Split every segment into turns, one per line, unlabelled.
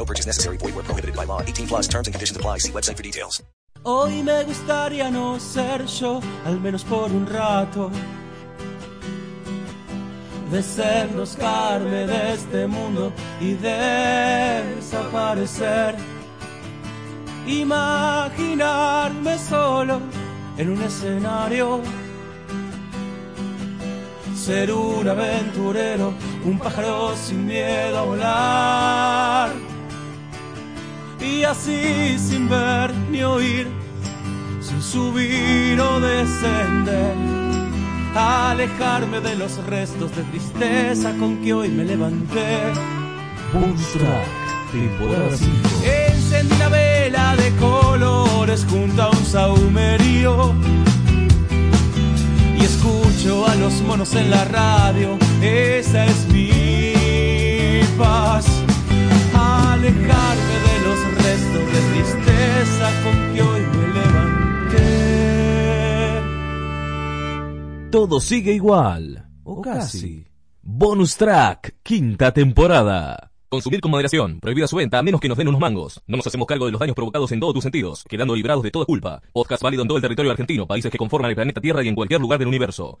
No purchase necessary. Void where prohibited by law. 18 plus terms and conditions apply. See website for details.
Hoy me gustaría no ser yo, al menos por un rato. Desenroscarme de este mundo y desaparecer. Imaginarme solo en un escenario. Ser un aventurero, un pájaro sin miedo a volar y así sin ver ni oír, sin subir o descender, alejarme de los restos de tristeza con que hoy me levanté.
Bonstrack, temporada 5.
Encendí una vela de colores junto a un saumerío y escucho a los monos en la radio, esa es mi paz. Alejarme de los restos de tristeza con que hoy me levanté.
Todo sigue igual. O casi. Bonus Track, quinta temporada.
Consumir con moderación. Prohibida su venta a menos que nos den unos mangos. No nos hacemos cargo de los daños provocados en todos tus sentidos, quedando librados de toda culpa. Podcast válido en todo el territorio argentino, países que conforman el planeta Tierra y en cualquier lugar del universo.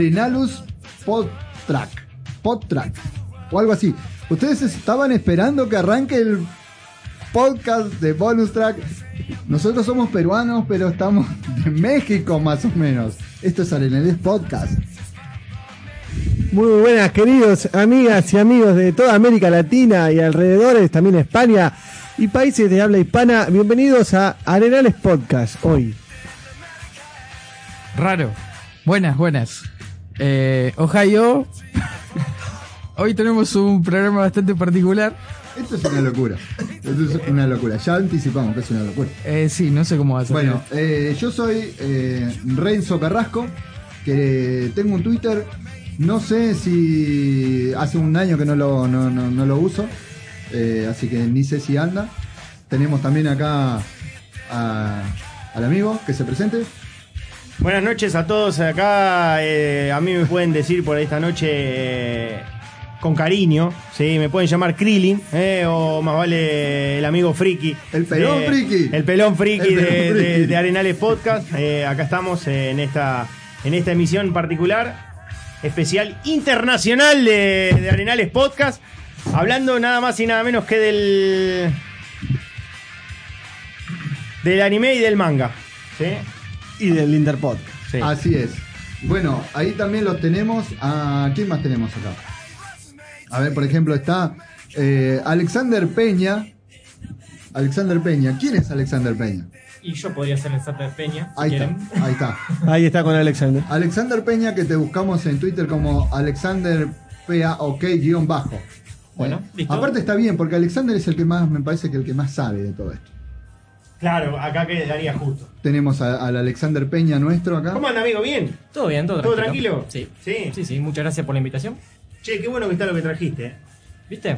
Arenalus Podtrack. Podtrack. O algo así. Ustedes estaban esperando que arranque el podcast de Bonus Track. Nosotros somos peruanos, pero estamos de México más o menos. Esto es Arenales Podcast.
Muy buenas, queridos amigas y amigos de toda América Latina y alrededores, también España y países de habla hispana. Bienvenidos a Arenales Podcast hoy.
Raro. Buenas, buenas. Eh, Ohio. Hoy tenemos un programa bastante particular.
Esto es una locura. Esto es una locura. Ya anticipamos que es una locura.
Eh, sí, no sé cómo va a ser.
Bueno, eh, yo soy eh, Renzo Carrasco, que tengo un Twitter. No sé si hace un año que no lo, no, no- no lo uso, eh, así que ni sé si anda. Tenemos también acá a- al amigo que se presente.
Buenas noches a todos acá. eh, a mí me pueden decir por esta noche eh, con cariño, ¿sí? Me pueden llamar Krillin, eh, o más vale el amigo Friki.
El pelón friki.
El pelón Friki,
El pelón
de, de-
friki.
de Arenales Podcast. Eh, acá estamos en esta, en esta emisión particular, especial internacional de, de Arenales Podcast. Hablando nada más y nada menos que del. del anime y del manga. ¿sí?
Y del Interpod.
Sí.
Así es. Bueno, ahí también los tenemos. ¿A quién más tenemos acá? A ver, por ejemplo, está eh, Alexander Peña. Alexander Peña. ¿Quién es Alexander Peña?
Y yo podría ser de Peña, si
Ahí
quieren.
está, ahí está.
Ahí está con Alexander.
Alexander Peña, que te buscamos en Twitter como Alexander PAOK guion bajo.
Bueno,
Eh,
listo.
Aparte está bien, porque Alexander es el que más, me parece que el que más sabe de todo esto.
Claro, acá quedaría justo.
Tenemos a- al Alexander Peña nuestro acá.
¿Cómo anda, amigo? ¿Bien?
Todo bien, todo,
¿Todo
tranquilo. Sí.
Sí.
Sí, sí, muchas gracias por la invitación.
Che, qué bueno que está lo que trajiste. eh.
¿Viste?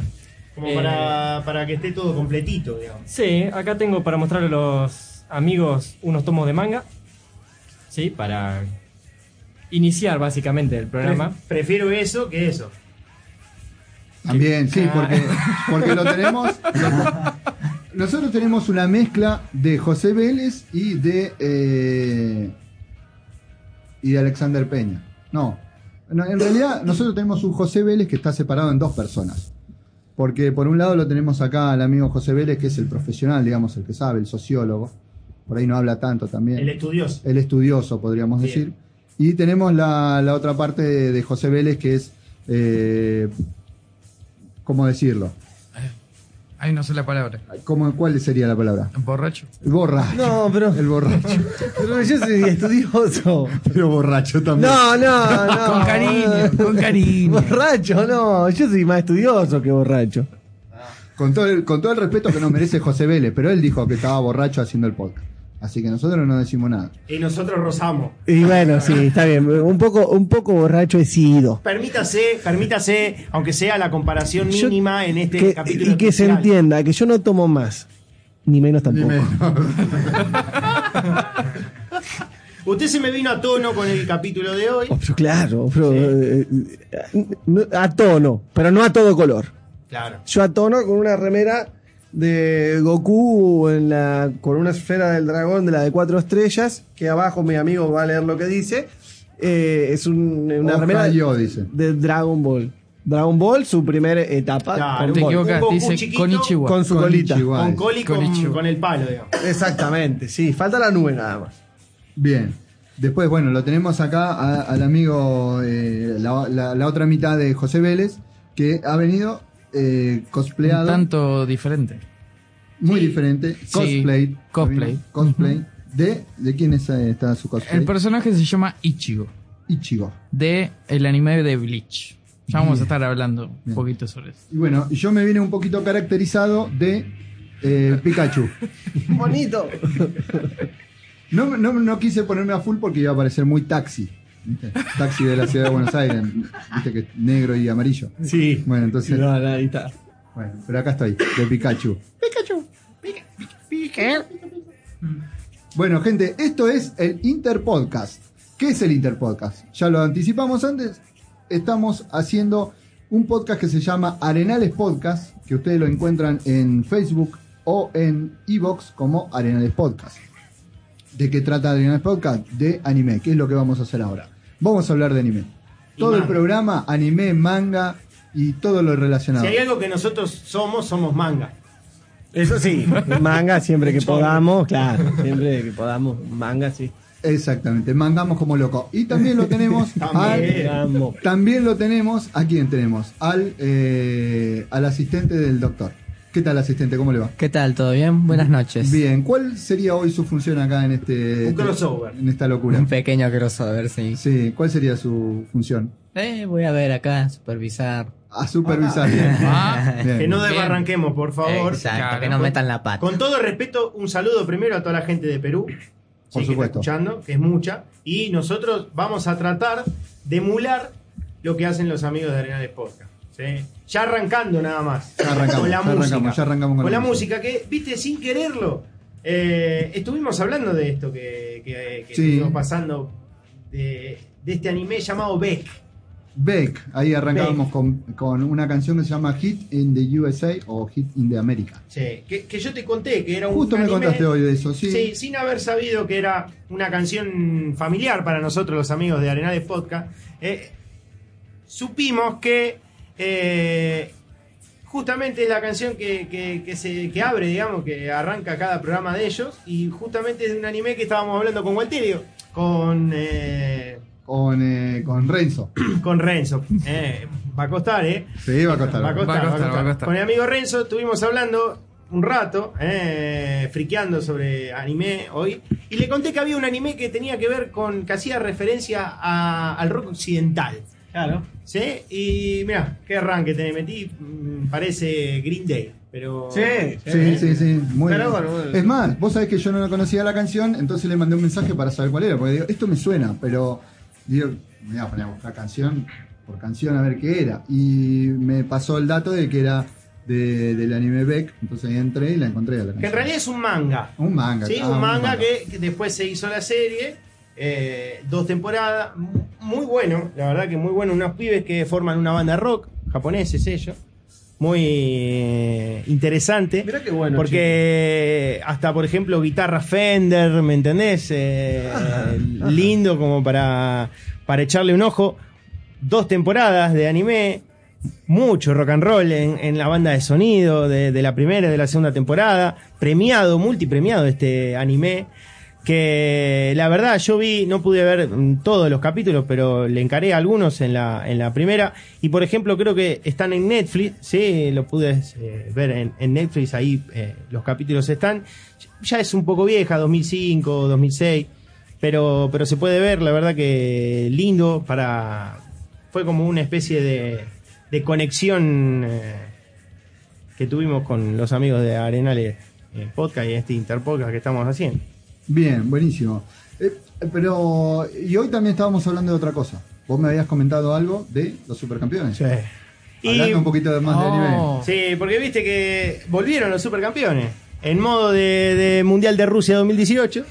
Como
Eh,
para, para que esté todo completito, digamos.
Sí, acá tengo para mostrar a los amigos unos tomos de manga. Sí, para iniciar básicamente el programa.
Pre- prefiero eso que eso.
También, sí,
Ah.
porque, porque lo tenemos. lo- nosotros tenemos una mezcla de José Vélez y de. eh, y de Alexander Peña. No. En realidad, nosotros tenemos un José Vélez que está separado en dos personas. Porque por un lado lo tenemos acá al amigo José Vélez, que es el profesional, digamos, el que sabe, el sociólogo. Por ahí no habla tanto también.
El estudioso.
El estudioso, podríamos
Bien.
decir. Y tenemos la, la otra parte de, de José Vélez, que es. eh, ¿Cómo decirlo?
Hay una sola palabra.
¿Cómo, ¿Cuál sería la palabra?
Borracho.
El borracho.
No, pero,
El borracho.
pero yo soy estudioso.
Pero borracho también.
No, no, no.
Con cariño, con cariño.
Borracho, no. Yo soy más estudioso que borracho.
Con todo, el, con todo el respeto que nos merece José Vélez, pero él dijo que estaba borracho haciendo el podcast. Así que nosotros no decimos nada.
Y nosotros rozamos.
Y bueno, sí, está bien. Un poco, un poco borracho he sido.
Permítase, permítase, aunque sea la comparación
Yo-
mínima en este
Que-
capítulo.
y que se entienda que yo no tomo más. Ni menos tampoco.
Usted se me vino a tono con el capítulo de hoy.
Oh, pero claro, pero, eh, eh, a tono, pero no a todo color.
Claro.
Yo a tono con una remera de Goku en la, con una esfera del dragón de la de cuatro estrellas, que abajo mi amigo va a leer lo que dice. Eh, es un- una remera
dice.
de Dragon Ball. Dragon Ball, su primera etapa.
Claro,
con
te
Ball.
equivocas,
Un Goku
dice
chiquito
Konichiwa.
Con su colita.
Con coli con, con el palo, digamos.
Exactamente, sí, falta la nube nada más.
Bien. Después, bueno, lo tenemos acá a- al amigo, eh, la, la- la otra mitad de José Vélez, que ha venido eh,
Un
cosplayado.
tanto diferente.
muy diferente.
Sí,
Cosplay.
cosplay.
Cosplay. De, ¿De quién es, eh, está su cosplay?
El personaje se llama Ichigo,
Ichigo.
de el anime de Bleach. Ya vamos a estar hablando un
Bien.
poquito sobre eso.
Y bueno, yo me vine un poquito caracterizado de eh, Pikachu.
Bonito.
No, no, no quise ponerme a full porque iba a parecer muy taxi. ¿Viste? Taxi de la ciudad de Buenos Aires. Viste que es negro y amarillo.
Sí.
Bueno, entonces.
No, no, ahí está.
Bueno, pero acá estoy, de Pikachu.
Pikachu.
Bueno, gente, esto es el Interpodcast. ¿Qué es el Interpodcast? Ya lo anticipamos antes. Estamos haciendo un podcast que se llama Arenales Podcast, que ustedes lo encuentran en Facebook o en Evox como Arenales Podcast. ¿De qué trata Adrián Podcast? De anime. ¿Qué es lo que vamos a hacer ahora? Vamos a hablar de anime. Todo el programa, anime, manga y todo lo relacionado.
Si hay algo que nosotros somos, somos manga.
Eso sí, manga siempre que podamos, claro. Siempre que podamos, manga sí.
Exactamente, mangamos como loco. Y también lo tenemos
También.
al, también lo tenemos, ¿a quién tenemos? Al, eh, al asistente del doctor. ¿Qué tal asistente? ¿Cómo le va?
¿Qué tal? ¿Todo bien? Buenas noches.
Bien, ¿cuál sería hoy su función acá en este
Un crossover.
en esta locura?
Un pequeño crossover, sí.
Sí, ¿cuál sería su función?
Eh, voy a ver acá, supervisar.
A supervisar. bien.
Ah.
Bien.
Que no desbarranquemos, por favor.
Exacto, que no metan la pata.
Con todo respeto, un saludo primero a toda la gente de Perú. sí,
Por
que está
supuesto.
escuchando, que es mucha. Y nosotros vamos a tratar de emular lo que hacen los amigos de Arenales Podcast. ¿Sí? Ya arrancando nada más.
Ya arrancamos,
con la
ya
música.
arrancamos, ya arrancamos con
con
la
la música, que, viste, sin quererlo. eh, estuvimos hablando de esto que, que, que
Sí.
estuvimos pasando. De, de este anime llamado Beck.
Beck, ahí arrancábamos con, con una canción que se llama Hit in the USA o Hit in the America.
Sí, que, que yo te conté que era un
Justo me contaste hoy de eso, sí.
sin haber sabido que era una canción familiar para nosotros los amigos de Arenales Podcast, eh, supimos que eh, justamente es la canción que, que- que se, que abre, digamos, que arranca cada programa de ellos, y justamente es de un anime que estábamos hablando con Walterio, con, eh,
Con, eh, con Renzo.
con Renzo. Eh, va a costar, ¿eh?
Sí, va a costar.
Va a costar,
Va a
va a
costar,
costar.
va a costar.
Con el amigo Renzo estuvimos hablando un rato, eh, friqueando sobre anime hoy, y le conté que había un anime que tenía que ver con, que hacía referencia a- al rock occidental.
Claro.
¿Sí? Y mira, qué arranque te metí, mm, parece Green Day, pero...
Sí, sí, sí, muy
Pero
bien.
bueno, bueno.
Es más, vos sabés que yo no conocía la canción, entonces le mandé un mensaje para saber cuál era, porque digo, esto me suena, pero digo, me voy a poner a buscar canción por canción a ver qué era. Y me pasó el dato de que era de- del anime Beck, entonces ahí entré y la encontré a la
Que en realidad es un manga.
Un manga.
Sí,
ah,
un manga que, que después se hizo la serie, eh, dos temporadas, muy bueno, la verdad que muy bueno, unos pibes que forman una banda rock, japoneses ellos, muy eh, interesante.
Mirá qué bueno.
Porque hasta, por ejemplo, guitarra Fender, ¿me entendés? Eh, lindo como para, para echarle un ojo. Dos temporadas de anime, mucho rock and roll en, en la banda de sonido de, de la primera y de la segunda temporada. Premiado, multipremiado este anime. Que la verdad yo vi, no pude ver mm, todos los capítulos, pero le encaré algunos en la, en la primera. Y por ejemplo, creo que están en Netflix, sí, lo pude eh, ver en, Netflix, ahí eh, los capítulos están. Ya es un poco vieja, 2005, 2006, pero, pero se puede ver, la verdad que lindo para... Fue como una especie de, de conexión eh, que tuvimos con los amigos de Arenales eh, Podcast y este Interpodcast que estamos haciendo.
Bien, buenísimo. Eh, pero, y hoy también estábamos hablando de otra cosa. Vos me habías comentado algo de los supercampeones.
Sí.
Hablando
Y-
un poquito más de anime.
Sí, porque viste que volvieron los supercampeones en modo de, de Mundial de Rusia 2018.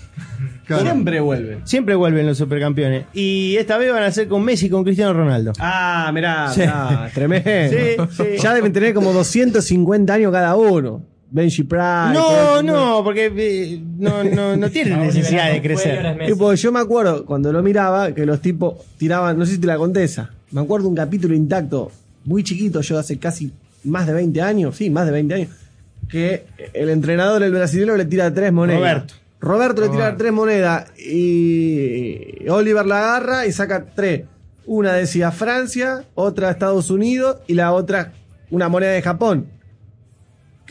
Siempre vuelven.
Siempre vuelven los supercampeones. Y esta vez van a ser con Messi y con Cristiano Ronaldo.
Ah, mirá,
Sí.
mirá, tremendo.
Sí, sí.
Ya deben tener como 250 años cada uno. Benji Price.
No, no, porque eh, no, no, no tienen necesidad de crecer.
Tipo, yo me acuerdo cuando lo miraba que los tipos tiraban, no sé si te la contesa. Me acuerdo un capítulo intacto, muy chiquito, yo hace casi más de 20 años, sí, más de 20 años, que el entrenador, el brasileño, le tira tres monedas.
Roberto.
Roberto le tira
Roberto.
tres monedas y Oliver la agarra y saca tres. Una decía Francia, otra Estados Unidos y la otra una moneda de Japón.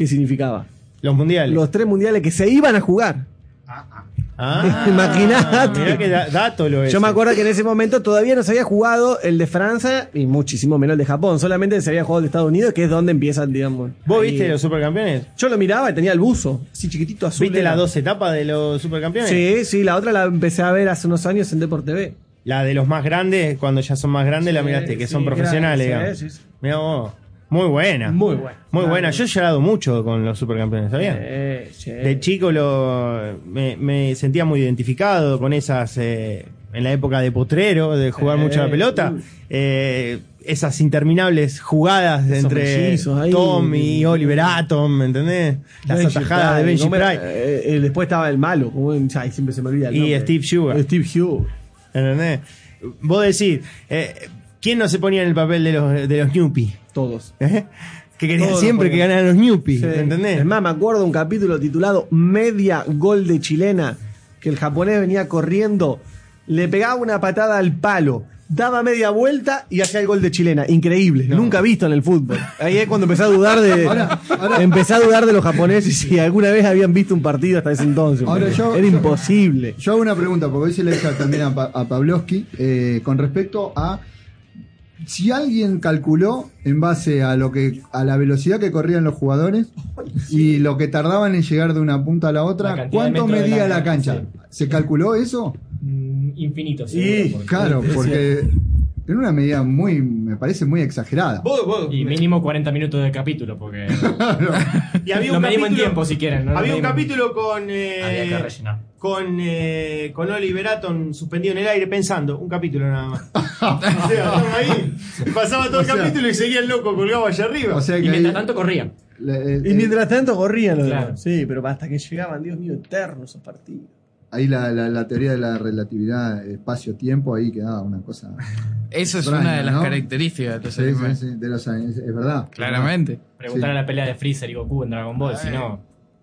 ¿Qué significaba?
Los mundiales.
Los tres mundiales que se iban a jugar.
Ah,
Imaginate.
mirá qué da- dato lo es.
Yo me acuerdo que en ese momento todavía no se había jugado el de Francia y muchísimo menos el de Japón. Solamente se había jugado el de Estados Unidos, que es donde empiezan, digamos.
¿Vos
ahí.
viste los supercampeones?
Yo lo miraba y tenía el buzo, así chiquitito azul.
¿Viste
era.
las dos etapas de los supercampeones?
Sí, sí, la otra la empecé a ver hace unos años en Deport TV.
La de los más grandes, cuando ya son más grandes, la miraste, que
sí,
son profesionales,
sí,
digamos.
sí, sí.
Mirá vos. Muy buena.
Muy buena.
Muy buena. Yo he llorado mucho con los supercampeones, ¿sabías?
Eh, sí.
De chico lo, me, me sentía muy identificado con esas eh, en la época de Potrero, de jugar
Sí,
mucho a la pelota, eh, esas interminables jugadas entre. Tom y Oliver Atom, ¿me entendés? Las
Benji
atajadas de Benji.
Eh, eh, después estaba el malo, como en- ay, siempre se me olvida el
Y
nombre.
Steve Sugar.
Steve Hugh.
¿Entendés? Vos decís, eh, ¿quién no se ponía en el papel de los, de los Newpie?
Todos.
¿Eh? Que quería
Todos
siempre que ganaran los Newpie,
Sí.
¿entendés?
Es más, me acuerdo un capítulo titulado Media Gol de Chilena, que el japonés venía corriendo, le pegaba una patada al palo, daba media vuelta y hacía el gol de chilena. Increíble, nunca visto en el fútbol. Ahí es cuando empecé a dudar de.
Ahora- ahora-
empecé a dudar de los japoneses si alguna vez habían visto un partido hasta ese entonces.
Ahora
porque
yo-
Era
yo-
imposible.
Yo hago una pregunta, porque hoy se le deja también a, Pa- a Pavlovsky, eh, con respecto a si alguien calculó en base a lo que a la velocidad que corrían los jugadores y lo que tardaban en llegar de una punta a la otra, ¿cuánto medía
la
la
cancha?
¿Se calculó eso?
Mm, Infinito,
Sí,
porque-
claro, porque en una medida muy, me parece muy exagerada.
Y mínimo 40 minutos de capítulo, porque.
Y había
Lo
un
capítulo, en tiempo si quieren. ¿no?
Había
Lo
un capítulo con eh,
Había que rellenar.
Con eh, con Oliver Atom suspendido en el aire pensando, un capítulo nada más. o sea, ahí, pasaba todo
O
el
sea-
capítulo y seguía el loco colgado allá arriba.
O sea que
Y mientras
ahí-
tanto corrían.
eh,
Y mientras tanto corrían los
Claro.
demás. Sí, pero hasta que llegaban, Dios mío, eternos esos partidos.
ahí la, la- la teoría de la relatividad espacio-tiempo ahí quedaba una cosa.
Eso es
extraña,
una de las
¿no?
características de los
Sí,
animes.
sí, sí, de los animes, es verdad.
Claramente.
Preguntar a la pelea de Freezer y Goku en Dragon Ball, si no,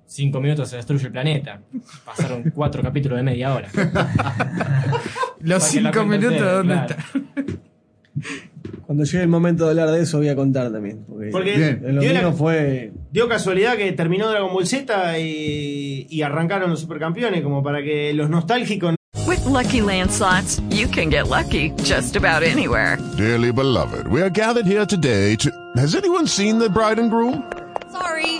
cinco minutos se destruye el planeta. Pasaron cuatro capítulos de media hora.
Los cinco minutos,
ustedes,
¿dónde
claro.
está?
Cuando llegue el momento de hablar de eso, voy a contar también. Porque,
Porque
el
dio, la-
fue.
dio casualidad que terminó Dragon Ball Z y, y arrancaron los supercampeones como para que los nostálgicos
With Lucky Land slots, you can get lucky just about anywhere.
Dearly beloved, we are gathered here today to. Has anyone seen the bride and groom?
Sorry,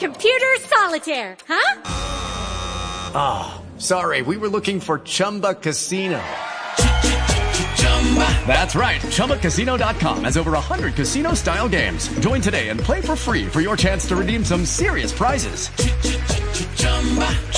Computer solitaire, huh?
Ah, sorry, we were looking for Chumba Casino. That's right. ChumbaCasino.com has over 100 casino style games. Join today and play for free for your chance to redeem some serious prizes.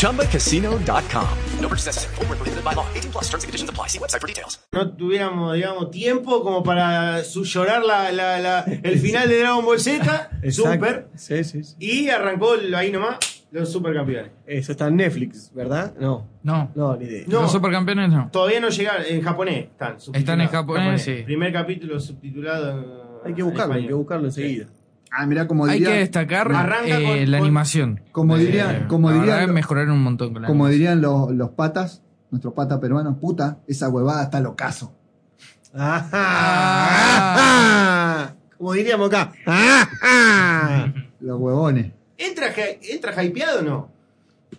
ChumbaCasino.com.
No purchase necessary. Void where prohibited by law. 18 plus. Terms and conditions apply. See website for details.
no tuviéramos, digamos, tiempo como para su llorar la, la- la- el final de Dragon Ball Z, Super,
Sí, sí, sí.
y arrancó ahí nomás los supercampeones.
Eso está en Netflix, ¿verdad? No.
No.
No, ni idea.
No.
Los supercampeones no.
Todavía no llegaron, en japonés están.
Están en japonés, sí.
Primer capítulo subtitulado.
Hay que buscarlo, hay que buscarlo enseguida.
Ah, mira, como
Hay
diría,
que destacar
Arranca
eh,
con-
la
con-
animación.
Como dirían-
Eh,
como
la
dirían
verdad,
lo-
mejoraron un montón con la
como
animación.
dirían los, los patas, nuestros patas peruanos, puta, esa huevada está locazo.
Ah, Como diríamos acá. Ah,
Los huevones.
¿Entra, ¿Entra hypeado o no?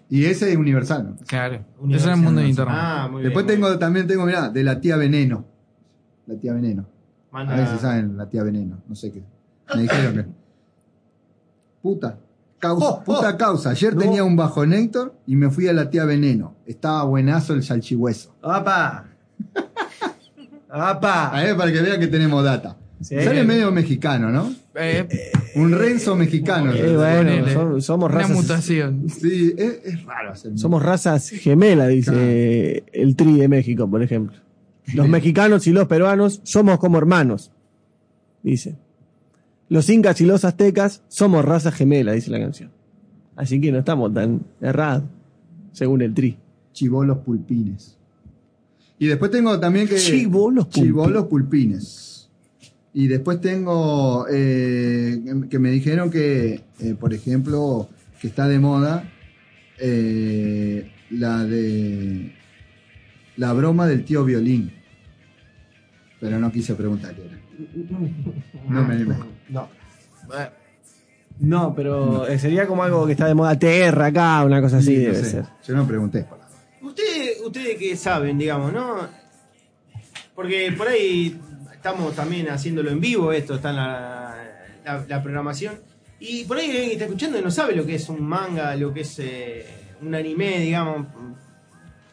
Y ese es universal. ¿no?
Claro. Eso
Universal,
es el mundo de internet.
Ah, muy
Después
bien.
tengo, también tengo, mirá, de la tía Veneno. La tía Veneno.
Manda-
A ver si saben la tía Veneno. No sé qué. Me dijeron que. Puta. Causa,
Oh,
puta causa. Ayer tenía un bajonator y me fui a la tía Veneno. Estaba buenazo el salchihueso.
¡Apa! ¡Apa!
A ver, para que vean que tenemos data.
Sí.
Sale medio mexicano, ¿no?
Eh,
Un Renzo mexicano.
Eh, bueno, somos
una
razas.
mutación.
Sí, es, es raro hacer.
Somos razas gemelas, dice el Tri de México, por ejemplo. Los mexicanos y los peruanos somos como hermanos, dice. Los incas y los aztecas somos razas gemelas, dice la canción. Así que no estamos tan errados, según el Tri.
Chivolos pulpines. Y después tengo también que.
Chibolos pulpines.
Chibolos pulpines. Y después tengo eh, que me dijeron que, eh, por ejemplo, que está de moda eh, la de la broma del tío violín. Pero no quise preguntar qué era. No me animé.
No. No, pero sería como algo que está de moda Terra acá, una cosa así
Sí, no
debe
sé.
ser.
Yo no pregunté.
Ustedes, ustedes que saben, digamos, ¿no? Porque por ahí estamos también haciéndolo en vivo, esto está en la, la- la programación. Y por ahí alguien que está escuchando y no sabe lo que es un manga, lo que es eh, un anime, digamos,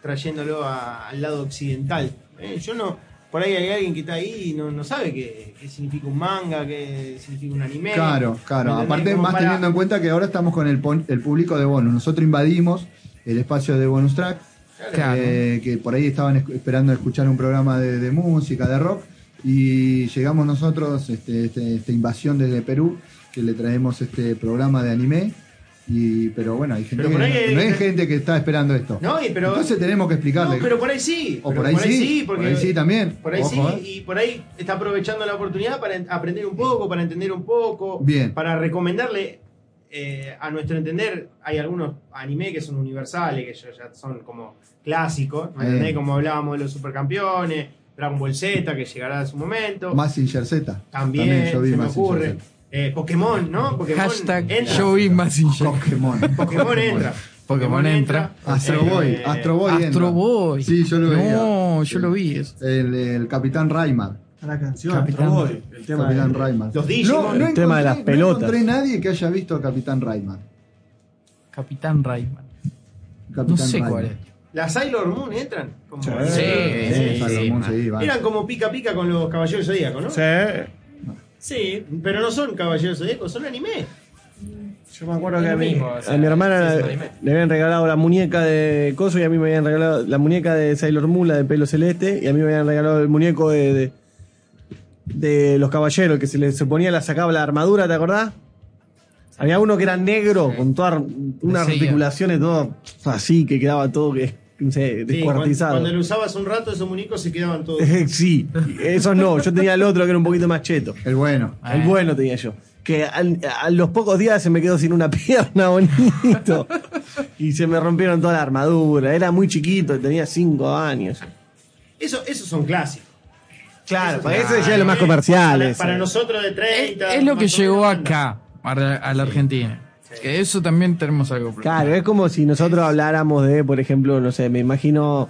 trayéndolo a- al lado occidental. Eh, yo no. Por ahí hay alguien que está ahí y no, no sabe qué, qué significa un manga, qué significa un anime.
Claro,
¿Me
claro. Aparte, más
para-
teniendo en cuenta que ahora estamos con el, el público de bonus. Nosotros invadimos el espacio de bonus track,
Claro.
eh, que por ahí estaban esperando escuchar un programa de, de música, de rock, y llegamos nosotros, este, este- esta invasión desde Perú, que le traemos este programa de anime. Y, pero bueno, hay gente
Pero
que
ahí
no,
hay-
gente que está esperando esto.
No, y pero-
Entonces tenemos que explicarle.
No, pero por ahí sí.
O por ahí sí,
porque
por ahí sí también.
Por ahí
Ojo,
sí,
eh.
y por ahí está aprovechando la oportunidad para en- aprender un poco, para entender un poco.
Bien.
Para recomendarle, eh, a nuestro entender, hay algunos anime que son universales, que ya son como clásicos. ¿me
Eh.
Como hablábamos de los supercampeones, Dragon Ball Z, que llegará a su momento.
Mazinger Z.
También,
yo vi
se me ocurre.
Z.
Eh, Pokémon, ¿no? Pokémon
Hashtag
entra.
yo vi Mazinger.
Pokémon.
Pokémon entra.
Pokémon entra.
Astro Boy,
Eh,
Astro Boy.
Astro
entra.
Boy.
Sí, yo lo veía.
No, yo lo vi. eso.
El, el Capitán Raimar.
La canción,
Capitán.
Astro Boy, el tema
Capitán
de-
Raimar.
Los Digimon.
El tema de las pelotas.
No encontré nadie que haya visto a Capitán Raimar.
Capitán Rayman.
Capitán
No sé
Raimar.
cuál es.
¿Las Sailor Moon entran? Como-
Sí,
Sí, sí, sí,
va.
Eran como pica pica con los caballeros zodíacos, ¿no?
Sí.
Sí, pero no son caballeros zodíacos, son anime.
Yo me acuerdo que a
mismo, o sea,
a mi hermana le habían regalado la muñeca de Coso y a mí me habían regalado la muñeca de Sailor Moon, la de pelo celeste, y a mí me habían regalado el muñeco de, de, de los caballeros, que se le se ponía, la sacaba la armadura, ¿te acordás? Había uno que era negro, con todas unas articulaciones, todo así, que quedaba todo que, no sé,
Sí, cuando, cuando lo usabas un rato, esos muñecos se quedaban todos.
sí, esos no, yo tenía el otro que era un poquito más cheto.
El bueno.
El bueno tenía yo. Que al- a los pocos días se me quedó sin una pierna bonito. y se me rompieron toda la armadura. Era muy chiquito, tenía 5 años.
Eso, esos son clásicos.
Claro,
Esos
para eso ya es lo más comercial.
Para, nosotros de 30.
Es lo que llegó acá, a la, a la Argentina. Que eso también tenemos algo.
Claro, es como si nosotros habláramos de, por ejemplo, no sé, me imagino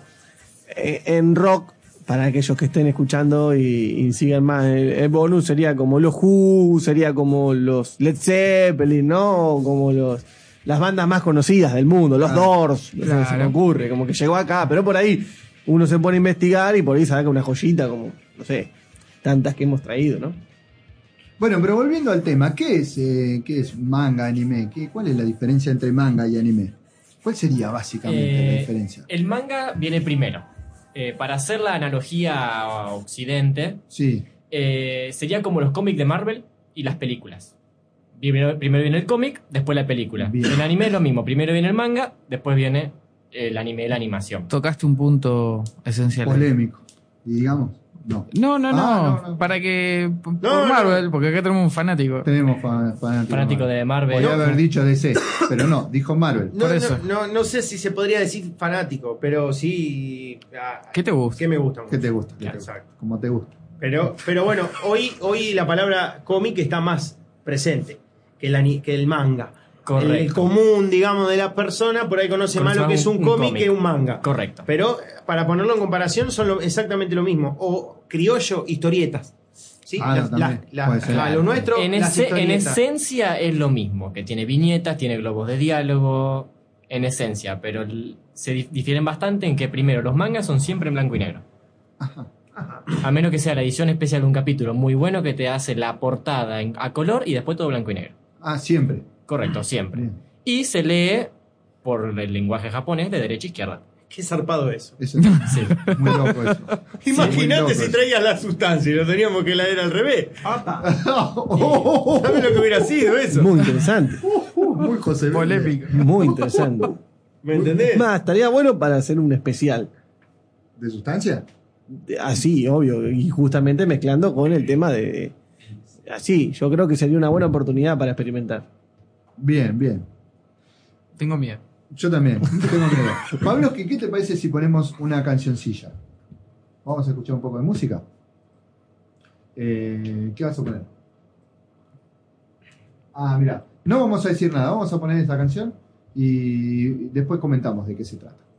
eh, en rock, para aquellos que estén escuchando y, y sigan más, el, el bonus sería como los Who, sería como los Led Zeppelin, ¿no? Como los las bandas más conocidas del mundo, los Doors, no sé, se me
Claro.
ocurre, como que llegó acá, pero por ahí uno se pone a investigar y por ahí saca una joyita como, no sé, tantas que hemos traído, ¿no?
Bueno, pero volviendo al tema, ¿qué es, eh, qué es manga, anime? ¿Qué, ¿Cuál es la diferencia entre manga y anime? ¿Cuál sería básicamente la
Eh,
diferencia?
El manga viene primero. Eh, para hacer la analogía a Occidente,
Sí,
eh, sería como los cómics de Marvel y las películas. Primero, primero viene el cómic, después la película.
Bien.
El anime es lo mismo. Primero viene el manga, después viene el anime, la animación.
Tocaste un punto esencial.
polémico. Digamos, no.
No, no, no,
Ah, no, no.
Para que. Por
no.
Marvel, porque acá tenemos un fanático.
Tenemos fa- fanático.
Fanático de Marvel.
Podría
No.
haber dicho DC, pero no, dijo Marvel.
No,
Por eso.
no, no, no sé si se podría decir fanático, pero sí. ah,
¿Qué te gusta?
¿Qué me gusta?
¿Qué te gusta? ¿Qué te
Exacto.
Como te gusta.
Pero, pero bueno, hoy, hoy la palabra cómic está más presente que el, ani- que el manga.
Correcto.
El, común, digamos, de la persona por ahí conoce más lo que es un,
Un
cómic que un manga.
Correcto.
Pero para ponerlo en comparación son lo- exactamente lo mismo. O criollo, historietas. ¿Sí?
Ah,
lo nuestro,
en,
las
ese- en
historietas.
esencia es lo mismo, que tiene viñetas, tiene globos de diálogo, en esencia, pero se dif- difieren bastante en que primero los mangas son siempre en blanco y negro. A menos que sea la edición especial de un capítulo muy bueno que te hace la portada en- a color y después todo blanco y negro.
Ah, siempre.
Correcto, siempre.
Bien.
Y se lee por el lenguaje japonés de derecha a izquierda.
Qué zarpado eso.
Eso,
Sí.
muy loco eso. muy
Imagínate si traías la sustancia y lo teníamos que leer al revés. ¿Sabes lo que hubiera sido eso?
Muy interesante,
muy José.
Polémico.
muy interesante.
¿Me entendés?
Más, estaría bueno para hacer un especial.
¿De sustancia?
Así, obvio, y justamente mezclando con el tema de... Así, yo creo que sería una buena oportunidad para experimentar.
Bien, bien.
Tengo miedo.
Yo también, tengo miedo. Pablo, ¿qué, qué te parece si ponemos una cancioncilla? Vamos a escuchar un poco de música. Eh, ¿Qué vas a poner? Ah, mira, no vamos a decir nada, vamos a poner esta canción y después comentamos de qué se trata.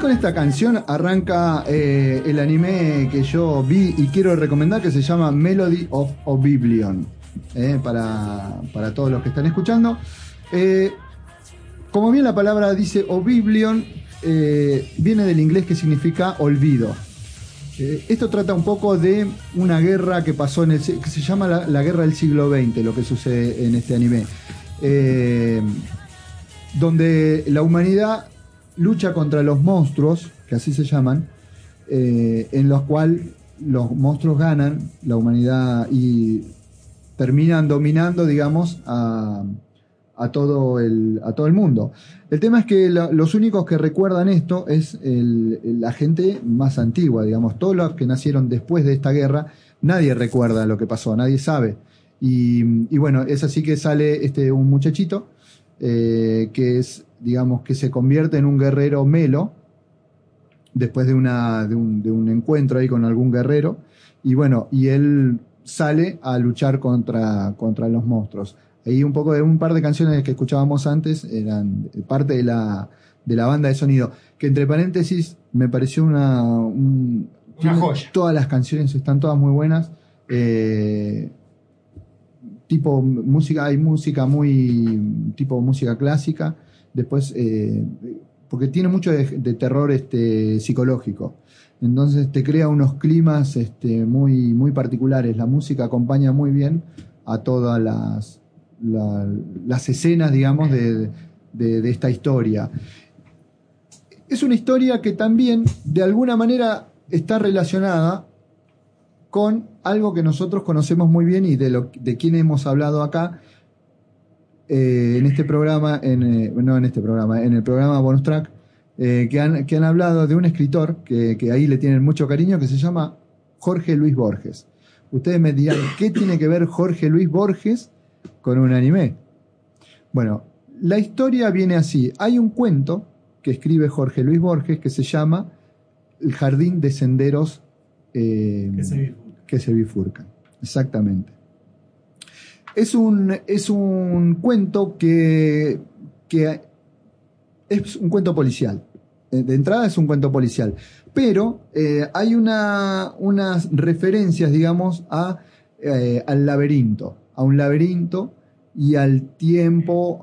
Con esta canción arranca eh, el anime que yo vi y quiero recomendar que se llama Melody of Oblivion. eh, para, para todos los que están escuchando. Eh, como bien la palabra dice Oblivion, viene del inglés que significa olvido. Esto trata un poco de una guerra que pasó en el que se llama la, guerra del siglo XX, lo que sucede en este anime. Donde la humanidad lucha contra los monstruos, que así se llaman, eh, en los cuales los monstruos ganan la humanidad y terminan dominando, digamos, a, a todo, el, a todo el mundo. El tema es que la- los únicos que recuerdan esto es el- la gente más antigua, digamos, todos los que nacieron después de esta guerra, nadie recuerda lo que pasó, nadie sabe. Y, y bueno, es así que sale este, un muchachito eh, que es, digamos, que se convierte en un guerrero melo después de, una, de, un, de un encuentro ahí con algún guerrero. Y bueno, y él sale a luchar contra, contra los monstruos. Ahí un poco de un par de canciones que escuchábamos antes eran parte de la, de la banda de sonido. Que entre paréntesis me pareció una. un-
joya.
Todas las canciones están todas muy buenas. Eh, tipo música, hay música muy tipo música clásica, después eh, porque tiene mucho de, terror este psicológico. Entonces te crea unos climas este, muy, muy particulares. La música acompaña muy bien a todas las, la- las escenas, digamos, de- de esta historia. Es una historia que también, de alguna manera, está relacionada con algo que nosotros conocemos muy bien y de, lo, quien hemos hablado acá eh, en este programa, eh, no en este programa, en el programa Bonus Track, eh, que, han, hablado de un escritor que, ahí le tienen mucho cariño, que se llama Jorge Luis Borges. Ustedes me dirán, ¿qué tiene que ver Jorge Luis Borges con un anime? Bueno, la historia viene así. Hay un cuento que escribe Jorge Luis Borges que se llama El jardín de senderos.
Que se bifurcan.
Exactamente. Es un, es un cuento que, que es un cuento policial. Eh, De entrada es un cuento policial. Pero eh, hay una, unas referencias, digamos, a, eh, al laberinto. A un laberinto y al tiempo.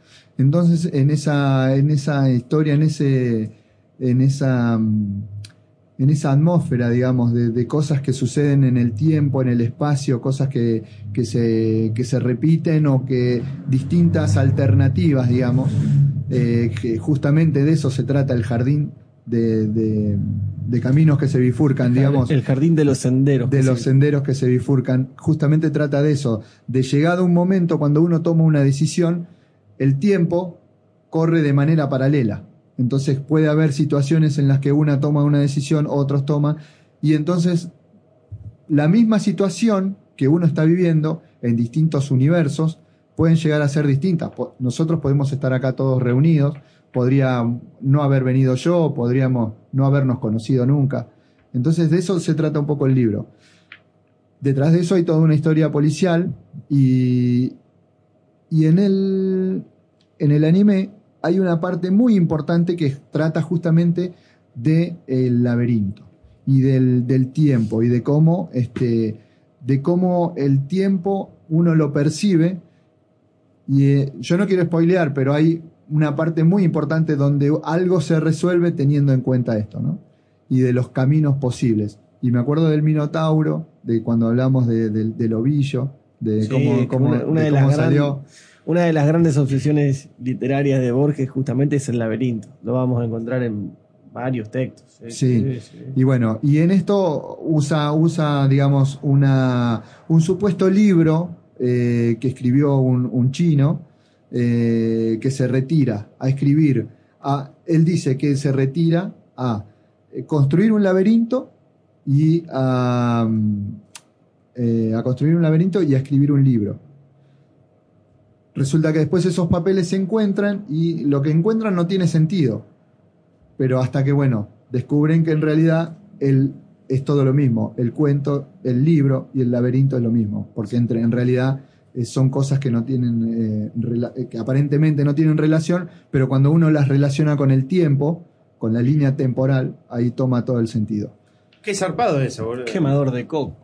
Entonces, en esa, en esa historia, en ese, en esa, en esa atmósfera, digamos, de, de cosas que suceden en el tiempo, en el espacio, cosas que, que se, que se repiten o que distintas alternativas, digamos, eh, que justamente de eso se trata el jardín de, de- de caminos que se bifurcan, digamos.
El jardín de los senderos.
De los senderos que se bifurcan. Justamente trata de eso, de llegado un momento cuando uno toma una decisión, el tiempo corre de manera paralela. Entonces puede haber situaciones en las que una toma una decisión, otros toman, y entonces la misma situación que uno está viviendo en distintos universos pueden llegar a ser distintas. Nosotros podemos estar acá todos reunidos, podría no haber venido yo, podríamos no habernos conocido nunca. Entonces de eso se trata un poco el libro. Detrás de eso hay toda una historia policial y, y en, el, en el anime hay una parte muy importante que trata justamente del laberinto y del, del tiempo y de cómo, este, de cómo el tiempo uno lo percibe. Y eh, yo no quiero spoilear, pero hay una parte muy importante donde algo se resuelve teniendo en cuenta esto, ¿no? Y de los caminos posibles. Y me acuerdo del Minotauro, de cuando hablamos de- del- del ovillo, de
Sí,
cómo, cómo-
una, una
de
de
cómo salió.
Una de las grandes obsesiones literarias de Borges justamente es el laberinto. Lo vamos a encontrar en varios textos.
Sí. Y bueno, y en esto usa, usa digamos, una, un supuesto libro eh, que escribió un, un chino eh, que se retira a escribir. A, él dice que se retira a eh, construir un laberinto y a, mm, eh, a construir un laberinto y a escribir un libro. Resulta que después esos papeles se encuentran y lo que encuentran no tiene sentido. Pero hasta que, bueno, descubren que en realidad el, es todo lo mismo. El cuento, el libro y el laberinto es lo mismo. Porque entre, en realidad eh, son cosas que no tienen, eh, eh, que aparentemente no tienen relación, pero cuando uno las relaciona con el tiempo, con la línea temporal, ahí toma todo el sentido.
Qué zarpado eso, boludo.
Quemador de coco.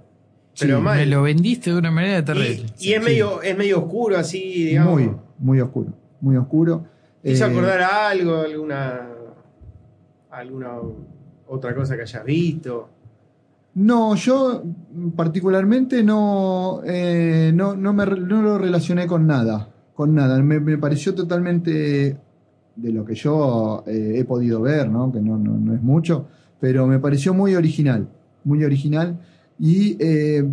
Pero
Sí,
mal.
Me lo vendiste de una manera terrible.
Y es medio, es medio oscuro así, digamos.
Muy, muy oscuro. Muy oscuro.
¿Hizo
Eh,
acordar a algo, alguna, alguna otra cosa que hayas visto?
No, yo particularmente no, eh, no, no, me, no lo relacioné con nada. Con nada. Me, me pareció totalmente de lo que yo eh, he podido ver, ¿no? que no, no, no es mucho, pero me pareció muy original. Muy original. Y, eh,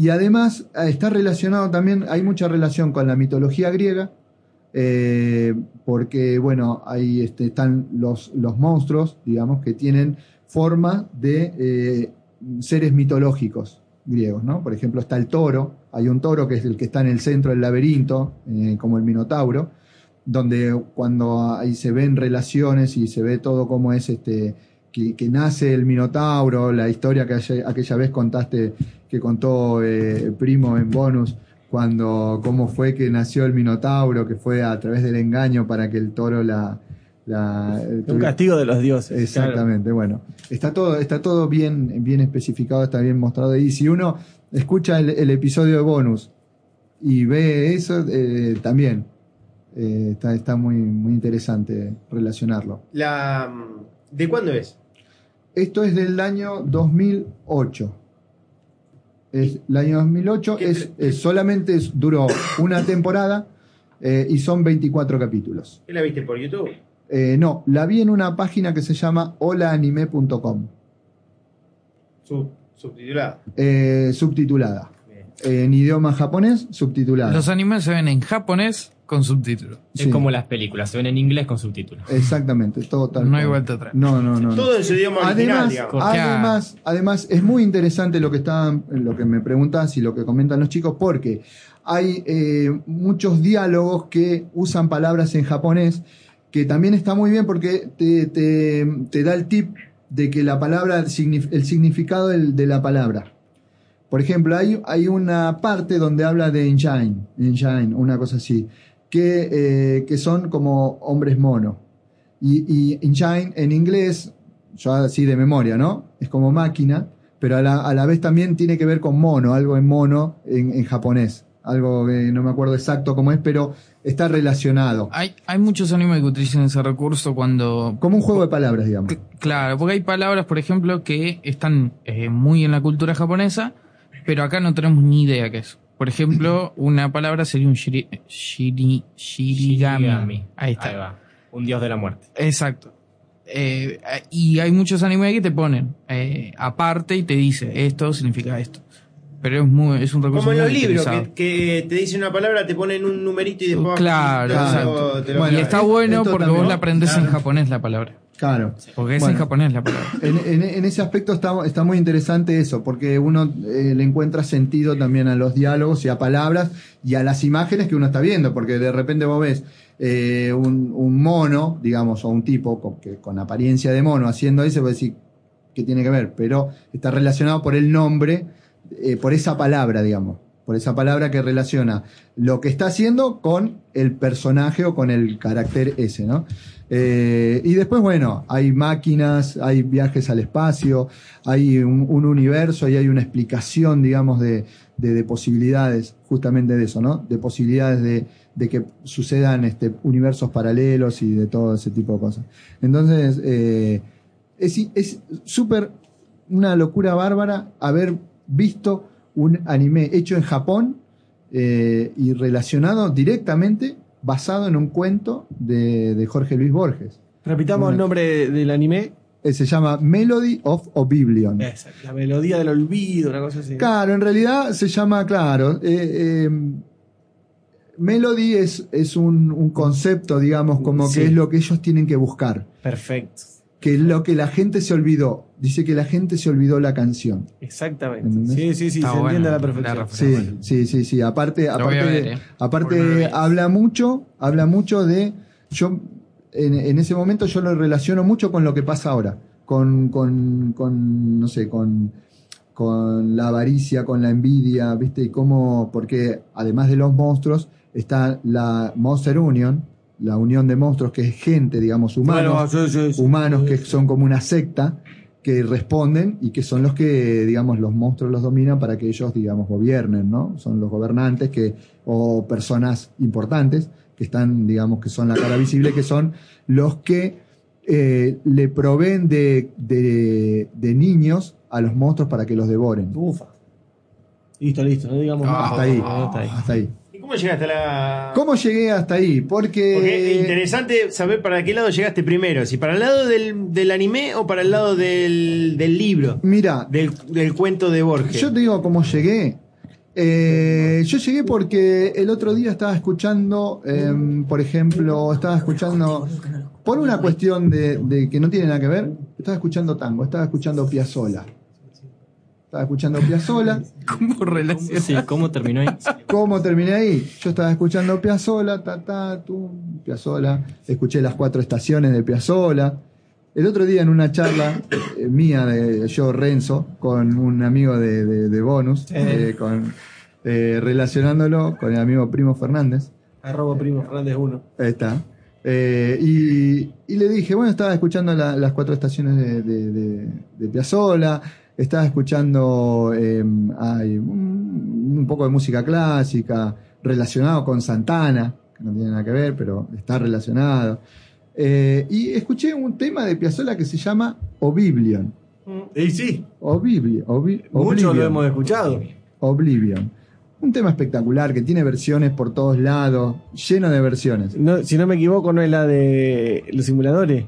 y además eh, está relacionado también, hay mucha relación con la mitología griega, eh, porque bueno, ahí este, están los, los monstruos, digamos, que tienen forma de eh, seres mitológicos griegos, ¿no? Por ejemplo, está el toro, hay un toro que es el que está en el centro del laberinto, como el Minotauro, donde cuando ahí se ven relaciones y se ve todo cómo es este que, que nace el Minotauro, la historia que ayer- aquella vez contaste, que contó eh, Primo en bonus, cuando cómo fue que nació el Minotauro, que fue a través del engaño para que el toro la... la
Un castigo de los dioses.
Exactamente, bueno. Está todo, está todo bien, bien especificado, está bien mostrado. Y si uno escucha el, el episodio de bonus y ve eso, eh, también eh, está, está muy, muy interesante relacionarlo.
La, ¿De cuándo es?
Esto es del año 2008. Es, el año 2008 es, es- solamente es- duró una temporada eh, y son 24 capítulos.
¿Qué la viste por YouTube?
Eh, no, la vi en una página que se llama holaanime.com.
Sub- subtitulada.
eh, subtitulada. En idioma japonés, subtitulada.
Los animes se ven en japonés con subtítulos.
Es
Sí.
como las películas, se ven en inglés con subtítulos.
Exactamente, todo tal
No hay vuelta atrás.
No, no, no.
Todo en su idioma original,
Además,
digamos.
además, además, es muy interesante lo que está, lo que me preguntas y lo que comentan los chicos, porque hay eh, muchos diálogos que usan palabras en japonés que también está muy bien porque te, te- te da el tip de que la palabra, el significado del- de la palabra. Por ejemplo, hay, hay una parte donde habla de engine, engine, una cosa así, que, eh, que son como hombres mono. Y, y engine en inglés, yo así de memoria, ¿no? Es como máquina, pero a la, a la vez también tiene que ver con mono, algo en mono en, en japonés. Algo que no me acuerdo exacto cómo es, pero está relacionado.
Hay, hay muchos animes que utilizan ese recurso cuando...
Como un juego de palabras, digamos.
Claro, porque hay palabras, por ejemplo, que están eh, muy en la cultura japonesa, pero acá no tenemos ni idea qué es. Por ejemplo, una palabra sería un shiri, shiri- shirigami.
Shirigami.
Ahí está.
Ahí va. Un dios de la muerte.
Exacto. Eh, y hay muchos animes que te ponen eh, aparte y te dice esto significa esto. Pero es muy, es un recurso
Como en los libros, que, que te dice una palabra, te ponen un numerito y después
Claro,
te lo-
exacto.
te lo-
y está bueno porque
también-
vos la aprendés en japonés la palabra.
Claro.
Porque es
Bueno.
en japonés la palabra.
En, en- en ese aspecto está, está muy interesante eso, porque uno eh, le encuentra sentido también a los diálogos y a palabras y a las imágenes que uno está viendo, porque de repente vos ves eh, un, un mono, digamos, o un tipo con, que, con apariencia de mono haciendo eso, vos decís, ¿qué tiene que ver? Pero está relacionado por el nombre, eh, por esa palabra, digamos, por esa palabra que relaciona lo que está haciendo con el personaje o con el carácter ese, ¿no? Eh, y después, bueno, hay máquinas, hay viajes al espacio, hay un, un universo y hay una explicación, digamos, de, de- de posibilidades, justamente de eso, ¿no? De posibilidades de, de que sucedan este, universos paralelos y de todo ese tipo de cosas. Entonces, eh, es súper una locura bárbara haber visto un anime hecho en Japón eh, y relacionado directamente, basado en un cuento de, de Jorge Luis Borges.
Repitamos el nombre del anime.
Eh, se llama Melody of Oblivion.
Esa, la melodía del olvido, una cosa así.
Claro, en realidad se llama, claro, eh, eh, Melody es, es un, un concepto, digamos, como
Sí.
que es lo que ellos tienen que buscar.
Perfecto.
Que es lo que la gente se olvidó. Dice que la gente se olvidó la canción.
Exactamente.
¿Entendés?
Sí, sí, sí,
Está
se
buena
entiende a la perfección.
Sí, sí, sí, sí. Aparte, aparte,
ver, eh.
aparte habla mucho, habla mucho de. Yo en, en ese momento yo lo relaciono mucho con lo que pasa ahora. Con, con, con no sé, con, con la avaricia, con la envidia, ¿viste? Y cómo, porque además de los monstruos, está la Monster Union, la unión de monstruos, que es gente, digamos, humanos,
Bueno, sí, sí, sí.
humanos que son como una secta, que responden y que son los que, digamos, los monstruos los dominan para que ellos, digamos, gobiernen, ¿no? Son los gobernantes que, o personas importantes que están, digamos, que son la cara visible, que son los que eh, le proveen de, de, de niños a los monstruos para que los devoren.
Ufa. Listo, listo, no digamos
Ah,
más.
hasta ahí,
Hasta ahí.
hasta ahí.
¿Y cómo llegaste a la.?
¿Cómo llegué hasta ahí? Porque,
Porque es interesante saber para qué lado llegaste primero, si para el lado del, del anime o para el lado del, del libro,
mira,
del, del cuento de Borges.
Yo te digo cómo llegué. Eh, yo llegué porque el otro día estaba escuchando, em, por ejemplo, estaba escuchando, por una cuestión de, de que no tiene nada que ver, estaba escuchando tango, estaba escuchando Piazzola. Estaba escuchando Piazzola.
¿Cómo relaciona?
Sí, ¿cómo terminó ahí?
¿Cómo terminé ahí? Yo estaba escuchando Piazzola, ta, ta, tu, Piazzola. Escuché las cuatro estaciones de Piazzola. El otro día en una charla eh, mía, de yo, Renzo, con un amigo de, de- de Bonus, eh, con, eh, relacionándolo con el amigo Primo Fernández.
Arroba primo Fernández 1.
Ahí está. Eh, y, y le dije, bueno, estaba escuchando la- las cuatro estaciones de, de, de, de Piazzolla, estaba escuchando eh, ay, un, un poco de música clásica relacionado con Santana, que no tiene nada que ver, pero está relacionado. Eh, y escuché un tema de Piazzolla que se llama Oblivion.
Y sí,
Oblivion. Obli-
mucho lo hemos escuchado.
Oblivion. Un tema espectacular que tiene versiones por todos lados, lleno de versiones.
No, si no me equivoco, no es la de los simuladores.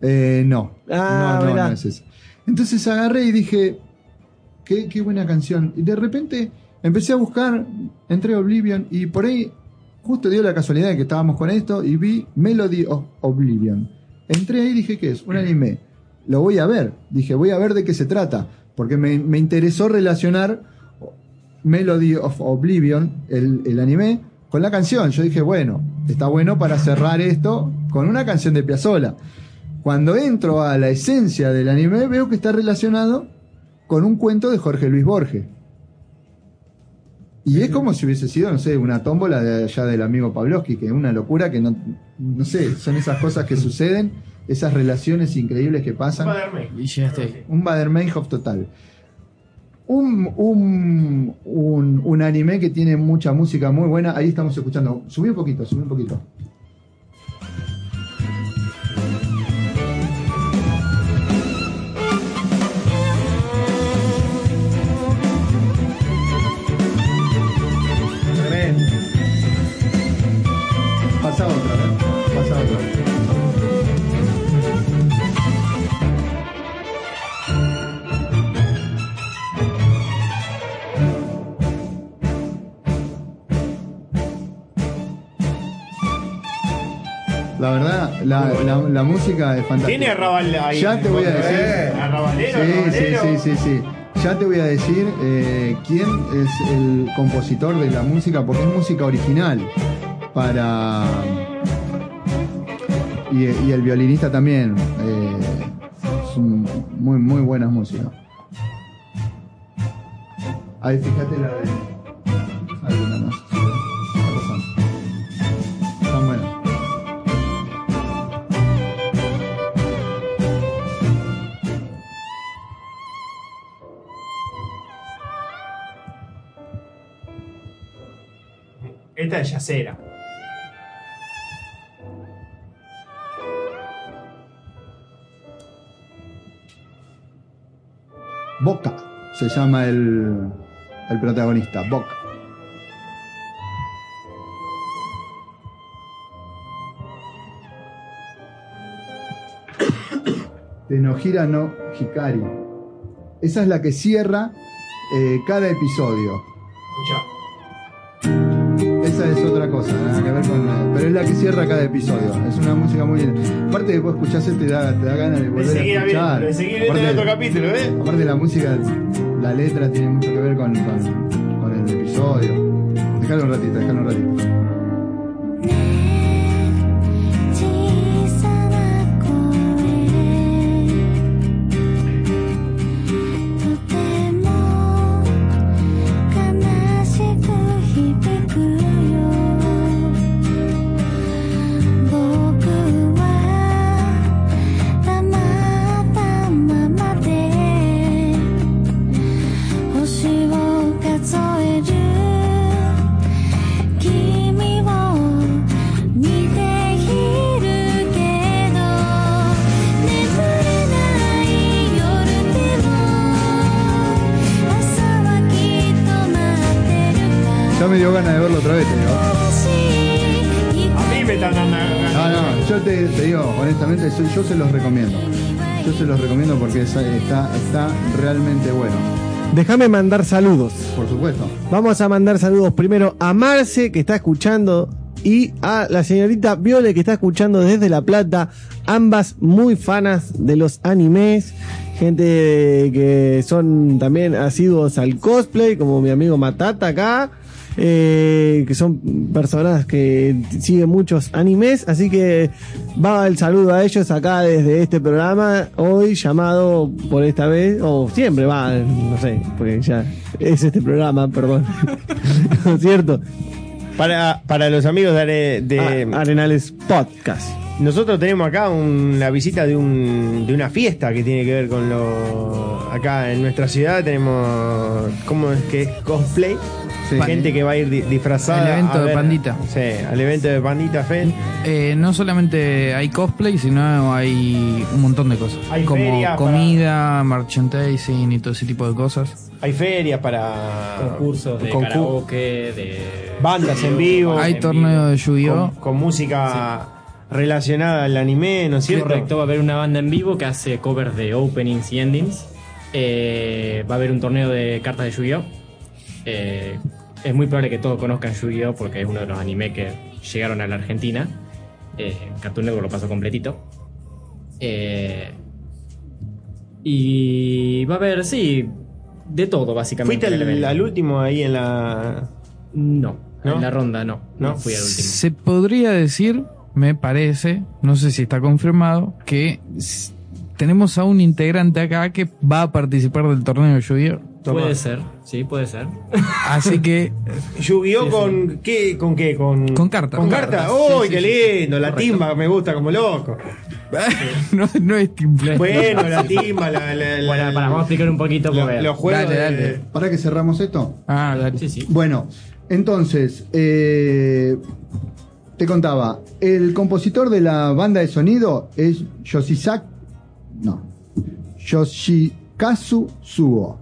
Eh, no.
Ah,
no, no, no es esa. Entonces agarré y dije, qué, qué buena canción. Y de repente empecé a buscar, entré a Oblivion y por ahí justo dio la casualidad de que estábamos con esto y vi Melody of Oblivion. Entré ahí y dije, ¿qué es? Un anime. Lo voy a ver. Dije, voy a ver de qué se trata. Porque me, me interesó relacionar Melody of Oblivion, el, el anime, con la canción. Yo dije, bueno, está bueno para cerrar esto con una canción de Piazzolla. Cuando entro a la esencia del anime, veo que está relacionado con un cuento de Jorge Luis Borges. Y es como si hubiese sido, no sé, una tómbola de allá del amigo Pavlovsky, que es una locura que no, no sé, son esas cosas que suceden, esas relaciones increíbles que pasan. Un Bader-Meinhof total. Un, un, un, un anime que tiene mucha música muy buena. Ahí estamos escuchando. Subí un poquito, subí un poquito. La, la, la música es fantástica.
Tiene arrabal ahí.
Ya te voy a
Eh,
decir.
arrabalero,
Sí, sí,
arrabalero.
sí, sí, sí. Ya te voy a decir eh, quién es el compositor de la música, porque es música original para. Y, y el violinista también. eh, son muy, muy buenas músicas. Ahí fíjate la de.
Esta es yacera.
Boca se llama el, el protagonista, Boca. Tenohira no Hikari. Esa es la que cierra eh, cada episodio. Cosa, nada que ver con la- pero es la que cierra cada episodio. Es una música muy linda. Aparte vos escuchás te da, te da ganas de
De
volver a
seguir
escuchar.
de seguir
Aparte-
el otro capítulo, ¿eh?
Aparte la música, la letra tiene mucho que ver con, con, con el episodio. Déjalo un ratito, déjalo un ratito. Yo, se los recomiendo. Yo se los recomiendo porque está, está realmente bueno.
Déjame mandar saludos.
Por supuesto.
Vamos a mandar saludos primero a Marce, que está escuchando, y a la señorita Viole, que está escuchando desde La Plata. Ambas muy fanas de los animes. Gente que son también asiduos al cosplay, como mi amigo Matata acá. Eh, que son personas que siguen muchos animes, así que va el saludo a ellos acá desde este programa, hoy llamado por esta vez, o siempre va, no sé, porque ya es este programa, perdón. ¿No es cierto?
Para, para los amigos de, Are- de
Ah, Arenales Podcast.
Nosotros tenemos acá un- la visita de, un, de una fiesta que tiene que ver con lo. Acá en nuestra ciudad tenemos. ¿Cómo es que es? Cosplay. Gente que va a ir di- disfrazada.
El evento
a
de Pandita.
Sí, al evento de Pandita Fest.
Eh, no solamente hay cosplay, sino hay un montón de cosas.
Hay
como
ferias para-
comida, merchandising y todo ese tipo de cosas.
Hay ferias para.
Concursos de
Concur-
karaoke, de.
Bandas en vivo.
Hay
en
torneo de
Con,
Yu-Gi-Oh!
con música relacionada al anime, ¿no es cierto?
Correcto, va a haber una banda en vivo que hace covers de openings y endings. Eh, va a haber un torneo de cartas de Yu-Gi-Oh! Eh, es muy probable que todos conozcan Yu-Gi-Oh! porque es uno de los animes que llegaron a la Argentina. Eh, Cartoon Network lo pasó completito. Eh, y va a haber, sí, de todo básicamente.
¿Fuiste al, último ahí en la.
No. En la ronda no. No fui al último.
Se podría decir, me parece, no sé si está confirmado, que tenemos a un integrante acá que va a participar del torneo de Yu-Gi-Oh!
Puede ser, sí, puede ser.
Así que.
¿Yu-Gi-Oh!
Sí,
con qué? ¿Con qué? Con,
Con cartas.
¿Con
Con
cartas? ¡Uy,
sí,
qué
sí,
lindo! La
Correcto.
timba me gusta como loco.
no, no es timbre.
Bueno, la timba, la, la- la-
Bueno, para, vamos a explicar un poquito
lo- los juegos.
Dale,
de-
dale.
¿Para que cerramos esto?
Ah, dale.
Sí, sí.
Bueno, entonces, eh, te contaba, el compositor de la banda de sonido es Yoshizak, no, Yoshikazu Sugo.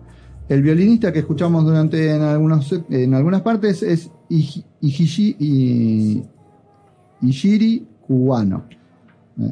El violinista que escuchamos durante en, algunos, en algunas partes es Iji- Ijishi- I- Ishiri Kuwano. Eh,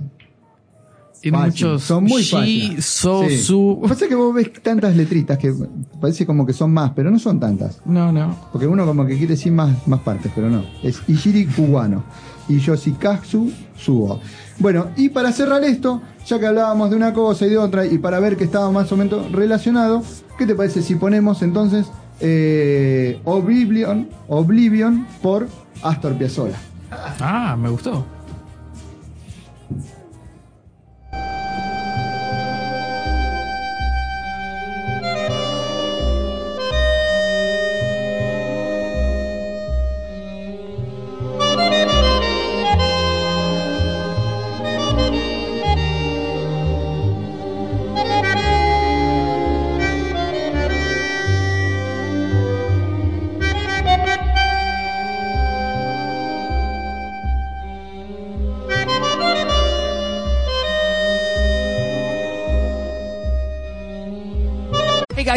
Tiene
fácil,
muchos.
Son muy fáciles.
so,
Sí.
su.
Lo que pasa es que vos ves tantas letritas que parece como que son más, pero no son tantas.
No, no.
Porque uno como que quiere decir más, más partes, pero no. Es Ishiri Kuwano y Yoshikazu Sugo. Bueno, y para cerrar esto, ya que hablábamos de una cosa y de otra, y para ver que estaba más o menos relacionado, ¿qué te parece si ponemos entonces eh, Oblivion, Oblivion por Astor Piazzolla?
Ah, me gustó.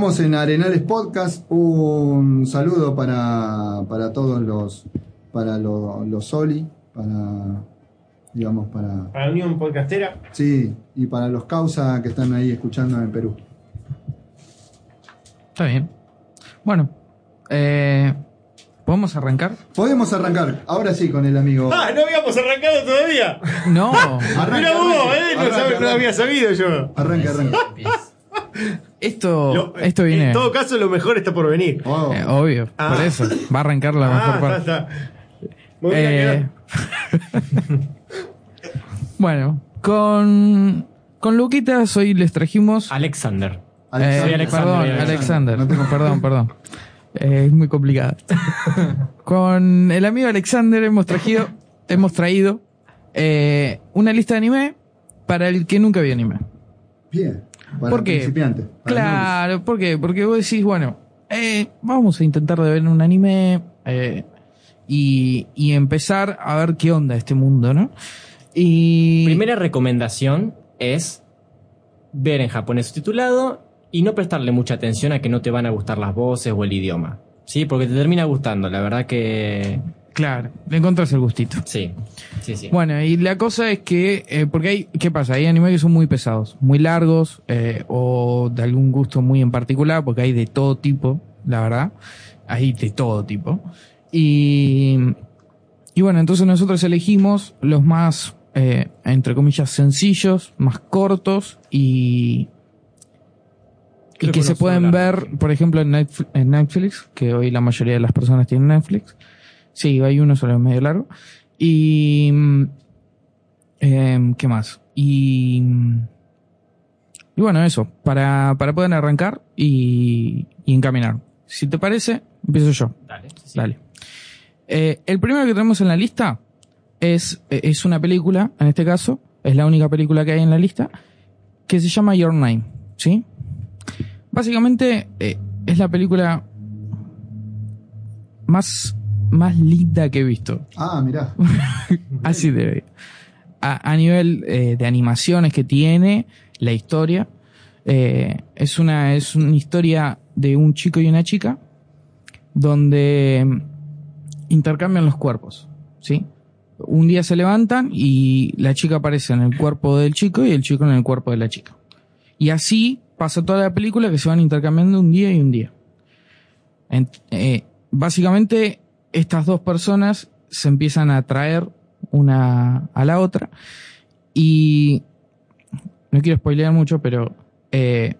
Estamos en Arenales Podcast. Un saludo para, para todos los para los, los Soli, para digamos para
Para la Unión Podcastera.
sí, y para los Causa que están ahí escuchando en Perú.
Está bien. Bueno, eh, ¿podemos arrancar?
Podemos arrancar, ahora sí, con el amigo.
¡Ah, no habíamos arrancado todavía!
No.
Mira vos, ¿eh? No,
arranca,
no
arranca.
había sabido yo.
Arranca, arranca.
Esto,
Lo-
esto viene.
En todo caso, lo mejor está por venir.
Oh.
Eh, obvio,
Ah.
por eso. Va a arrancar la mejor
Ah,
parte.
está, está.
Eh, bueno, con, con Luquitas hoy les trajimos.
Alexander.
Eh,
Soy Alexander,
perdón, Alexander.
Alexander.
Perdón, perdón. Eh, es muy complicado. con el amigo Alexander hemos traído, hemos traído eh, una lista de anime para el que nunca vio anime.
Bien. Para
¿Por qué?
principiantes, para
Claro, ¿por qué? Porque vos decís, bueno, eh, vamos a intentar de ver un anime eh, y, y empezar a ver qué onda este mundo, ¿no? Y.
Primera recomendación es ver en japonés subtitulado y no prestarle mucha atención a que no te van a gustar las voces o el idioma. Sí, porque te termina gustando, la verdad que.
Claro, le encontrás el gustito.
Sí, sí, sí.
Bueno, y la cosa es que, eh, porque hay, ¿qué pasa? Hay animes que son muy pesados, muy largos, eh, o de algún gusto muy en particular, porque hay de todo tipo, la verdad. Hay de todo tipo. Y, y bueno, entonces nosotros elegimos los más, eh, entre comillas, sencillos, más cortos y, y que
que
se pueden ver, por ejemplo, en Netflix, en Netflix, que hoy la mayoría de las personas tienen Netflix. Sí, hay uno solo medio largo. Y. mm, em, ¿Qué más? Y. mm, Y bueno, eso, para, para poder arrancar y, y encaminar. Si te parece, empiezo yo.
Dale. sí.
Dale. Eh, el primero que tenemos en la lista es, eh, es una película, en este caso, es la única película que hay en la lista, que se llama Your Name, ¿sí? Básicamente eh, es la película más, más linda que he visto.
Ah, mirá.
Así de. A, a nivel eh, de animaciones que tiene, la historia. eh, es, una, es una historia de un chico y una chica donde intercambian los cuerpos. ¿sí? Un día se levantan y la chica aparece en el cuerpo del chico y el chico en el cuerpo de la chica. Y así pasa toda la película que se van intercambiando un día y un día. En- eh, básicamente, estas dos personas se empiezan a atraer una a la otra. Y no quiero spoilear mucho, pero eh,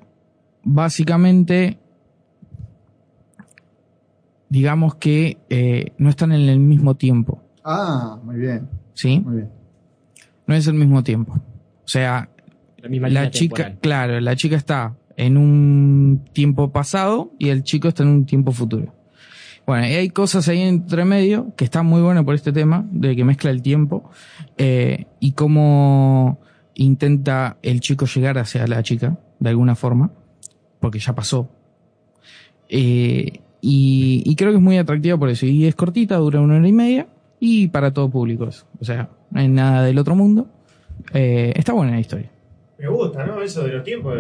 básicamente, digamos que eh, no están en el mismo tiempo.
Ah, muy bien.
¿Sí?
Muy bien.
No es el mismo tiempo. O sea,
La misma
la
línea
chica,
temporal.
claro, la chica está en un tiempo pasado y el chico está en un tiempo futuro. Bueno, y hay cosas ahí entre medio que están muy buenas por este tema, de que mezcla el tiempo, eh, y cómo intenta el chico llegar hacia la chica, de alguna forma, porque ya pasó. Eh, y, creo que es muy atractiva por eso. Y es cortita, dura una hora y media, y para todo público eso. O sea, no hay nada del otro mundo. Eh, está buena la historia.
Me gusta, ¿no? Eso de los tiempos.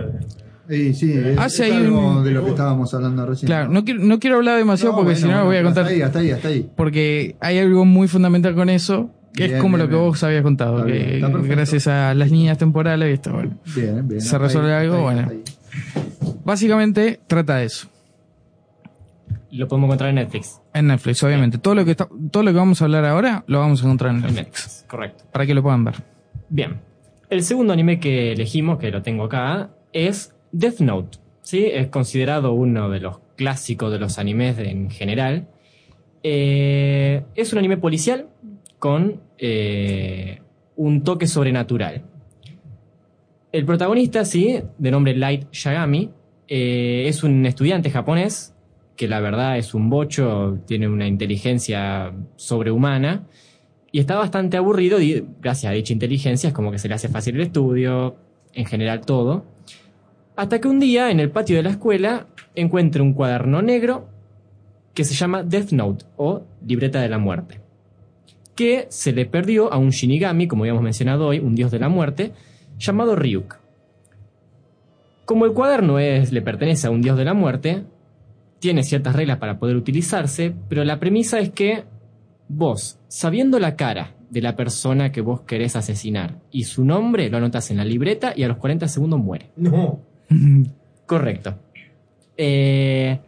Sí, sí, es,
Hace
es
ahí
algo
un-
de lo que estábamos hablando recién.
Claro, no quiero, no quiero hablar demasiado
No,
porque
bueno,
si no
bueno,
voy a contar.
Hasta ahí, hasta ahí, hasta ahí.
Porque hay algo muy fundamental con eso, que
Bien,
es como
bien,
lo que
bien.
vos habías contado, que gracias a las líneas temporales, esto, bueno,
Bien, bien.
se resuelve
ahí,
algo,
ahí,
bueno. Básicamente trata de eso.
Lo podemos encontrar en Netflix.
En Netflix, obviamente. Todo lo que está, todo lo que vamos a hablar ahora lo vamos a encontrar en
En
Netflix.
Netflix, correcto.
Para que lo puedan ver.
Bien. El segundo anime que elegimos, que lo tengo acá, es Death Note. ¿sí? Es considerado uno de los clásicos de los animes en general. Eh, es un anime policial con eh, un toque sobrenatural. El protagonista, sí, de nombre Light Yagami, eh, es un estudiante japonés que la verdad es un bocho, tiene una inteligencia sobrehumana y está bastante aburrido y gracias a dicha inteligencia es como que se le hace fácil el estudio, en general todo. Hasta que un día en el patio de la escuela encuentra un cuaderno negro que se llama Death Note o Libreta de la Muerte, que se le perdió a un Shinigami, como habíamos mencionado hoy, un dios de la muerte, llamado Ryuk. Como el cuaderno es, le pertenece a un dios de la muerte, tiene ciertas reglas para poder utilizarse, pero la premisa es que vos, sabiendo la cara de la persona que vos querés asesinar y su nombre, lo anotas en la libreta y a los 40 segundos muere.
No.
Correcto. Eh,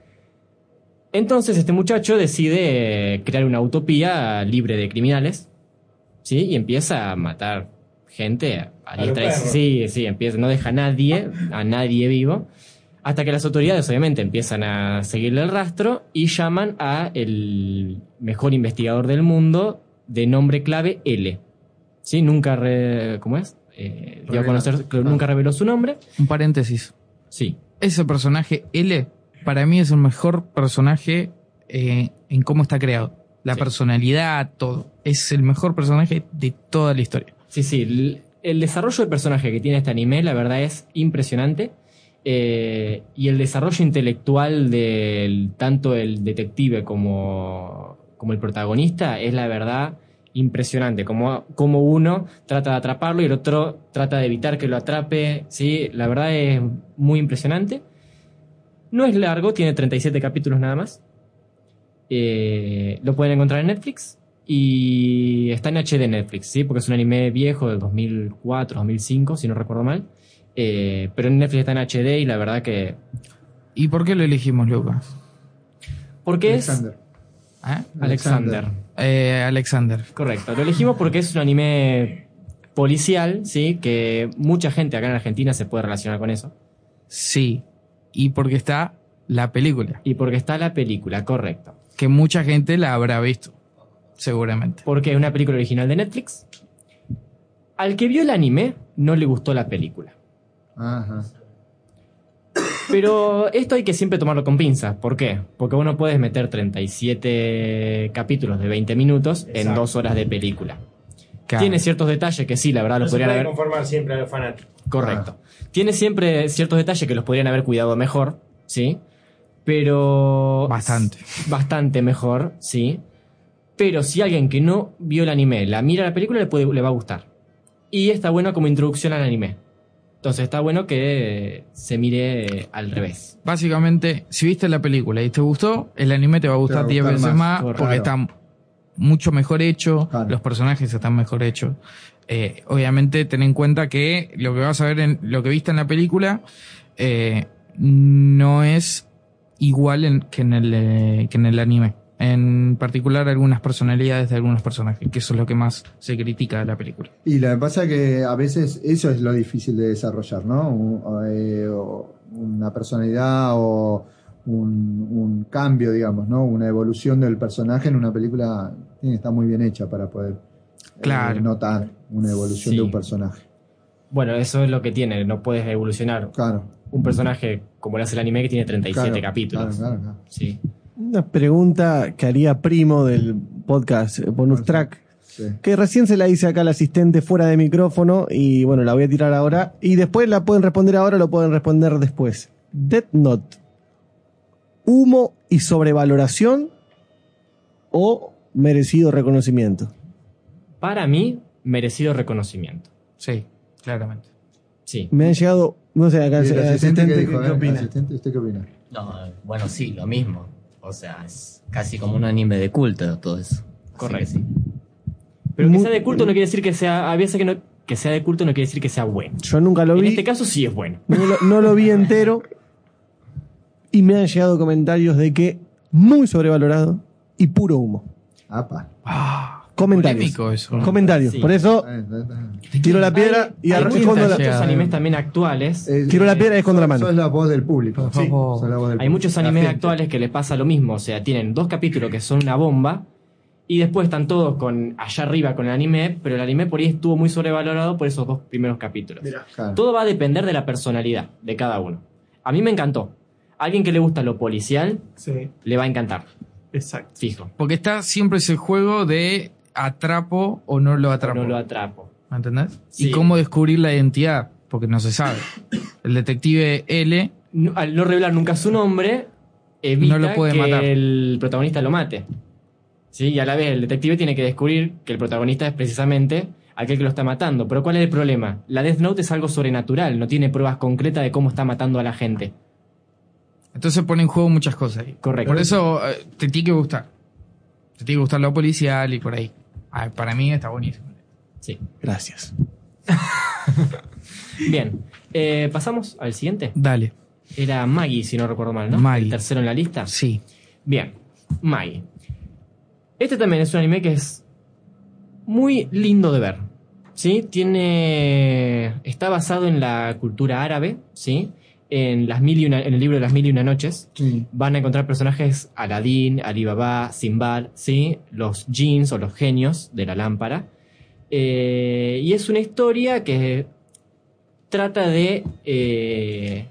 entonces este muchacho decide crear una utopía libre de criminales, ¿sí? Y empieza a matar gente a, diestra y-. Sí, sí, empieza, no deja a nadie, a nadie vivo, hasta que las autoridades obviamente empiezan a seguirle el rastro y llaman a el mejor investigador del mundo de nombre clave L. ¿Sí? Nunca, re- ¿cómo es? Eh, dio a
Revela.
conocer, que nunca reveló su nombre.
Un paréntesis.
Sí.
Ese personaje L, para mí es el mejor personaje eh, en cómo está creado. La personalidad, todo. Es el mejor personaje de toda la historia.
Sí, sí. El, el desarrollo de personaje que tiene este anime, la verdad, es impresionante. Eh, y el desarrollo intelectual del tanto el detective como, como el protagonista es la verdad impresionante. Como, como uno trata de atraparlo y el otro trata de evitar que lo atrape. Sí, la verdad es muy impresionante. No es largo, tiene 37 capítulos nada más. Eh, lo pueden encontrar en Netflix y está en HD Netflix, ¿sí? Porque es un anime viejo del 2004, 2005, si no recuerdo mal. Eh, pero en Netflix está en HD y la verdad que...
¿Y por qué lo elegimos, Lucas?
Porque es...
Alexander.
¿Eh?
Alexander.
Eh, Alexander.
Correcto. Lo elegimos porque es un anime policial, ¿sí? Que mucha gente acá en Argentina se puede relacionar con eso.
Sí. Y porque está la película.
Y porque está la película, correcto.
Que mucha gente la habrá visto. Seguramente.
Porque es una película original de Netflix. Al que vio el anime, no le gustó la película.
Ajá.
Pero esto hay que siempre tomarlo con pinzas. ¿Por qué? Porque vos no puedes meter 37 capítulos de 20 minutos en dos horas de película.
Claro.
Tiene ciertos detalles que sí, la verdad,
No
los podrían haber.
conformar siempre a los fanáticos.
Correcto. Tiene siempre ciertos detalles que los podrían haber cuidado mejor, ¿sí? Pero.
Bastante.
Bastante mejor, sí. Pero si alguien que no vio el anime la mira la película, le, puede, le va a gustar. Y está bueno como introducción al anime. Entonces está bueno que se mire al revés.
Básicamente, si viste la película y te gustó, el anime te va a gustar
va a
10
gustar
veces
más,
porque está mucho mejor hecho, los personajes están mejor hechos. Eh, obviamente, ten en cuenta que lo que vas a ver en lo que viste en la película eh, no es igual en- que, en el, eh, que en el anime. En particular, algunas personalidades de algunos personajes, que eso es lo que más se critica de la película.
Y lo que pasa es que a veces eso es lo difícil de desarrollar, ¿no? Un- o, eh, o una personalidad o un, un cambio, digamos, ¿no? Una evolución del personaje en una película tiene que estar muy bien hecha para poder eh,
Claro.
notar una evolución
Sí.
de un personaje.
Bueno, eso es lo que tiene, no puedes evolucionar un personaje como lo hace el anime que tiene 37
Claro,
capítulos.
claro, claro,
Sí.
Una pregunta que haría primo del podcast eh, Bonus Track. Que recién se la hice acá al asistente fuera de micrófono y bueno, la voy a tirar ahora. Y después la pueden responder ahora o lo pueden responder después. Death Note. ¿Humo y sobrevaloración o merecido reconocimiento?
Para mí, merecido reconocimiento.
Sí, claramente.
Sí.
Me han llegado, no sé, acá
¿Y el
el
asistente qué
asistente,
dijo?
¿qué,
eh?
opina?
¿Asistente, ¿Usted qué opina?
No, bueno, sí, lo mismo. O sea, es casi como un anime de culto todo eso.
Correcto.
sí.
Pero que sea de culto no quiere decir que sea. A veces que, no, que sea de culto no quiere decir que sea bueno.
Yo nunca lo
En
vi.
este caso sí es bueno.
No lo, no lo vi entero. Y me han llegado comentarios de que muy sobrevalorado y puro humo.
Apa.
Comentarios.
polémico eso.
Comentarios.
Sí.
Por eso tiro la piedra y escondo la
muchos animes también actuales.
Tiro la piedra y escondo la mano.
Sos la voz del público.
Sí.
Voz del
Hay
público.
muchos animes actuales que les pasa lo mismo. O sea, tienen dos capítulos que son una bomba. Y después están todos con allá arriba con el anime. Pero el anime por ahí estuvo muy sobrevalorado por esos dos primeros capítulos.
Claro.
Todo va a depender de la personalidad de cada uno. A mí me encantó. A alguien que le gusta lo policial, le va a encantar.
Exacto.
Fijo.
Porque está siempre ese juego de atrapo o no lo atrapo.
No lo atrapo.
¿Me entendés?
Sí.
Y cómo descubrir la identidad, porque no se sabe. El detective L
No- al no revelar nunca su nombre, evita
No lo puede
que
matar.
el protagonista lo mate. ¿Sí? Y a la vez el detective tiene que descubrir que el protagonista es precisamente aquel que lo está matando. Pero ¿cuál es el problema? La Death Note es algo sobrenatural, no tiene pruebas concretas de cómo está matando a la gente.
Entonces pone en juego muchas cosas ahí.
Correcto.
Por eso eh, te tiene que gustar. Te tiene que gustar lo policial y por ahí. Ah, para mí está buenísimo.
Sí.
Gracias.
Bien, eh, pasamos al siguiente.
Dale.
Era Maggie, si no recuerdo mal, ¿no?
Maggie.
El tercero en la lista.
Sí.
Bien, Maggie. Este también es un anime que es muy lindo de ver. ¿Sí? Tiene. Está basado en la cultura árabe, ¿sí? En, las mil y una- en el libro de las mil y una noches. Van a encontrar personajes Aladín, Alibaba, Simbad, ¿sí? Los jeans o los genios de la lámpara. Eh, y es una historia que trata de. eh,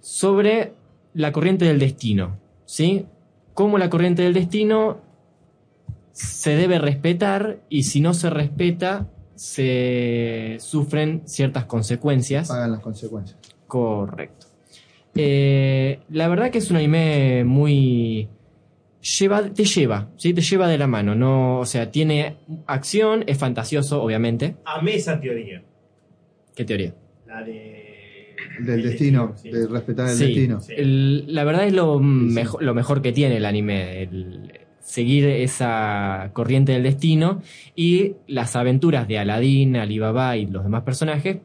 sobre la corriente del destino. ¿Sí? Cómo la corriente del destino se debe respetar y si no se respeta, se sufren ciertas consecuencias.
Pagan las consecuencias.
Correcto. Eh, la verdad que es un anime muy... Lleva, te lleva, ¿sí? Te lleva de la mano, no, o sea, tiene acción, es fantasioso, obviamente.
Amé esa teoría.
¿Qué teoría?
La de.
Del destino, de respetar el
Sí,
destino.
el- la verdad es lo, mejor, lo mejor que tiene el anime, el seguir esa corriente del destino y las aventuras de Aladdin, Alibaba y los demás personajes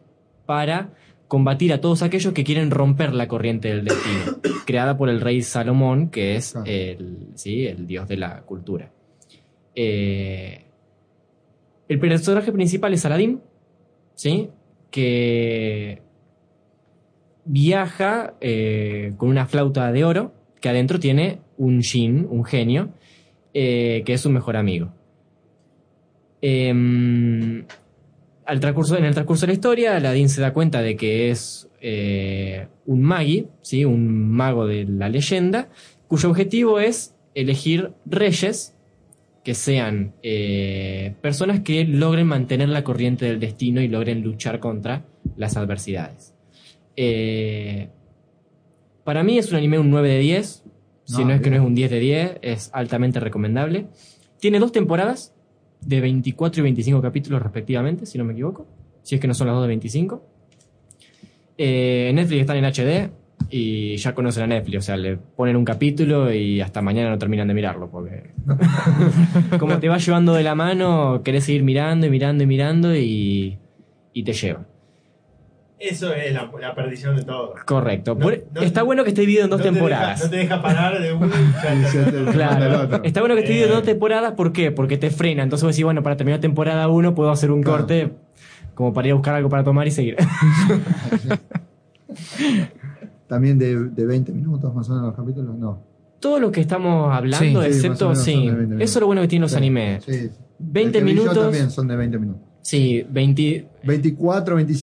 para combatir a todos aquellos que quieren romper la corriente del destino, creada por el rey Salomón, que es el, ¿sí? el dios de la cultura. Eh, el personaje principal es Aladdin, ¿sí? que viaja eh, con una flauta de oro que adentro tiene un jin, un genio, eh, que es su mejor amigo. Al transcurso, en el transcurso de la historia, Aladdin se da cuenta de que es eh, un magi, ¿sí? un mago de la leyenda, cuyo objetivo es elegir reyes que sean eh, personas que logren mantener la corriente del destino y logren luchar contra las adversidades. Eh, para mí es un anime un 9 de 10. Si
No,
es que no es un 10 de 10, es altamente recomendable. Tiene dos temporadas de 24 y 25 capítulos respectivamente, si no me equivoco. Si es que no son las dos de 25. Eh, Netflix están en HD y ya conocen a Netflix. O sea, le ponen un capítulo y hasta mañana no terminan de mirarlo. Porque como te va llevando de la mano, querés seguir mirando y mirando y mirando y, y te lleva.
Eso es la, la perdición de todo.
Correcto.
No- no-
está bueno que esté dividido en dos
no te
temporadas.
deja- no te deja parar de uno te-
Claro. Está bueno que esté dividido en dos temporadas, ¿por qué? Porque te frena. Entonces vos decís, bueno, para terminar temporada 1 puedo hacer un corte como para ir a buscar algo para tomar y seguir.
También de, de 20 minutos más o menos los capítulos, no.
Todo lo que estamos hablando,
Sí,
excepto, sí,
son de 20 minutos.
eso es lo bueno que tienen los
Sí,
animes.
sí, sí.
20
El que vi yo
minutos.
también son de 20 minutos.
Sí, 20.
24, 25.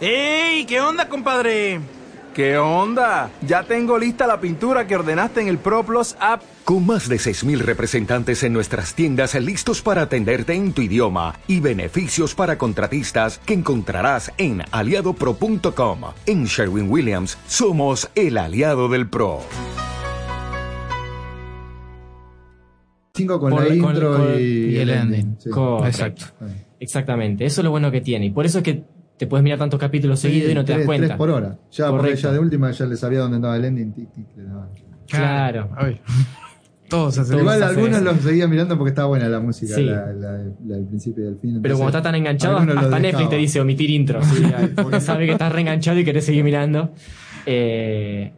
¡Ey! ¿Qué onda, compadre? ¿Qué onda? Ya tengo lista la pintura que ordenaste en el ProPlus app.
Con más de 6.000 representantes en nuestras tiendas listos para atenderte en tu idioma y beneficios para contratistas que encontrarás en aliadopro.com. En Sherwin Williams somos el aliado del PRO.
5 con
Por-
la intro
con-
y,
y el ending.
Sí.
Correcto. Exactamente. Eso es lo bueno que tiene. Y por eso es que te puedes mirar tantos capítulos
Sí,
seguidos y no te
tres-
das cuenta.
tres por hora. Ya, porque ya de última ya le sabía dónde andaba el ending. Tic, tic, le daba.
Claro.
Todos hacen
Igual algunos los seguía mirando porque estaba buena la música,
Sí.
la, la- la del principio y del fin.
Pero como estás tan enganchado, hasta Netflix te dice omitir intro. ¿sí? Porque sabe que estás reenganchado y querés seguir mirando. Eh,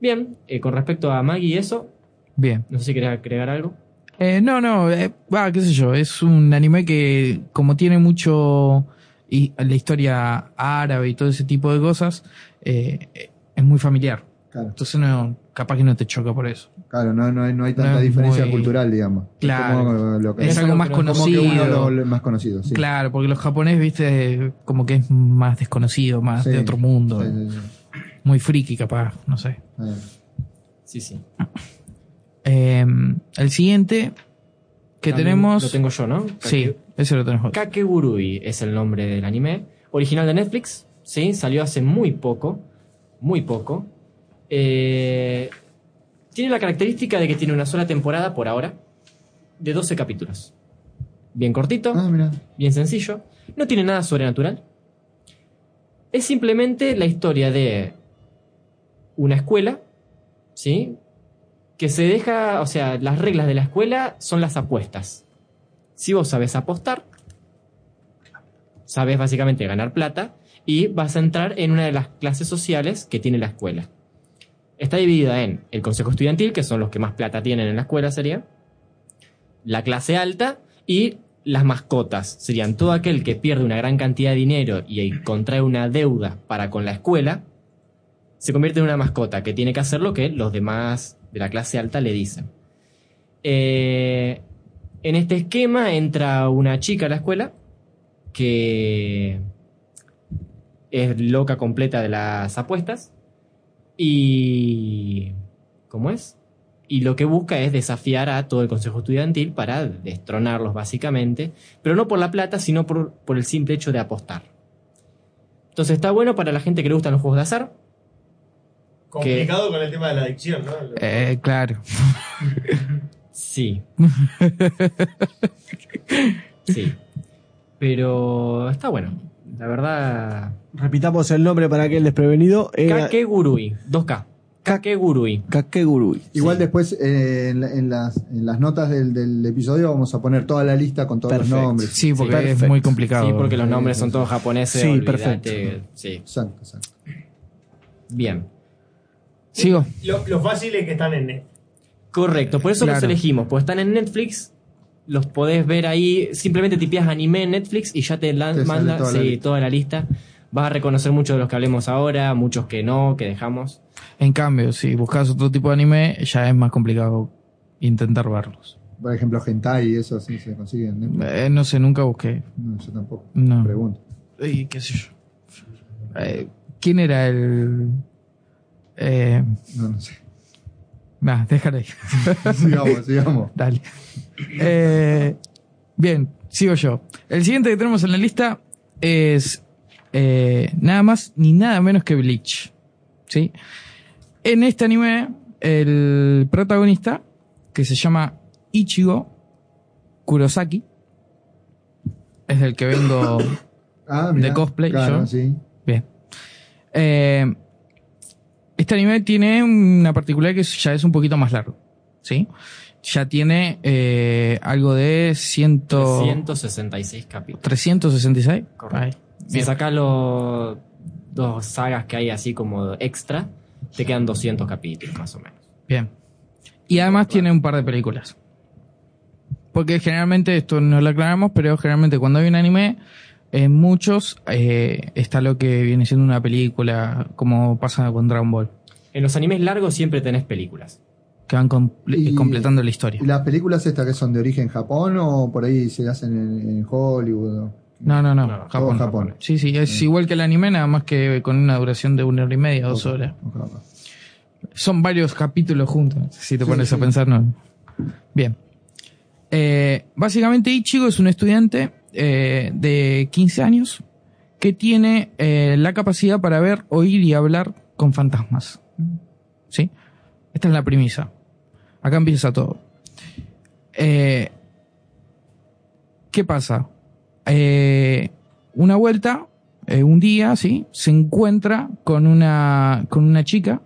bien, eh, con respecto a Maggie y eso,
Bien.
no sé si querés agregar algo.
Eh, no, no, eh, va, qué sé yo, es un anime que como tiene mucho y la historia árabe y todo ese tipo de cosas, eh, es muy familiar. Entonces no, capaz que no te choca por eso.
Claro, no, no, hay, no hay tanta
No
diferencia
muy-
cultural, digamos.
Claro.
como lo que-
Es algo más
como que
conocido.
uno lo- lo más conocido, sí.
Claro, porque los japoneses, viste, como que es más desconocido, más
Sí,
de otro mundo.
sí, sí, sí.
Muy friki, capaz, no sé.
Eh,
Sí, sí.
Eh, el siguiente que
También
tenemos.
Lo tengo yo, ¿no?
Sí, ese lo tenemos.
Kakegurui es el nombre del anime. Original de Netflix, ¿sí? Salió hace muy poco. Muy poco. Eh, tiene la característica de que tiene una sola temporada por ahora. De 12 capítulos. Bien cortito.
Ah,
Bien sencillo. No tiene nada sobrenatural. Es simplemente la historia de una escuela, ¿sí? Que se deja, o sea, las reglas de la escuela son las apuestas. Si vos sabes apostar, sabes básicamente ganar plata y vas a entrar en una de las clases sociales que tiene la escuela. Está dividida en el consejo estudiantil, que son los que más plata tienen en la escuela, sería. La clase alta y las mascotas. Serían todo aquel que pierde una gran cantidad de dinero y contrae una deuda para con la escuela, se convierte en una mascota que tiene que hacer lo que los demás de la clase alta le dicen. Eh, en este esquema entra una chica a la escuela que es loca completa de las apuestas y... ¿Cómo es? Y lo que busca es desafiar a todo el consejo estudiantil para destronarlos básicamente, pero no por la plata, sino por, por el simple hecho de apostar. Entonces está bueno para la gente que le gustan los juegos de azar.
Complicado con el tema de la adicción, ¿no?
Eh, claro.
Sí. Sí. Pero está bueno. La verdad.
Repitamos el nombre para aquel desprevenido. Era
Kakegurui. 2K. Kakegurui.
Kakegurui.
Igual después eh, en, la- en las, en las notas del, del episodio vamos a poner toda la lista con todos
Perfecto.
los nombres.
Sí, porque es muy complicado.
Sí, porque los nombres son todos japoneses.
Sí, perfecto.
Sí.
Exacto, exacto.
Bien.
Sigo.
Lo, lo fácil es que están en.
Correcto, por eso los elegimos, pues están en Netflix, los podés ver ahí, simplemente tipeas anime en Netflix y ya te,
Te
manda
toda la
sí,
lista.
toda la lista. Vas a reconocer muchos de los que hablemos ahora, muchos que no, que dejamos.
En cambio, si buscas otro tipo de anime, ya es más complicado intentar verlos.
Por ejemplo, hentai y eso sí se consigue en Netflix.
Eh, no sé, nunca busqué.
No, yo tampoco.
No.
Pregunto.
Y qué sé yo. Eh, ¿Quién era el...? Eh,
No, no sé.
Nah, déjale ahí.
sigamos, sigamos.
Dale. Eh, bien, sigo yo. El siguiente que tenemos en la lista es eh, nada más ni nada menos que Bleach. ¿Sí? En este anime, el protagonista, que se llama Ichigo Kurosaki, es del que vengo
Ah, mirá,
de cosplay.
claro,
yo.
sí.
Bien. Eh, este anime tiene una particularidad que ya es un poquito más largo. ¿Sí? Ya tiene eh, algo de ciento...
166 capítulos.
366. Ahí.
Si sacas los dos sagas que hay así como extra, te quedan 200 capítulos más o menos.
Bien. Y además tiene un par de películas. Porque generalmente, esto no lo aclaramos, pero generalmente cuando hay un anime, en muchos eh, está lo que viene siendo una película, como pasa con Dragon Ball,
En los animes largos siempre tenés películas.
que van
Y-
completando la historia.
¿Y las películas estas que son de origen Japón o por ahí se hacen en, en Hollywood? o-
No, no, no,
todo
Japón.
Japón.
Sí, sí, es igual que el anime, nada más que con una duración de una hora y media, dos horas. Son varios capítulos juntos, si te
Sí,
pones
sí,
a pensar, ¿no? Bien. Eh, básicamente Ichigo es un estudiante eh, de 15 años que tiene eh, la capacidad para ver, oír y hablar con fantasmas. ¿Sí? Esta es la premisa. Acá empieza todo. Eh, ¿Qué pasa? Una vuelta, un día, ¿sí? Se encuentra con una, con una chica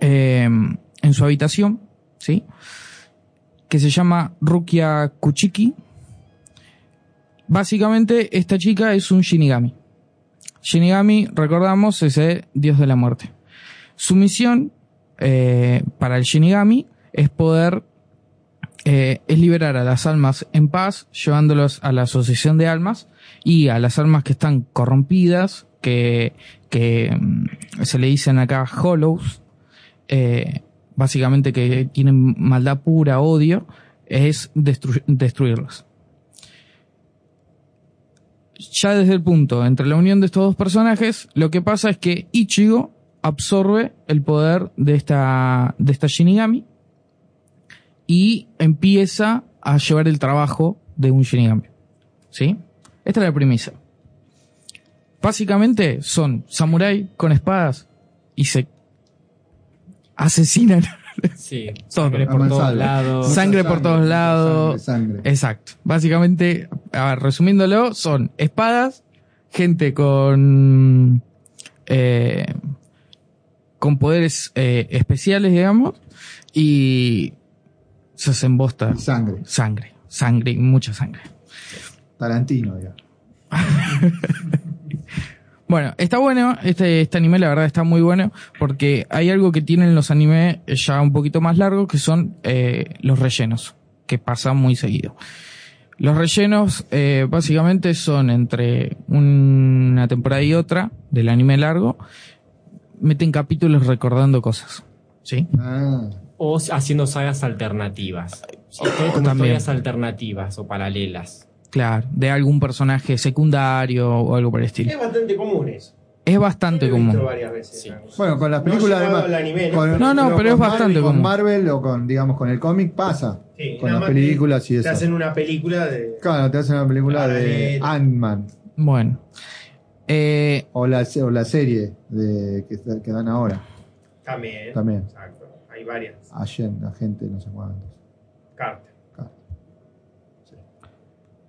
en su habitación, ¿sí? Que se llama Rukia Kuchiki. Básicamente, esta chica es un Shinigami. Shinigami, recordamos, es el dios de la muerte. Su misión eh, para el Shinigami es poder eh, es liberar a las almas en paz, llevándolos a la asociación de almas y a las almas que están corrompidas que, que mm, se le dicen acá hollows, eh, básicamente que tienen maldad pura, odio, es destru- destruirlos. Ya desde el punto entre la unión de estos dos personajes, lo que pasa es que Ichigo absorbe el poder de esta, de esta Shinigami y empieza a llevar el trabajo de un Shinigami. ¿Sí? Esta es la premisa. Básicamente son samurái con espadas y se asesinan.
Sí, sangre por todos lados.
Sangre por todos lados.
sangre.
Exacto. Básicamente, a ver, resumiéndolo, son espadas, gente con eh, con poderes eh, especiales, digamos, y se hacen bosta.
Sangre.
Sangre. Sangre, mucha sangre.
Tarantino, digamos.
Bueno, está bueno, este, este anime la verdad está muy bueno, porque hay algo que tienen los animes ya un poquito más largos, que son eh, los rellenos, que pasan muy seguido. Los rellenos eh, básicamente son entre una temporada y otra del anime largo, meten capítulos recordando cosas. ¿Sí?
Ah.
O haciendo sagas alternativas.
O-
Como
también.
historias alternativas o paralelas.
Claro, de algún personaje secundario o algo por el estilo.
Es bastante común eso.
Es bastante
Lo he visto
común.
varias veces.
Bueno, con las películas además.
al anime, ¿no?
con-
No, no, pero es bastante
Marvel,
común.
Con Marvel o con, digamos, con el cómic pasa.
Sí,
con las películas
te-
y
Te
eso.
hacen una película de.
Claro, te hacen una película de Ant-Man.
Bueno. Eh,
O la, o la serie de, que, que dan ahora.
También.
También.
Exacto. Hay varias.
Agente, agente, no sé cuántos.
Carter.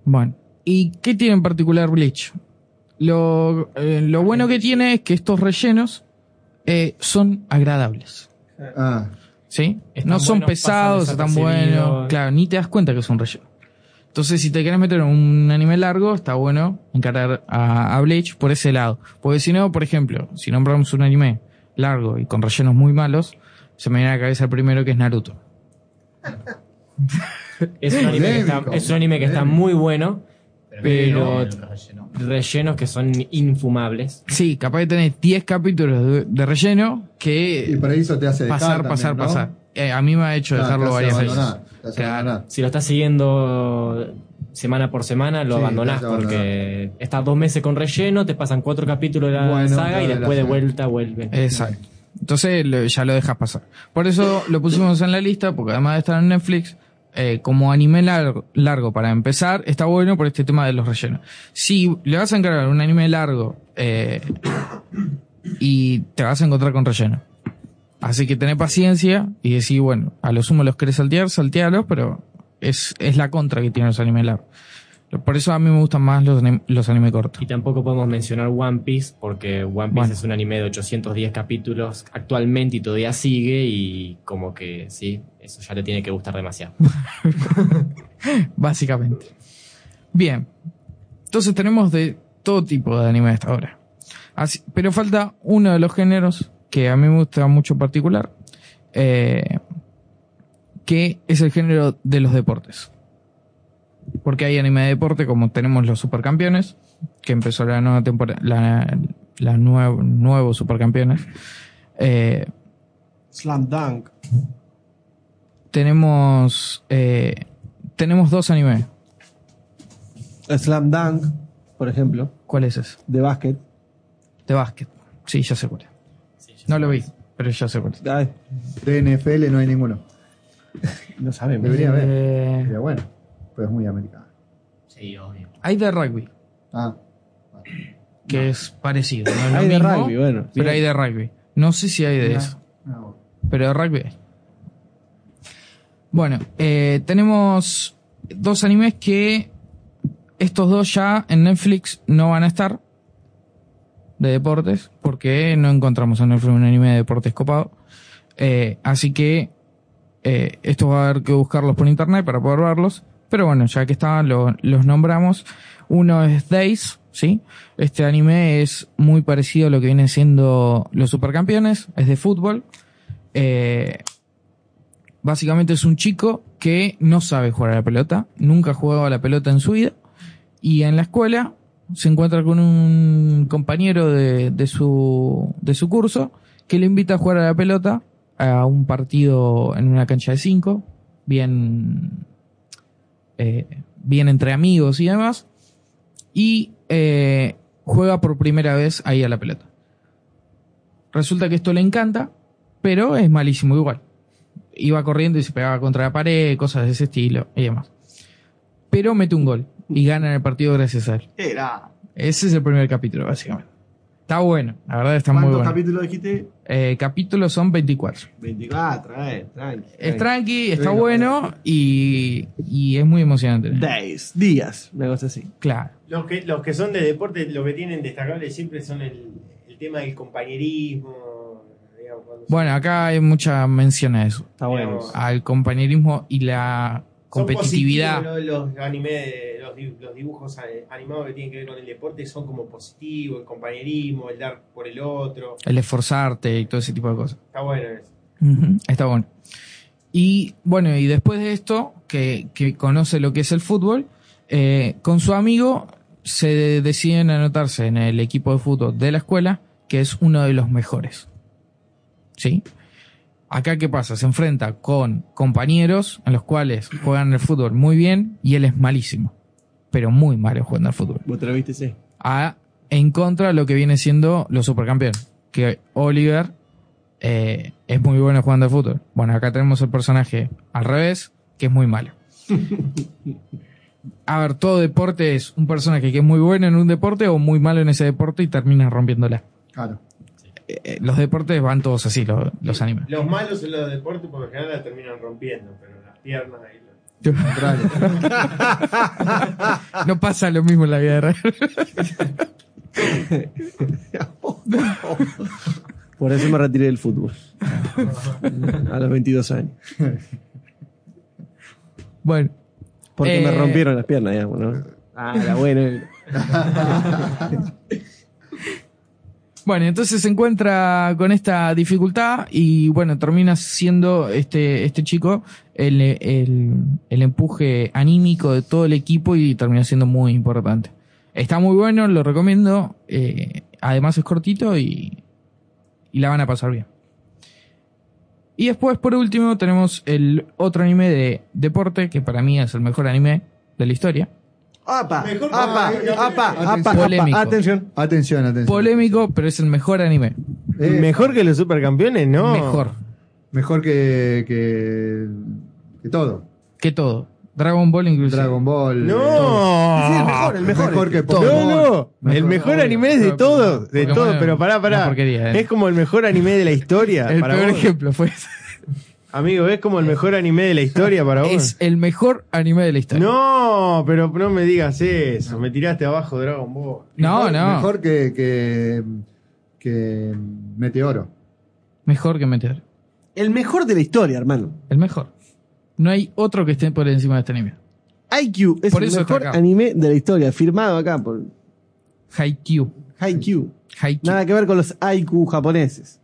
Bueno, ¿y qué tiene en particular Bleach? Lo, eh, lo bueno que tiene es que estos rellenos eh, son agradables.
Ah,
¿Sí?
Están
no son pesados, están buenos. Claro, ni te das cuenta que son rellenos. Entonces, si te quieres meter en un anime largo, está bueno encarar a, a Bleach por ese lado. Porque si no, por ejemplo, si nombramos un anime largo y con rellenos muy malos, se me viene a la cabeza el primero que es Naruto.
Es un anime que está,
Polémico,
es un anime que está muy bueno, pero
relleno.
rellenos que son infumables.
Sí, capaz de tener 10 capítulos de, de relleno
y
que
por ahí eso te hace dejar
pasar,
también,
pasar,
¿no?
pasar. Eh, a mí me ha hecho
Claro,
dejarlo varias veces.
Si lo estás siguiendo semana por semana, lo
Sí,
abandonás porque estás dos meses con relleno, te pasan cuatro capítulos de la
Bueno,
saga y después de vuelta vuelven.
Exacto. Entonces lo- ya lo dejas pasar. Por eso lo pusimos en la lista, porque además de estar en Netflix, eh, como anime largo, largo para empezar, está bueno por este tema de los rellenos. Si le vas a encargar un anime largo eh, y te vas a encontrar con relleno. Así que tené paciencia y decir, bueno, a lo sumo los querés saltear, saltealos, pero es, es la contra que tienen los animes largos. Por eso a mí me gustan más los, anim- los anime cortos.
Y tampoco podemos mencionar One Piece porque One Piece
Bueno.
es un anime de 810 capítulos actualmente y todavía sigue y como que sí, eso ya te tiene que gustar demasiado.
Básicamente. Bien. Entonces tenemos de todo tipo de anime hasta ahora. Así- pero falta uno de los géneros que a mí me gusta mucho en particular, eh, que es el género de los deportes. Porque hay anime de deporte como tenemos los supercampeones, que empezó la nueva temporada, la, la nuevo, nuevo supercampeones. Eh,
Slam Dunk.
Tenemos, eh, tenemos dos animes.
Slam Dunk, por ejemplo.
¿Cuál es ese?
De básquet.
De básquet. Sí, ya sé cuál es. No lo vi, pero ya sé cuál es.
Ay,
De NFL no hay ninguno.
no sabemos.
Debería haber.
Eh,
Sería bueno. Pero es muy americano.
Sí, obvio.
hay de rugby,
Ah,
que es parecido. No es lo
Hay de
mismo,
rugby, bueno.
Pero hay de rugby. No sé si hay de
Mira.
eso,
ah,
pero de rugby hay. Bueno, eh, tenemos dos animes que estos dos ya en Netflix no van a estar de deportes, porque no encontramos en Netflix un anime de deportes copado. Eh, así que eh, esto va a haber que buscarlos por internet para poder verlos. Pero bueno, ya que estaban, lo- los nombramos. Uno es Days, ¿sí? Este anime es muy parecido a lo que vienen siendo los supercampeones, es de fútbol. Eh, básicamente es un chico que no sabe jugar a la pelota, nunca ha jugado a la pelota en su vida. Y en la escuela se encuentra con un compañero de, de su, de su curso que le invita a jugar a la pelota a un partido en una cancha de cinco, bien, eh, bien entre amigos y demás, y eh, juega por primera vez ahí a la pelota. Resulta que esto le encanta, pero es malísimo igual. Iba corriendo y se pegaba contra la pared, cosas de ese estilo y demás. Pero mete un gol y gana el partido gracias a él.
Era.
Ese es el primer capítulo, básicamente. Está bueno, la verdad está muy
¿Cuántos
bueno.
capítulos dijiste?
Eh, capítulos son 24.
24, eh, tranqui.
Es tranqui, está bueno y, y es muy emocionante.
Days, días, una cosa así.
Claro.
Los que, los que son de deporte, lo que tienen destacable siempre son el, el tema del compañerismo.
Bueno, acá hay mucha mención a eso.
Está
bueno.
Al compañerismo y la
son
competitividad.
positivos, ¿no? Los anime, los, di- los dibujos animados que tienen que ver con el deporte son como positivos, el compañerismo, el dar por el otro.
El esforzarte y todo ese tipo de cosas.
Está bueno eso.
Está bueno. Y bueno, y después de esto, que, que conoce lo que es el fútbol, eh, con su amigo se deciden anotarse en el equipo de fútbol de la escuela, que es uno de los mejores. ¿Sí? Acá, ¿qué pasa? Se enfrenta con compañeros en los cuales juegan el fútbol muy bien y él es malísimo. Pero muy malo jugando al fútbol.
¿Vos te lo viste, sí?
a, en contra de lo que viene siendo los supercampeones. Que Oliver eh, es muy bueno jugando al fútbol. Bueno, acá tenemos el personaje al revés, que es muy malo. A ver, todo deporte es un personaje que es muy bueno en un deporte o muy malo en ese deporte y termina rompiéndola.
Claro.
Eh, los deportes van todos así, lo- los animes.
Los malos en los deportes por lo general la terminan rompiendo, pero las piernas ahí. lo-
no pasa lo mismo en la vida real.
Por eso me retiré del fútbol. A los 22 años.
Bueno.
Porque me
Eh,
rompieron las piernas, digamos, ¿no? Ah, era bueno.
Bueno, entonces se encuentra con esta dificultad y bueno, termina siendo este, este chico el, el, el empuje anímico de todo el equipo y termina siendo muy importante. Está muy bueno, lo recomiendo. eh, además es cortito y, y la van a pasar bien. Y después, por último, tenemos el otro anime de deporte, que para mí es el mejor anime de la historia.
¡Apa! ¡Apa! ¡Apa! ¡Apa!
Polémico.
apa. Atención.
Atención, atención.
Polémico, pero es el mejor anime.
Mejor que los supercampeones, ¿no?
Mejor.
Mejor que, que, que todo.
Que todo. Dragon Ball inclusive.
Dragon Ball.
No.
todo.
Sí, el mejor, el mejor.
Mejor que
No,
Pokémon.
no. El mejor anime es de todo. De
Pokémon
todo, pero pará, pará.
eh.
Es como el mejor anime de la historia.
El
para
peor
vos.
ejemplo fue ese.
Amigo, es como el mejor anime de la historia para vos.
Es el mejor anime de la historia.
No, pero no me digas eso. Me tiraste abajo Dragon Ball.
No,
Mejor-
no.
Mejor que, que, que Meteoro.
Mejor que Meteor.
El mejor de la historia, hermano.
El mejor. No hay otro que esté por encima de este anime.
IQ es
Por
el mejor anime de la historia, firmado acá por
Haikyuu.
Haikyuu.
Haikyuu.
Nada que ver con los IQ japoneses.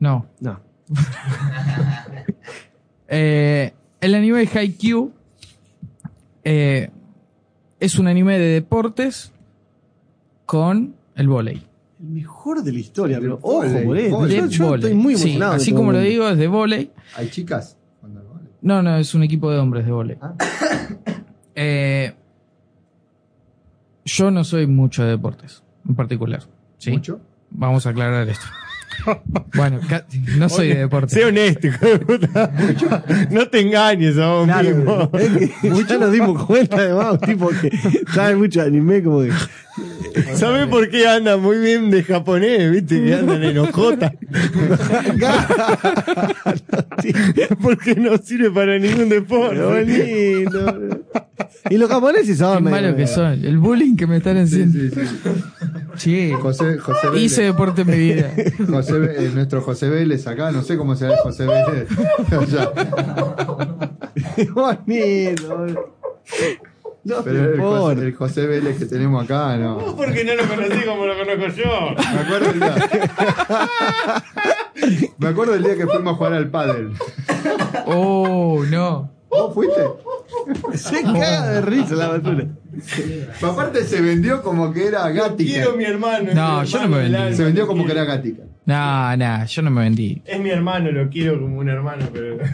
No.
No.
Eh, el anime de Haikyuu eh, es un anime de deportes con el volei.
El mejor de la historia, pero ojo,
vóley,
por. Yo, estoy muy
Sí, así
todo
como lo digo, es de volei.
Hay chicas.
No, no, es un equipo de hombres de volei. Eh, yo no soy mucho de deportes, en particular. ¿sí?
¿Mucho?
Vamos a aclarar esto. Bueno, no soy de deportes.
Sé honesto, hijo de puta. No te engañes a vos
Claro,
mismo.
es que ya nos dimos cuenta además, un tipo que sabe mucho de anime, como que.
¿Sabes por qué andan muy bien de japonés? ¿Viste? Que andan en ojota. Porque no sirve para ningún deporte.
bonito. Y los japoneses son.
Qué
medio-
malo que son. El bullying que me están haciendo. Sí.
José, José Vélez.
Hice deporte en mi vida.
José, eh, nuestro José Vélez acá, no sé cómo será el José Vélez.
Bonito. No
pero el. José, el José Vélez que tenemos acá, no.
Porque no lo conocí como lo conozco yo.
Me acuerdo el día. Me acuerdo el día que fuimos a jugar al pádel.
Oh, no.
¿Vos fuiste?
Se caga de risa la basura.
Pero aparte se vendió como que era Gatica.
Quiero mi hermano.
No,
mi
yo no me vendí.
Se vendió como que era Gatica.
No, no, yo no me vendí.
Es mi hermano, lo quiero como un hermano, pero.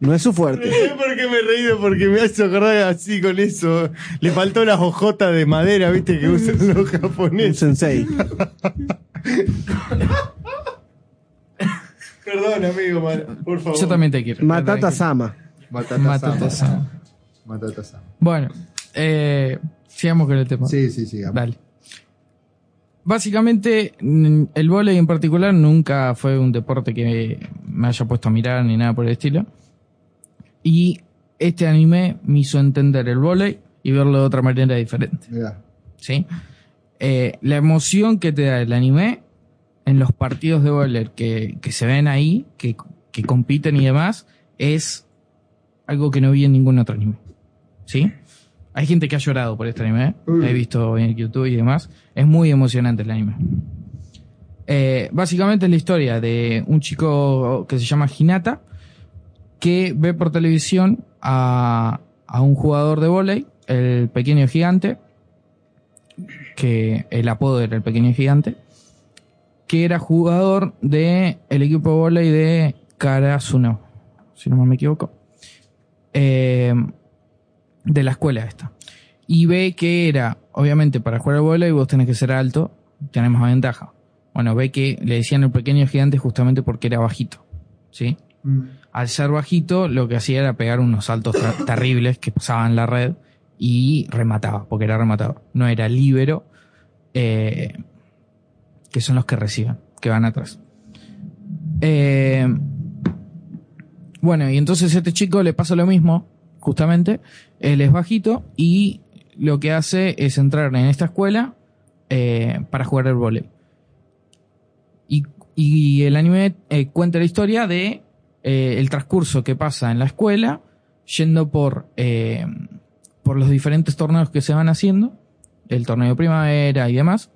No es su
No
fuerte.
sé por qué me he reído, porque me hace acordar así con eso. Le faltó la hojotas de madera, viste, que usan los
Un
japoneses.
sensei.
Perdón, amigo, por favor.
Yo también te quiero.
Matata Sama.
Matata
Matata
Sama.
Sama.
Matata Sama.
Bueno, eh, sigamos con el tema.
Sí, sí, sí.
Dale. Básicamente, el vóley en particular nunca fue un deporte que me haya puesto a mirar ni nada por el estilo. Y este anime me hizo entender el vóley y verlo de otra manera diferente.
Mirá.
¿sí? Eh, la emoción que te da el anime en los partidos de vóley que, que se ven ahí, que, que compiten y demás, es algo que no vi en ningún otro anime. ¿Sí? Hay gente que ha llorado por este anime,
Uy.
he visto en YouTube y demás. Es muy emocionante el anime. Eh, básicamente es la historia de un chico que se llama Hinata, que ve por televisión a, a un jugador de vóley, el pequeño gigante, que el apodo era el pequeño gigante, que era jugador de el equipo de vóley de Karasuno, si no me equivoco, eh, de la escuela esta. Y ve que era, obviamente, para jugar al vóley vos tenés que ser alto, tenés más ventaja. Bueno, ve que le decían el pequeño gigante justamente porque era bajito, ¿sí?
Mm.
Al ser bajito, lo que hacía era pegar unos saltos ter- terribles que pasaban la red y remataba, porque era rematador. No era líbero, eh, que son los que reciben, que van atrás. Eh, bueno, y entonces a este chico le pasa lo mismo, justamente. Él es bajito y lo que hace es entrar en esta escuela eh, para jugar el vóley. Y, el anime eh, cuenta la historia de el transcurso que pasa en la escuela, yendo por, por los diferentes torneos que se van haciendo, el torneo de primavera y demás,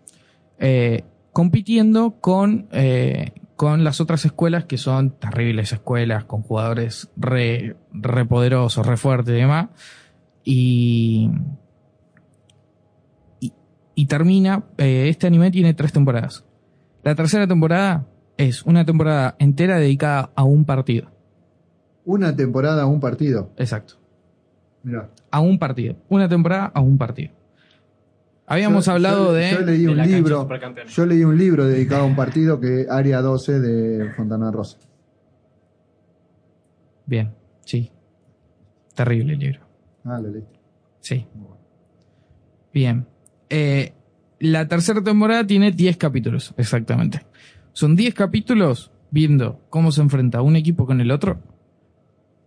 compitiendo con, eh, con las otras escuelas que son terribles escuelas, con jugadores re, re poderosos, re fuertes y demás. Y, y, y termina, eh, este anime tiene tres temporadas. La tercera temporada es una temporada entera dedicada a un partido.
Una temporada a un partido.
Exacto.
Mirá.
A un partido. Una temporada a un partido. Habíamos
Yo-
hablado
yo-
de.
Yo leí
de
un libro. Yo leí un libro dedicado a un partido que Área 12 de Fontana Rosa.
Bien, sí. Terrible el libro.
Ah, lo leí.
Sí. Bien. Eh, la tercera temporada tiene 10 capítulos, exactamente. Son 10 capítulos viendo cómo se enfrenta un equipo con el otro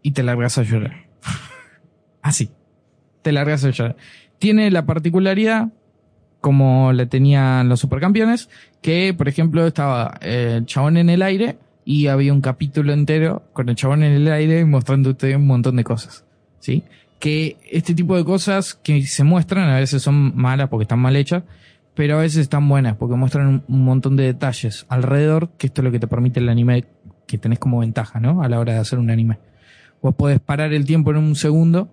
y te largas a llorar. Así. Te largas a llorar. Tiene la particularidad, como la tenían los supercampeones, que por ejemplo estaba el chabón en el aire y había un capítulo entero con el chabón en el aire mostrándote un montón de cosas. ¿Sí? Que este tipo de cosas que se muestran a veces son malas porque están mal hechas, pero a veces están buenas porque muestran un montón de detalles alrededor, que esto es lo que te permite el anime que tenés como ventaja, ¿no? A la hora de hacer un anime. Vos podés parar el tiempo en un segundo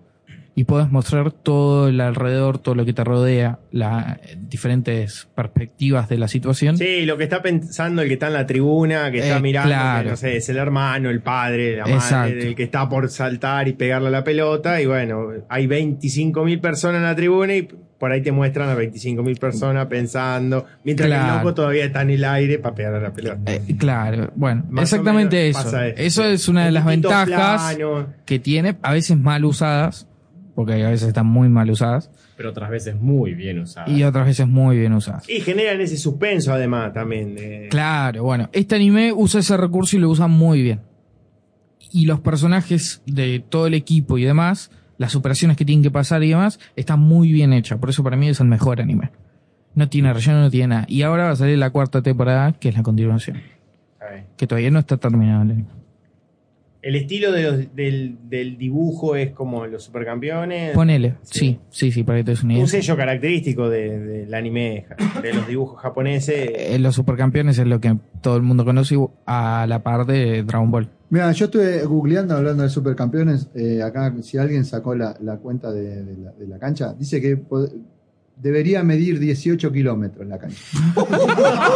y podés mostrar todo el alrededor, todo lo que te rodea, las diferentes perspectivas de la situación.
Sí, lo que está pensando el que está en la tribuna, que está
Eh,
mirando,
claro.
que no sé, es el hermano, el padre, la madre, del que está por saltar y pegarle a la pelota. Y bueno, hay 25.000 personas en la tribuna y por ahí te muestran a 25.000 personas pensando, mientras que el
Claro.
loco todavía está en el aire para pegarle a la pelota.
Eh, claro, bueno,
Más
exactamente eso. Eso es una de las ventajas que tiene, a veces mal usadas, porque a veces están muy mal usadas,
Pero otras veces muy bien usada.
y otras veces muy bien usadas.
Y generan ese suspenso además también. de-
Claro, bueno, este anime usa ese recurso y lo usa muy bien. Y los personajes de todo el equipo y demás, las operaciones que tienen que pasar y demás, están muy bien hechas. Por eso para mí es el mejor anime. No tiene relleno, no tiene nada. Y ahora va a salir la cuarta temporada, que es la continuación. Que todavía no está terminado el anime.
El estilo de los- del, del dibujo es como los supercampeones.
Ponele, sí, sí, sí, para que te des una idea.
Un sello característico de- del anime, de los dibujos japoneses.
Eh, los supercampeones es lo que todo el mundo conoce a la par de Dragon Ball.
Mira, yo estuve googleando hablando de supercampeones. eh, acá, si alguien sacó la, la cuenta de, de la, de la cancha, dice que debería medir 18 kilómetros la cancha.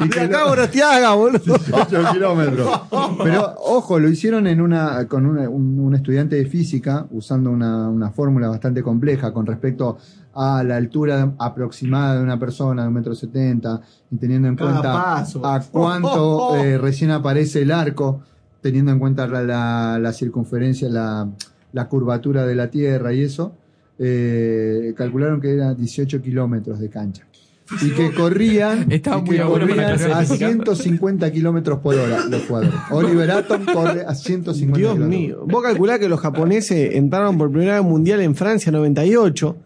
y que
acá Gorostiaga, boludo.
18 kilómetros. Pero ojo, lo hicieron en una, con una- un, un estudiante de física usando una, una fórmula bastante compleja con respecto a la altura aproximada de una persona de un metro setenta y teniendo en
Cada
cuenta
paso.
a cuánto eh, recién aparece el arco, teniendo en cuenta la, la- la circunferencia, la, la curvatura de la Tierra y eso, eh, calcularon que eran 18 kilómetros de cancha. Y que corrían,
Estaba
y
muy
que corrían a
física.
150 kilómetros por hora los cuadros. Oliver Atom corre a 150
Dios mío. Vos calculás que los japoneses entraron por primera vez al mundial en Francia 98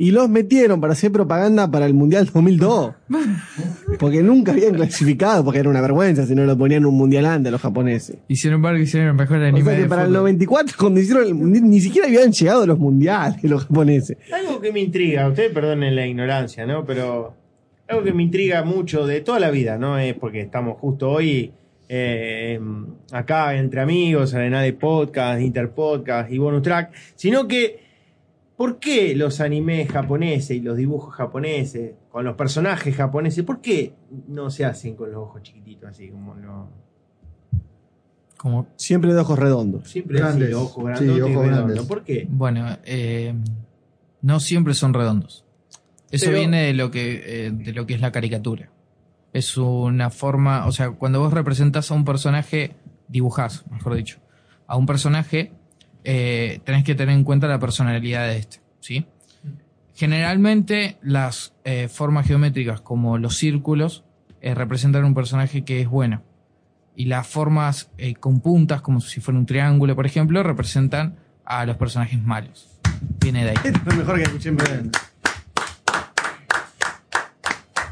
y los metieron para hacer propaganda para el mundial 2002. Porque nunca habían clasificado, porque era una vergüenza si no lo ponían un mundial antes los japoneses.
Y sin embargo hicieron el mejor
O
anime
sea que
de
para el
fútbol.
94, cuando hicieron el mundial, ni siquiera habían llegado los mundiales los japoneses.
Algo que me intriga, ustedes perdonen la ignorancia, ¿no? Pero algo que me intriga mucho de toda la vida, no es porque estamos justo hoy eh, acá entre amigos, Arena de Podcast, Interpodcast y Bonus Track, sino que ¿por qué los animes japoneses y los dibujos japoneses, con los personajes japoneses, por qué no se hacen con los ojos chiquititos así como lo...
Como
Siempre de ojos redondos.
Siempre
Grandes.
así, ojos
Sí,
grandotes y
ojos grandes.
¿Por qué?
Bueno, eh, no siempre son redondos. Eso
Pero-
viene de lo que eh, de lo que es la caricatura. Es una forma, o sea, cuando vos representas a un personaje, dibujás, mejor dicho, a un personaje, eh, tenés que tener en cuenta la personalidad de este, ¿sí? Generalmente las eh, formas geométricas como los círculos eh, representan un personaje que es bueno. Y las formas eh, con puntas, como si fuera un triángulo, por ejemplo, representan a los personajes malos. Viene de ahí.
Es lo mejor que escuché en.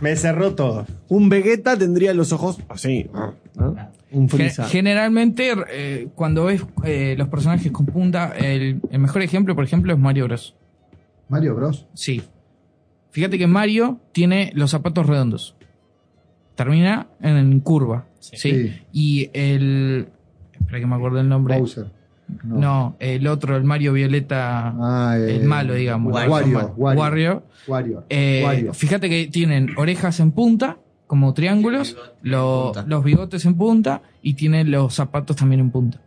Me cerró todo.
Un Vegeta tendría los ojos así. ¿No? Un.
Generalmente, eh, cuando ves eh, los personajes con punta, el, el mejor ejemplo, por ejemplo, es Mario Bros.
Mario Bros.
Sí. Fíjate que Mario tiene los zapatos redondos. Termina en curva. Sí.
Sí.
Y el. Espera que me acuerdo el nombre.
Bowser.
No. el otro, el Mario Violeta.
Ah, eh,
el malo, digamos.
Wario. Wario.
Wario. Eh,
Wario.
Fíjate que tienen orejas en punta, como triángulos, lo- los bigotes en punta y tienen los zapatos también en punta.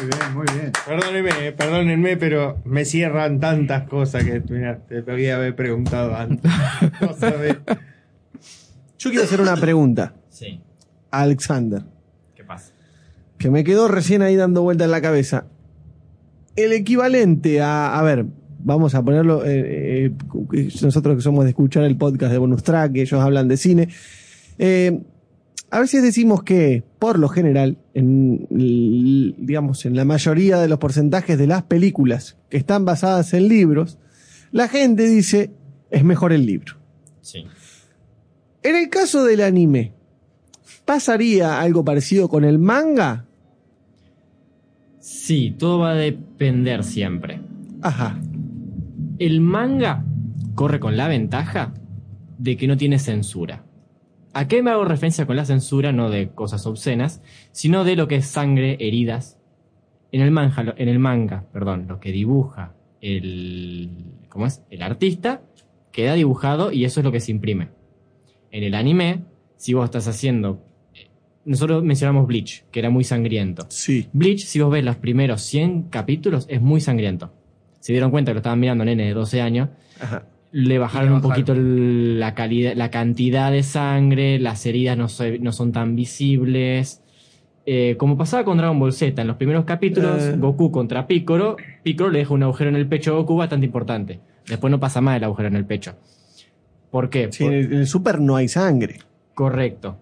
Muy bien, muy bien.
Perdónenme, perdónenme, pero me cierran tantas cosas que mira, te podía haber preguntado antes.
Yo quiero hacer una pregunta
Sí.
a Alexander,
¿Qué pasa?
que me quedó recién ahí dando vuelta en la cabeza. El equivalente a, a ver, vamos a ponerlo, eh, eh, nosotros que somos de escuchar el podcast de Bonus Track, que ellos hablan de cine, eh, a veces decimos que, por lo general, en, digamos, en la mayoría de los porcentajes de las películas que están basadas en libros, la gente dice, es mejor el libro.
Sí.
En el caso del anime, ¿pasaría algo parecido con el manga?
Sí, todo va a depender siempre.
Ajá.
El manga corre con la ventaja de que no tiene censura. ¿A qué me hago referencia con la censura? No de cosas obscenas, sino de lo que es sangre, heridas. En el manga, lo- en el manga, perdón, lo que dibuja el, ¿cómo es? El artista queda dibujado y eso es lo que se imprime. En el anime, si vos estás haciendo, eh, nosotros mencionamos Bleach, que era muy sangriento.
Sí.
Bleach, si vos ves los primeros 100 capítulos, es muy sangriento. Se dieron cuenta que lo estaban mirando nene de 12 años. Le bajaron un
bajaron.
poquito el- la, calidad, la cantidad de sangre, las heridas no, se- no son tan visibles. Eh, como pasaba con Dragon Ball Z, en los primeros capítulos,
Eh.
Goku contra Piccolo, Piccolo le deja un agujero en el pecho a Goku bastante importante. Después no pasa más el agujero en el pecho. ¿Por qué?
Sí, en, el, en el Super no hay sangre.
Correcto.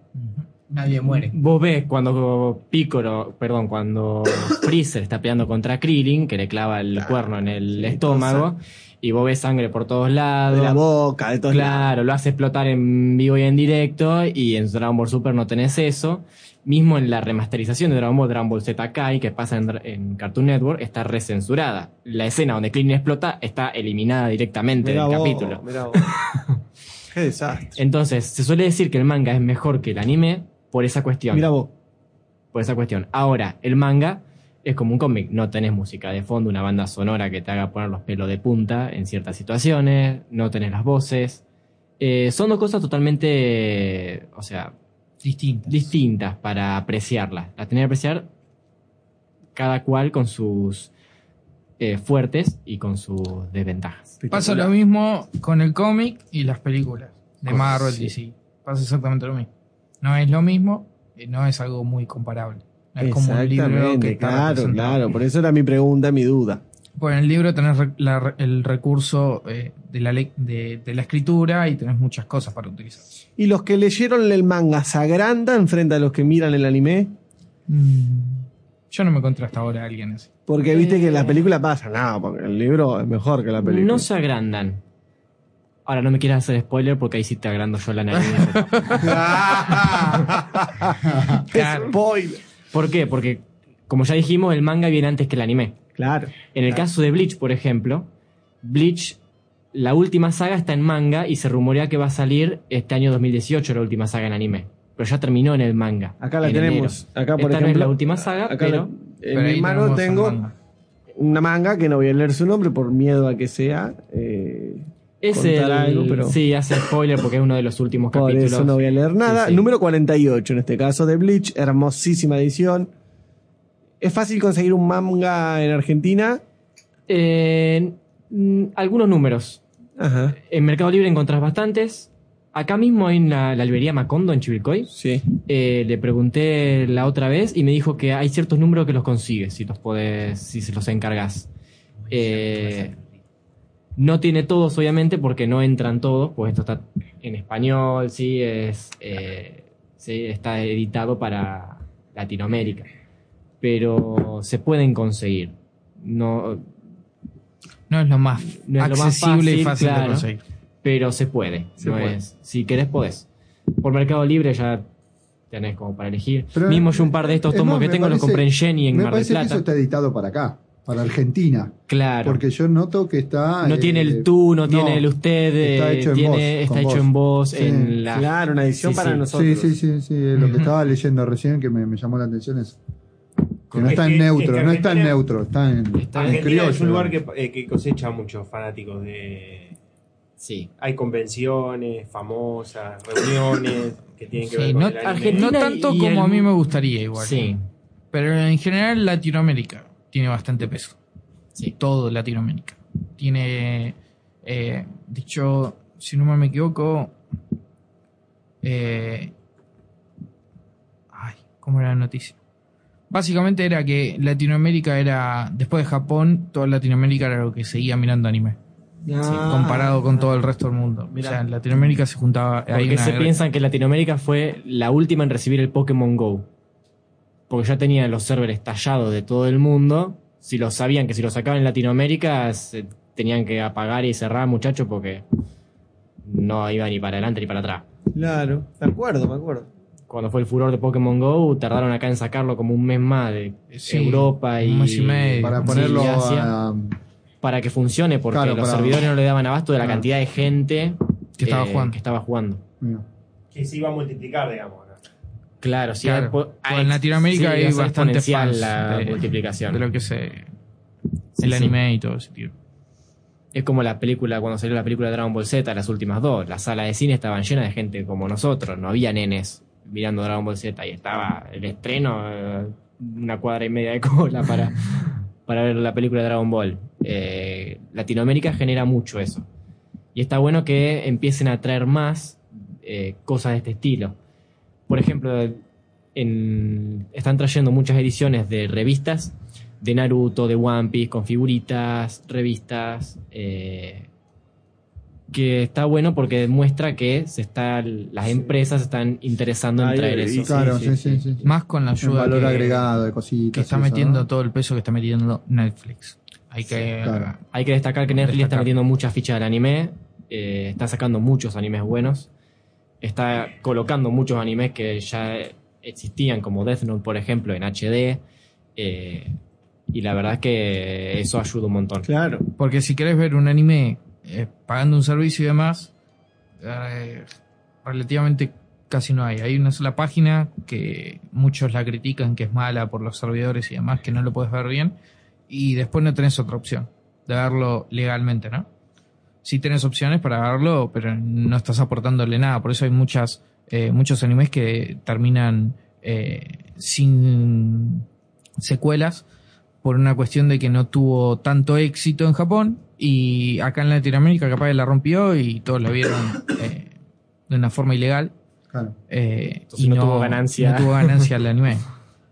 Nadie muere.
Vos ves cuando Piccolo, perdón, cuando Freezer está peleando contra Krillin, que le clava el cuerno en el estómago, y vos ves sangre por todos lados.
De la boca, de todos
Claro, lo hace explotar en vivo y en directo, y en Dragon Ball Super no tenés eso. Mismo en la remasterización de Dragon Ball, Dragon Ball Z Kai, que pasa en, Cartoon Network, está recensurada. La escena donde Krillin explota está eliminada directamente
Mirá
del
vos,
capítulo.
mirá vos. Qué desastre.
Entonces, se suele decir que el manga es mejor que el anime por esa cuestión.
Mira vos.
Por esa cuestión. Ahora, el manga es como un cómic. No tenés música de fondo, una banda sonora que te haga poner los pelos de punta en ciertas situaciones. No tenés las voces. Eh, son dos cosas totalmente, o sea,
distintas.
distintas para apreciarlas. Las tenés que apreciar cada cual con sus eh, fuertes y con sus desventajas.
Pasa lo mismo con el cómic y las películas de Marvel
sí.
DC. Pasa exactamente lo mismo. No es lo mismo, eh, no es algo muy comparable. No es como un libro que
Exactamente,
está
claro, claro. Por eso era mi pregunta, mi duda.
Pues en el libro tenés la- el recurso eh, de, la de, de la escritura y tenés muchas cosas para utilizar.
¿Y los que leyeron el manga se agrandan frente a los que miran el anime?
Yo no me encontré hasta ahora a alguien así.
Porque viste que en la película pasa, no, porque el libro es mejor que la película.
No se agrandan. Ahora, no me quieras hacer spoiler porque ahí sí te agrando yo la nariz.
Spoiler.
¿Por qué? Porque, como ya dijimos, el manga viene antes que el anime.
Claro.
En el caso de Bleach, por ejemplo, Bleach, la última saga está en manga y se rumorea que va a salir este año 2018 la última saga en anime. Pero ya terminó en el manga.
Acá la
en
tenemos.
enero.
Acá, por
Esta no es
ejemplo.
la última saga,
acá
pero...
la- en mi mano tengo una manga que no voy a leer su nombre por miedo a que sea. eh,
Es
contar
el...
algo, pero
Sí, hace spoiler porque es uno de los últimos
por
capítulos.
eso no voy a leer nada.
Sí, sí.
Número 48, en este caso de Bleach, hermosísima edición. ¿Es fácil conseguir un manga en Argentina?
Eh, algunos números.
Ajá.
En Mercado Libre encontrás bastantes. Acá mismo hay la, la librería Macondo en Chivilcoy.
Sí.
Eh, le pregunté la otra vez y me dijo que hay ciertos números que los consigues si los podés, si se los encargas. Eh, no tiene todos, obviamente, porque no entran todos, pues esto está en español, sí, es, eh, sí, está editado para Latinoamérica. Pero se pueden conseguir. No,
No es lo más
no es lo más
accesible y fácil de conseguir.
Pero se puede.
Se
no
puede.
es- si querés, podés. Por Mercado Libre ya tenés como para elegir.
Pero,
Mismo yo un par de estos
Es
tomos
más,
que tengo los compré en Jenny en
Me
Mar del
parece que
Plata.
eso está editado para acá, para Argentina.
Claro.
Porque yo noto que está.
no
eh,
tiene el tú, no, tiene el usted,
está hecho en
tiene,
voz,
está hecho
voz.
en voz,
Sí.
en la...
Claro, una edición
Sí,
para
sí.
nosotros.
Sí, sí, sí, sí. Lo que estaba leyendo recién que me, me llamó la atención es. Que no
Es
está en neutro,
es que
no está en neutro, está en, en
Argentina
criollo.
es un lugar que, eh, que cosecha muchos fanáticos de.
Sí.
Hay convenciones famosas, reuniones que tienen que
Sí,
ver con
no,
el anime.
Argentina no tanto
y
como a mí me gustaría igual.
Sí.
Pero en general Latinoamérica tiene bastante peso.
Sí.
Todo Latinoamérica. Tiene, eh, dicho, si no me equivoco, eh, ay, ¿cómo era la noticia? Básicamente era que Latinoamérica era, después de Japón, toda Latinoamérica era lo que seguía mirando anime.
Ah.
comparado con todo el resto del mundo.
Mirá.
O sea, en Latinoamérica se juntaba.
Porque se
gran-
piensan que Latinoamérica fue la última en recibir el Pokémon Go. Porque ya tenían los servers tallados de todo el mundo. Si lo sabían que si lo sacaban en Latinoamérica, se tenían que apagar y cerrar, muchachos, porque no iba ni para adelante ni para atrás.
Claro, me acuerdo, me acuerdo.
Cuando fue el furor de Pokémon Go, tardaron acá en sacarlo como un mes más de
Sí,
Europa y.
un mes y medio.
Para
sí,
ponerlo
y Asia,
a-
para que funcione, porque
Claro,
los
para-
servidores no le daban abasto de la cantidad de gente
Que estaba
eh,
jugando.
que estaba jugando.
Mira.
Que se iba a multiplicar, digamos.
Claro, sí.
Claro,
hay po-
pues
hay-
en Latinoamérica
sí,
hay
es
bastante fans
la
de-
multiplicación.
de lo que
Sí,
el anime y todo ese tipo.
Es como la película, cuando salió la película de Dragon Ball Z, las últimas dos. Las salas de cine estaban llenas de gente como nosotros. No había nenes mirando Dragon Ball Z y estaba el estreno, eh, una cuadra y media de cola para, para ver la película de Dragon Ball. Eh, Latinoamérica genera mucho eso. Y está bueno que empiecen a traer más eh, cosas de este estilo. Por ejemplo, en- están trayendo muchas ediciones de revistas de Naruto, de One Piece, con figuritas, revistas, eh, que está bueno porque demuestra que se está, las empresas están interesando en traer eso.
Claro, sí, sí, sí. sí.
Más con la ayuda
valor
que,
agregado de cositas.
que está
eso,
metiendo
¿no?
todo el peso que está metiendo Netflix. Hay que.
claro.
Hay que destacar que Netflix está metiendo muchas fichas del anime, eh, está sacando muchos animes buenos, está colocando muchos animes que ya existían, como Death Note, por ejemplo, en HD. eh, y la verdad es que eso ayuda un montón.
Claro.
Porque si querés ver un anime eh, pagando un servicio y demás, eh, relativamente casi no hay. Hay una sola página que muchos la critican, que es mala por los servidores y demás, que no lo puedes ver bien. Y después no tenés otra opción de verlo legalmente, ¿no? Sí tenés opciones para verlo, pero no estás aportándole nada. Por eso hay muchas, eh, muchos animes que terminan eh, sin secuelas por una cuestión de que no tuvo tanto éxito en Japón y acá en Latinoamérica capaz que la rompió y todos la vieron eh, de una forma ilegal.
Claro.
Eh,
Entonces no tuvo ganancia.
No tuvo ganancia el anime.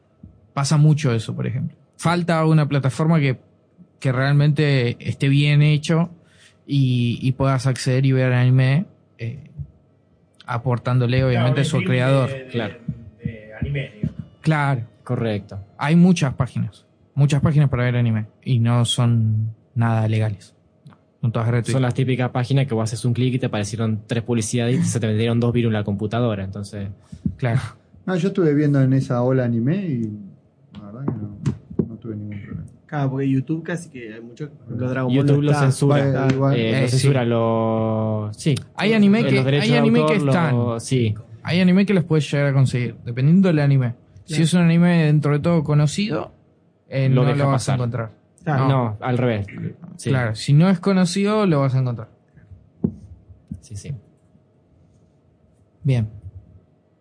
Pasa mucho eso, por ejemplo. Falta una plataforma que, que realmente esté bien hecho y, y puedas acceder y ver anime eh, aportándole obviamente a su creador.
Claro.
anime, digamos.
Claro.
Correcto.
Hay muchas páginas. Muchas páginas para ver anime. Y no son nada legales. Son todas gratuitas.
Son las típicas páginas que vos haces un clic y te aparecieron tres publicidades y se te metieron dos virus en la computadora. Entonces,
Claro.
No, yo estuve viendo en esa ola anime y la verdad que no, no tuve ningún problema.
Claro, porque YouTube casi que hay mucho. ejemplo, Dragon Ball
YouTube lo
está.
censura.
Igual.
Eh,
Eh,
lo
sí.
censura lo. Sí.
Hay anime
Eh,
que,
los
hay anime
autor,
que
lo-
están.
Sí.
Hay anime que los puedes llegar a conseguir, dependiendo del anime. Si es un anime dentro de todo conocido, eh,
Lo
no
deja
lo vas
pasar.
a encontrar.
Claro.
No, al revés. Sí.
Claro, si no es conocido, lo vas a encontrar.
Sí, sí.
Bien.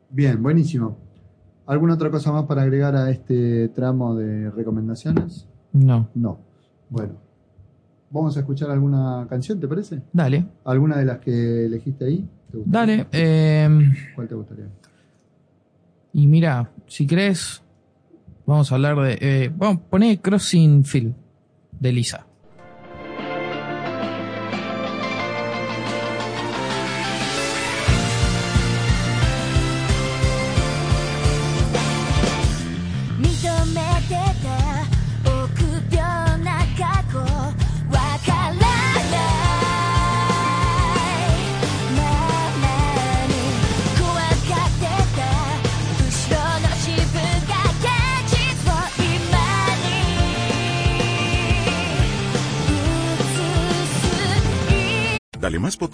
Bien, buenísimo. ¿Alguna otra cosa más para agregar a este tramo de recomendaciones?
No.
No. Bueno. ¿Vamos a escuchar alguna canción, te parece?
Dale.
¿Alguna de las que elegiste ahí? ¿Te?
Dale. eh,
¿Cuál te gustaría?
y mira, si crees, vamos a hablar de. Eh, vamos, poné Crossing Field de Lisa.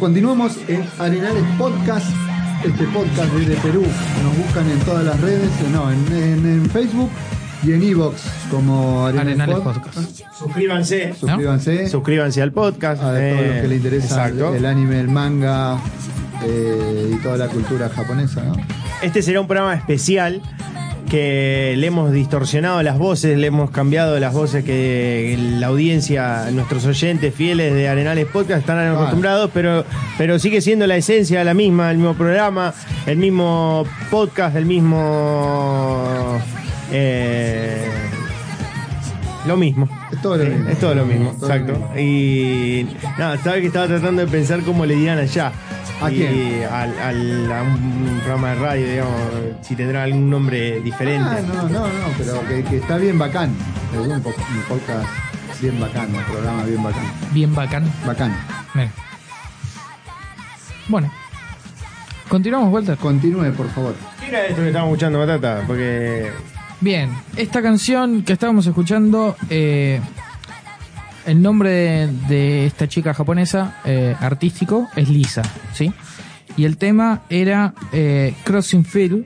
Continuamos en Arenales Podcast, este podcast desde Perú. Nos buscan en todas las redes, eh, no, en, en- en Facebook y en Evox como Arenales,
Arenales
Podcast.
Suscríbanse.
Suscríbanse.
Suscríbanse al podcast.
A todos
eh,
los que le interesa el anime, el manga eh, y toda la cultura japonesa, ¿no?
Este será un programa especial que le hemos distorsionado las voces, le hemos cambiado las voces que la audiencia, nuestros oyentes fieles de Arenales Podcast están acostumbrados, pero, pero sigue siendo la esencia la misma, el mismo programa, el mismo podcast, el mismo... eh, lo mismo.
Es todo lo mismo.
Es todo lo mismo,
Todo lo
exacto. Y nada, sabes que estaba tratando de pensar cómo le dirán allá.
¿A
Y
quién?
al, al- a un programa de radio, digamos, si tendrá algún nombre diferente.
Ah, no, no, no, pero que, que está bien bacán. Es un, un podcast bien bacán, un programa bien bacán.
Bien bacán.
Bacán.
Mira. Bueno. Continuamos, Walter.
Continúe, por favor.
¿Qué era esto que estamos escuchando, Batata? Porque.
Bien, esta canción que estábamos escuchando, eh, el nombre de, esta chica japonesa eh, artístico es Lisa, ¿sí? Y el tema era eh, Crossing Field,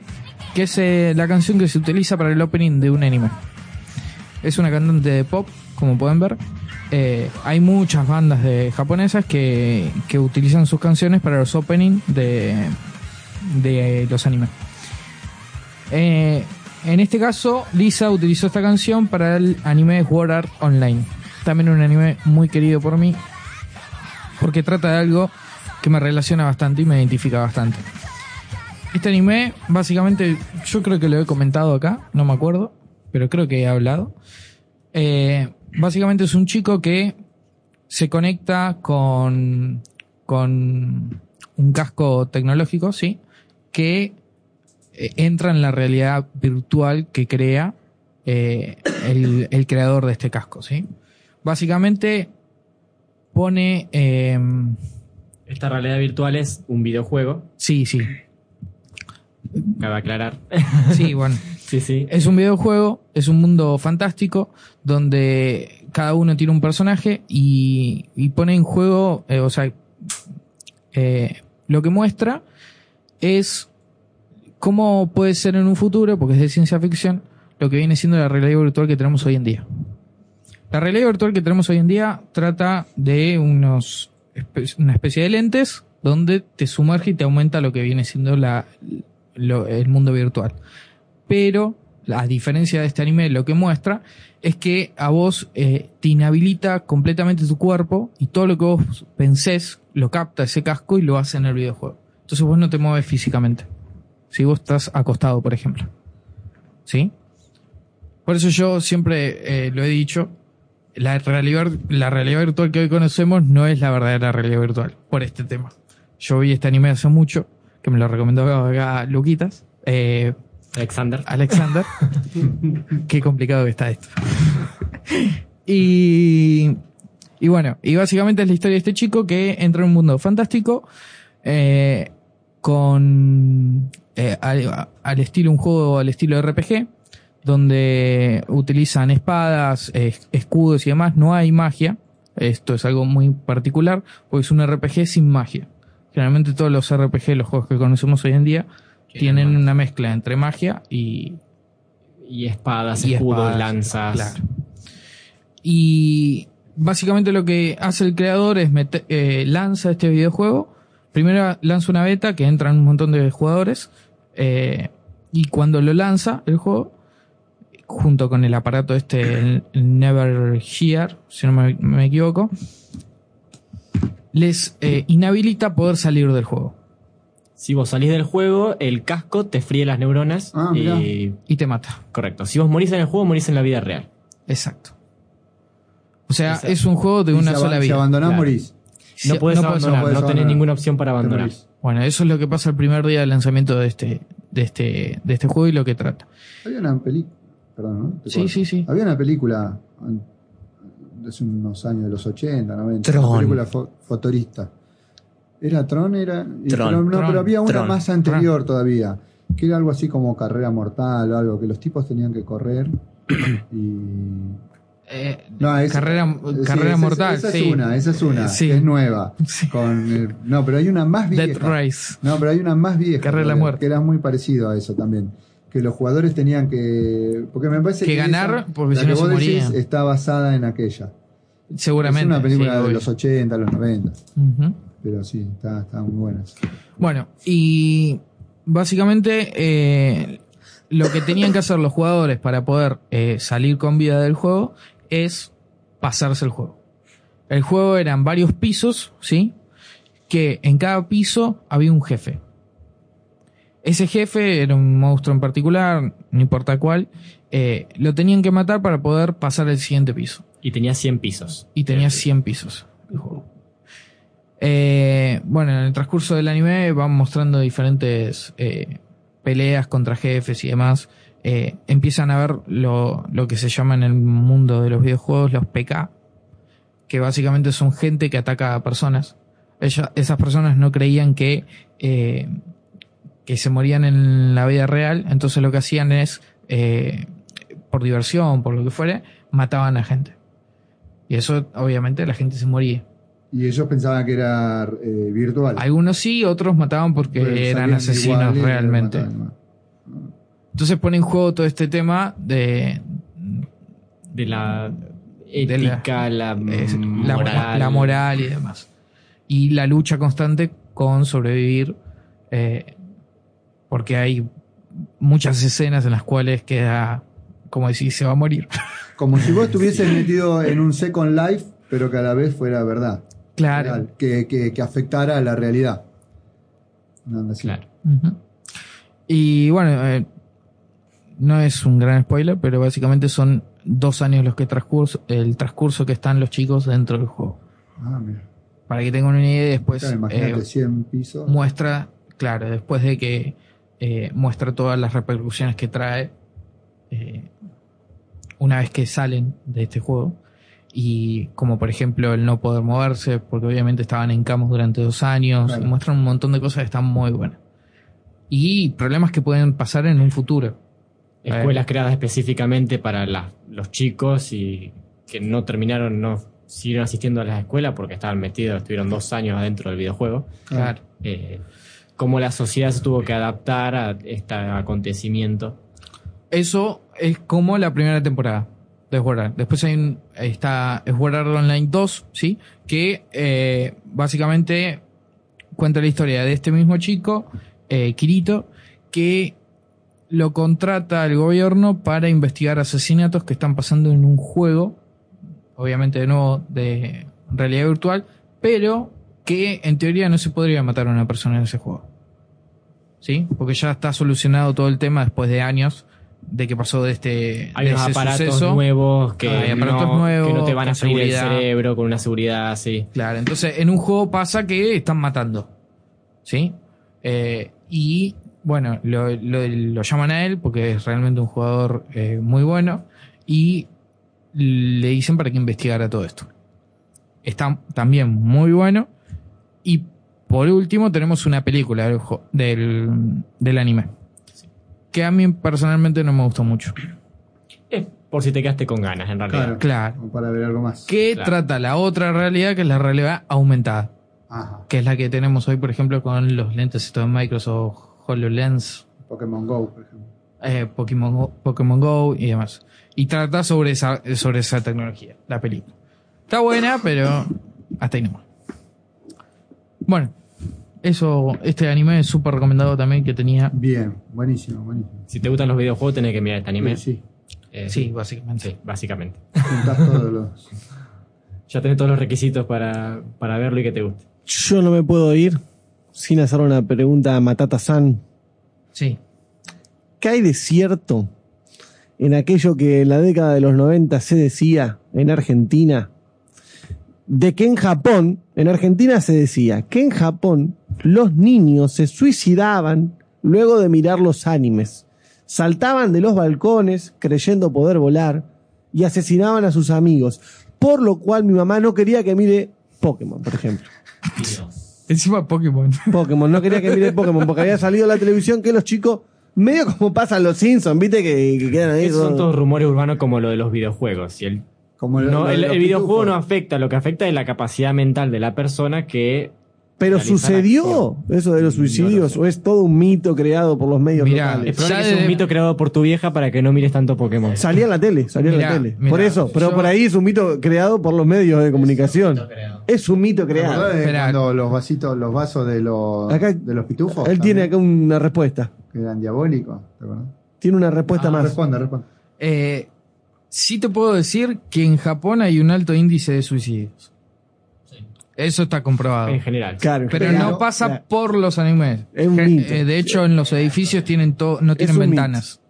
que es eh, la canción que se utiliza para el opening de un anime. Es una cantante de pop, como pueden ver. Hay muchas bandas de japonesas que, que utilizan sus canciones para los openings de, de los animes. En este caso, Lisa utilizó esta canción para el anime Sword Art Online. También un anime muy querido por mí, porque trata de algo que me relaciona bastante y me identifica bastante. Este anime, básicamente, yo creo que lo he comentado acá, no me acuerdo, pero creo que he hablado. Eh, básicamente es un chico que se conecta con, con un casco tecnológico, ¿sí? Que eh, entra en la realidad virtual que crea eh, el, el creador de este casco, ¿sí? Básicamente pone... eh,
Esta realidad virtual es un videojuego.
sí, sí.
Cabe aclarar.
Sí, bueno.
Sí, sí.
Es un videojuego, es un mundo fantástico donde cada uno tiene un personaje y, y pone en juego, eh, o sea, eh, lo que muestra es cómo puede ser en un futuro, porque es de ciencia ficción, lo que viene siendo la realidad virtual que tenemos hoy en día. La realidad virtual que tenemos hoy en día trata de unos una especie de lentes donde te sumerge y te aumenta lo que viene siendo la, el mundo virtual. Pero, a diferencia de este anime, lo que muestra es que a vos eh, te inhabilita completamente tu cuerpo y todo lo que vos pensés lo capta ese casco y lo hace en el videojuego. Entonces vos no te mueves físicamente. Si vos estás acostado, por ejemplo. ¿Sí? Por eso yo siempre eh, lo he dicho, la realidad, la realidad virtual que hoy conocemos no es la verdadera realidad virtual, por este tema. Yo vi este anime hace mucho, que me lo recomendó acá Luquitas. Eh,
Alexander.
Alexander. Qué complicado que está esto. y, y bueno, y básicamente es la historia de este chico que entra en un mundo fantástico eh, con eh, al, al estilo un juego al estilo RPG donde utilizan espadas, escudos y demás. No hay magia. Esto es algo muy particular, porque es un RPG sin magia. Generalmente todos los RPG, los juegos que conocemos hoy en día, tienen una mezcla entre magia y,
Y espadas,
y
escudos,
espadas,
lanzas.
claro. Y básicamente lo que hace el creador es mete- eh, lanza este videojuego. Primero lanza una beta que entran un montón de jugadores. eh, y cuando lo lanza el juego, junto con el aparato este, el, Never Hear, si no me, me equivoco, les eh, inhabilita poder salir del juego.
Si vos salís del juego, el casco te fríe las neuronas
Ah,
y...
y te mata.
Correcto. Si vos morís en el juego, morís en la vida real.
Exacto. O sea,
Exacto.
es un juego de
Y
una
si
sola vida.
Si abandonás,
Claro.
morís.
Si-
No podés
no podés
abandonar, no,
podés
tenés
abandonar.
ninguna opción para abandonar.
Bueno, eso es lo que pasa el primer día de lanzamiento de este, de este, de este juego y lo que trata.
Había una película. Perdón, ¿no?
Sí, sí, sí.
Había una película hace unos años, de los 80, 90.
Tron.
Una película fo- futurista. ¿Era Tron? Era,
Tron.
pero, no,
Tron.
pero había una
Tron.
más anterior todavía. Que era algo así como carrera mortal o algo, que los tipos tenían que correr y No, es-
carrera
sí,
carrera
esa es-
mortal.
Esa
sí.
es una, esa es una,
Sí.
que es nueva. Con el- no, pero hay una más vieja.
Death Race.
No, pero hay una más vieja.
Carrera de la
que-
muerte.
Que era muy parecido a eso también. Que los jugadores tenían que. Porque me parece
Que
que.
ganar,
esa-
porque
la
si no
que
se
vos decís
morían.
Está basada en aquella.
Seguramente.
Es una película
sí,
de los 80, los 90.
Ujú.
Pero sí, está, está muy buena.
Bueno, y básicamente eh, lo que tenían que hacer los jugadores para poder eh, salir con vida del juego es pasarse el juego. El juego eran varios pisos, ¿sí? Que en cada piso había un jefe. Ese jefe era un monstruo en particular, no importa cuál, eh, lo tenían que matar para poder pasar el siguiente piso.
Y tenía 100 pisos.
Y tenía 100 pisos el juego. Eh, bueno, en el transcurso del anime van mostrando diferentes eh, peleas contra jefes y demás. Eh, empiezan a ver lo, lo que se llama en el mundo de los videojuegos los PK, que básicamente son gente que ataca a personas. Ella- esas personas no creían que, eh, que se morían en la vida real, entonces lo que hacían es, eh, por diversión, por lo que fuere, mataban a gente. Y eso, obviamente, la gente se moría.
Y ellos pensaban que era eh, virtual.
Algunos sí, otros mataban porque
Pero
eran asesinos realmente.
mataban.
Entonces pone en juego todo este tema de,
De la
de la-
ética, la,
es- la,
moral.
la moral y demás. Y la lucha constante con sobrevivir, eh, porque hay muchas escenas en las cuales queda, como decir, se va a morir.
Como si vos estuvieses metido en un Second Life, pero que a la vez fuera verdad.
Claro.
Real, que, que, que afectara a la realidad.
Ujú. Y bueno, eh, no es un gran spoiler, pero básicamente son dos años los que transcurso, el transcurso que están los chicos dentro del juego.
Ah, mira.
Para que tengan una idea, después
Claro,
eh,
100 pisos.
muestra, claro, después de que eh, muestra todas las repercusiones que trae eh, una vez que salen de este juego. Y como por ejemplo el no poder moverse, porque obviamente estaban en camus durante dos años,
Claro.
muestran un montón de cosas que están muy buenas. Y problemas que pueden pasar en un futuro.
Escuelas
Eh,
creadas específicamente para la- los chicos y que no terminaron, no siguieron asistiendo a las escuelas porque estaban metidos, estuvieron dos años adentro del videojuego.
Claro.
Eh, cómo la sociedad se tuvo que adaptar a este acontecimiento.
Eso es como la primera temporada de Sword Art. Después hay un- está Sword Art Online 2, ¿sí? Que eh, básicamente cuenta la historia de este mismo chico, eh, Kirito, que lo contrata el gobierno para investigar asesinatos que están pasando en un juego, obviamente de nuevo de realidad virtual, pero que en teoría no se podría matar a una persona en ese juego. ¿Sí? Porque ya está solucionado todo el tema después de años de que pasó de este
Hay
de
unos
ese
aparatos
suceso.
nuevos que,
Hay aparatos
no,
nuevos,
que no te van a freír el cerebro con una seguridad así.
Claro, entonces en un juego pasa que están matando. ¿Sí? Eh, y bueno, lo, lo- lo llaman a él porque es realmente un jugador eh, muy bueno. Y le dicen para que investigara todo esto. Está también muy bueno. Y por último tenemos una película del, del, del anime. Que a mí personalmente no me gustó mucho.
Eh, por si te quedaste con ganas, en realidad.
Claro.
Como para ver algo más.
que
Claro.
trata la otra realidad, que es la realidad aumentada.
Ajá.
Que es la que tenemos hoy, por ejemplo, con los lentes estos de Microsoft HoloLens,
Pokémon Go, por ejemplo.
eh, Pokémon, Go, Pokémon Go y demás. Y trata sobre esa, sobre esa tecnología, la película. Está buena, pero hasta ahí nomás. Bueno, eso, este anime es súper recomendado también que tenía.
Bien, buenísimo, buenísimo.
Si te gustan los videojuegos, tenés que mirar este anime.
Sí,
Eh,
Sí, básicamente.
Sí, básicamente.
Todos los.
Ya tenés todos los requisitos para, para verlo y que te guste.
Yo no me puedo ir sin hacer una pregunta a Matata San.
Sí.
¿Qué hay de cierto en aquello que en la década de los 90 se decía en Argentina? De que en Japón, en Argentina se decía que en Japón los niños se suicidaban luego de mirar los animes. Saltaban de los balcones creyendo poder volar y asesinaban a sus amigos. Por lo cual mi mamá no quería que mire Pokémon, por ejemplo.
Encima Pokémon.
Pokémon, no quería que mire Pokémon porque había salido la televisión que los chicos, medio como pasan los Simpsons, viste que, que quedan ahí.
Esos son
todos-
todos rumores urbanos como lo de los videojuegos. Y el
Como
No, el, videojuego no afecta, lo que afecta es la capacidad mental de la persona que.
Pero sucedió
acción.
eso de los suicidios o es todo un mito creado por los medios
Mirá,
locales.
Es que un mito creado por tu vieja para que no mires tanto Pokémon.
Salía en la tele, salía en la tele.
mirá,
por eso, pero
yo-
por ahí es un mito creado por los medios de comunicación. Es un mito
¿Te
creado.
cuando los vasitos, los vasos de los,
Acá-
de los pitufos?
Él tiene acá una respuesta.
Que eran diabólicos.
Tiene una respuesta
Ah,
más.
Responde, responde.
Eh, sí te puedo decir que en Japón hay un alto índice de suicidios. Eso está comprobado.
En general.
Claro,
Pero
claro,
no pasa
claro.
por los animes.
Es un mito.
eh, de hecho, en los edificios tienen to- no tienen ventanas.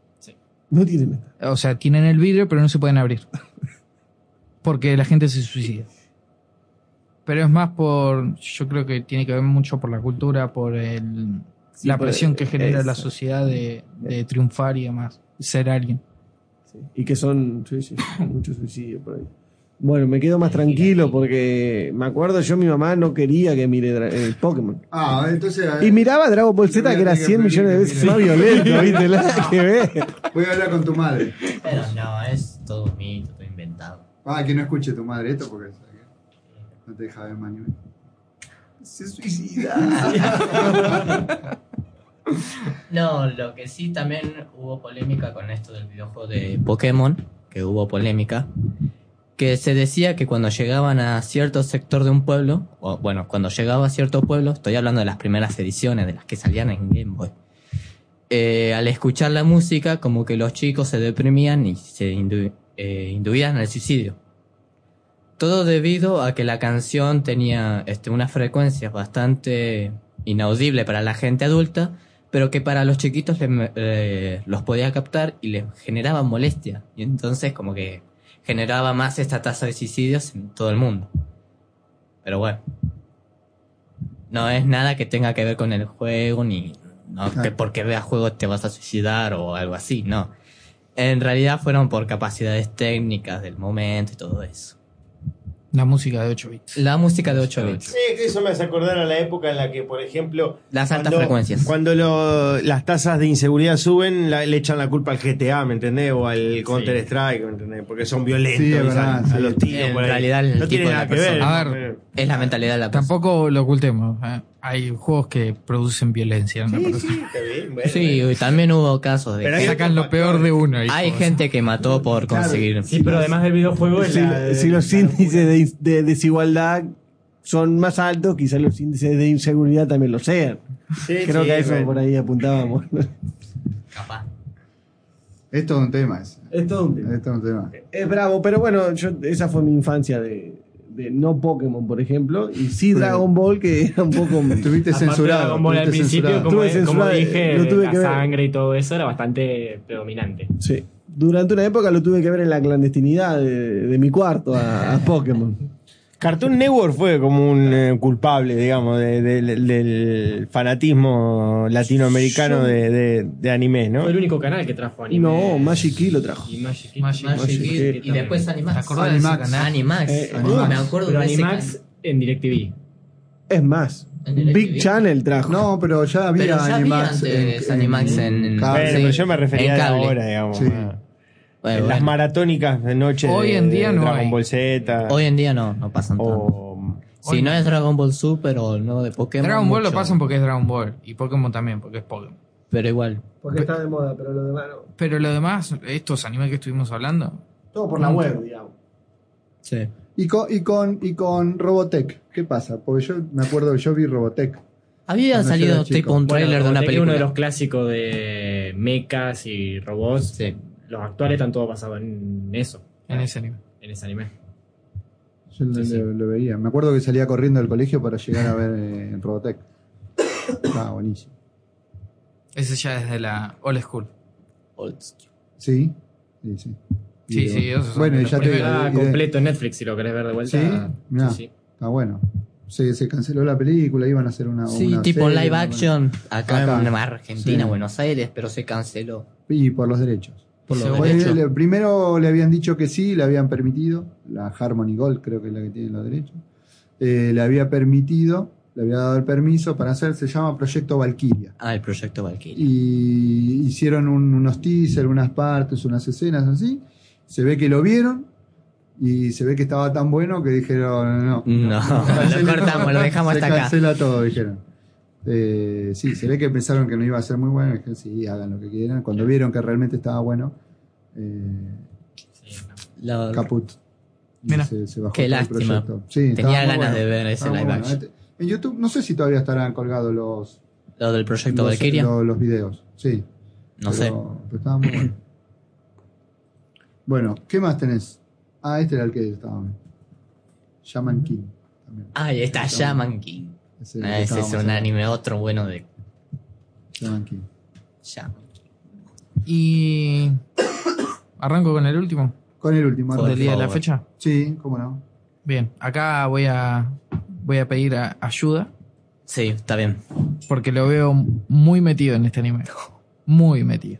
No tiene mito.
O sea, tienen el vidrio, pero no se pueden abrir. Porque la gente se suicida. Pero es más por. Yo creo que tiene que ver mucho por la cultura, por el,
Sí,
la
por-
presión que genera la sociedad de, de triunfar y demás. Ser alguien.
Y que son sí, sí, muchos suicidios por ahí. Bueno, me quedo más tranquilo porque me acuerdo yo, mi mamá no quería que mire dra- eh, Pokémon.
Ah, entonces.
Y miraba Dragon Ball Z que era 100 millones de veces más violento, ¿viste? Nada que ver.
Voy a hablar con tu madre.
Pero no, es todo un mito, todo inventado.
Ah, que no escuche tu madre esto porque ¿sabes qué? no te deja ver más anime. Se suicida.
No, lo que sí también hubo polémica con esto del videojuego de Pokémon, que hubo polémica, que se decía que cuando llegaban a cierto sector de un pueblo, o bueno, cuando llegaba a cierto pueblo, estoy hablando de las primeras ediciones, de las que salían en Game Boy, eh, al escuchar la música, como que los chicos se deprimían y se indu- eh, induían al suicidio. Todo debido a que la canción tenía este, una frecuencia bastante inaudible para la gente adulta, pero que para los chiquitos le- eh, los podía captar y les generaba molestia. Y entonces como que generaba más esta tasa de suicidios en todo el mundo. Pero bueno. No es nada que tenga que ver con el juego, ni no, que porque veas juegos te vas a suicidar o algo así, no. En realidad fueron por capacidades técnicas del momento y todo eso.
La música de 8 bits.
La música de 8 bits.
Sí, que eso me hace acordar a la época en la que, por ejemplo.
Las altas
cuando-
frecuencias.
Cuando lo- las tasas de inseguridad suben, la- le echan la culpa al GTA, ¿me entendés? O al Counter Strike, ¿me entendés? Porque son violentos.
Sí, verdad,
a
sí.
los tiros.
En
por ahí.
realidad el
no
tipo
tiene
de
nada
la
que ver.
A ver,
Es la mentalidad de la persona.
Tampoco lo ocultemos. ¿eh? Hay juegos que producen violencia. en una
Sí, sí, bueno,
Sí, también hubo casos de
Pero hay
que
Sacan lo peor de uno. hijo.
hay gente que mató por conseguir.
Sí, pero además del videojuego es
Si,
la-
si los índices de, de desigualdad son más altos, quizás los índices de inseguridad también lo sean.
Sí,
Creo
sí,
que a eso
bueno.
por ahí apuntábamos.
Capaz.
Es todo un tema
es todo un tema.
Es todo un tema.
Es bravo, pero bueno, yo, esa fue mi infancia de, de no Pokémon, por ejemplo, y sí Dragon Ball, que era un poco...
Estuviste censurado.
Dragon Ball al principio, como,
Estuve
como
censurado,
dije,
lo tuve
la
que ver.
sangre y todo eso era bastante predominante.
Sí. Durante una época lo tuve que ver en la clandestinidad de, de mi cuarto a, a Pokémon.
Cartoon Network fue como un eh, culpable, digamos, de- de- del fanatismo latinoamericano
Yo-
de, de, de anime, ¿no?
Fue el único canal que trajo anime.
No, Magic Key lo trajo.
Y Magic Kid.
Magic-
Magic
Magic
Kid,
Kid
y después Animax.
¿Te acordás de ese
Animax.
canal?
Animax.
Eh, Animax.
me acuerdo
Pero
de ese
Animax
canal.
en DirecTV.
Es más. Big Channel trajo.
No, pero ya había
Pero ya
Animax.
había antes Animax en-
cable.
Bueno,
sí,
pero yo me refería
en
a
cable.
ahora, digamos.
Sí.
a-
Bueno,
en las
bueno.
maratónicas de noche
Hoy
de,
en día
de
no
Dragon
hay.
Ball Z.
Hoy en día no, no pasan tanto.
o,
Si no es Dragon Ball Super o no de Pokémon.
Dragon Ball lo pasan porque es Dragon Ball. Y Pokémon también, porque es Pokémon.
Pero igual.
Porque está de moda, pero lo demás no.
Pero lo demás, estos animes que estuvimos hablando,
Todo por la web, digamos.
Sí.
Y con, y, con, y con Robotech, ¿qué pasa? Porque yo me acuerdo que yo vi Robotech.
Había salido tipo un
Bueno,
trailer de una película.
uno de los clásicos de mechas y robots.
Sí.
Los actuales están todos basados en eso.
en ese anime.
En ese anime.
Yo lo,
Sí, sí.
lo- lo veía. Me acuerdo que salía corriendo del colegio para llegar a ver eh, Robotech. Estaba buenísimo.
Ese ya es de la old school.
Old school.
Sí, sí, sí.
Sí, sí, son
Bueno, ya te.
Está
de-
completo en Netflix si lo querés ver de vuelta.
Sí, mirá,
Sí, sí.
está bueno. Se, se canceló la película, iban a hacer una.
Sí,
una
tipo
serie,
live
una-
action acá,
Acá.
en Argentina,
Sí.
Buenos Aires, pero se canceló.
Y por los derechos.
Por
le- primero le habían dicho que sí, le habían permitido. La Harmony Gold, creo que es la que tiene los derechos. Eh, le había permitido, le había dado el permiso para hacer, se llama Proyecto Valkyria.
Ah, el proyecto Valkyrie.
y hicieron un- unos teasers, unas partes, unas escenas así. Se ve que lo vieron, Y se ve que estaba tan bueno que dijeron, no.
No, lo cortamos, lo dejamos
se
hasta acá.
cancela todo, dijeron. Eh, sí, se ve que pensaron que no iba a ser muy bueno. y Dijeron, sí, hagan lo que quieran. Cuando vieron que realmente estaba bueno, eh,
Lo-
caput.
Mira,
se, se bajó
qué lástima.
proyecto. Sí,
Tenía ganas
bueno.
de ver ese live
bueno.
action.
En YouTube, no sé si todavía estarán colgados los,
Lo del proyecto
los,
Valkyria.
lo- los videos. Sí.
No sé.
pero estaba muy bueno. Bueno, ¿qué más tenés? Ah, este era el que estaba. Shaman King. también.
Ah, y está Shaman King.
Ese
Ah, ese es un
hablando.
anime otro bueno de.
Shaman.
Y. Arranco con el último.
Con el último.
¿Del día de la fecha?
Sí, cómo no.
Bien, acá voy a. Voy a pedir a- ayuda.
Sí, está bien.
Porque lo veo muy metido en este anime. Muy metido.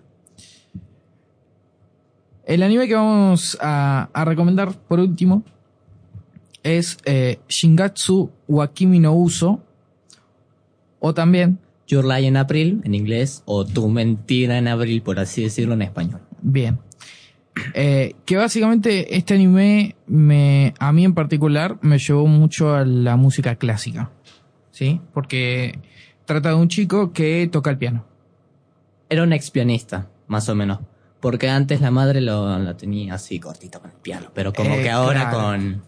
El anime que vamos a, a recomendar por último es eh, Shingatsu Wakimi no Uso. O también,
Your Lie en April en inglés o Tu Mentira en Abril, por así decirlo en español.
bien. Eh, que básicamente este anime me, a mí en particular me llevó mucho a la música clásica. ¿Sí? Porque trata de un chico que toca el piano.
Era un ex pianista, más o menos. Porque antes la madre lo, lo tenía así cortito con el piano. Pero como
Eh,
que ahora
claro.
con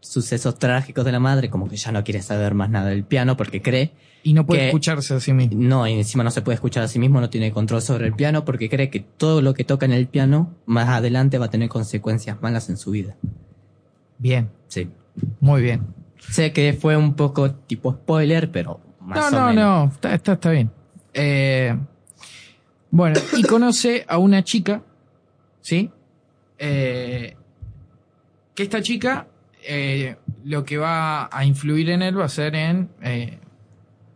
sucesos trágicos de la madre, como que ya no quiere saber más nada del piano porque cree.
Y no puede
que-
escucharse a sí mismo.
No, y encima no se puede escuchar a sí mismo, no tiene control sobre el piano porque cree que todo lo que toca en el piano más adelante va a tener consecuencias malas en su vida.
Bien,
Sí.
muy bien.
Sé que fue un poco tipo spoiler, pero más
no,
o
no,
menos.
no, está, está, está bien. Eh, bueno, y conoce a una chica, ¿sí? Eh, que esta chica eh, lo que va a influir en él va a ser en eh,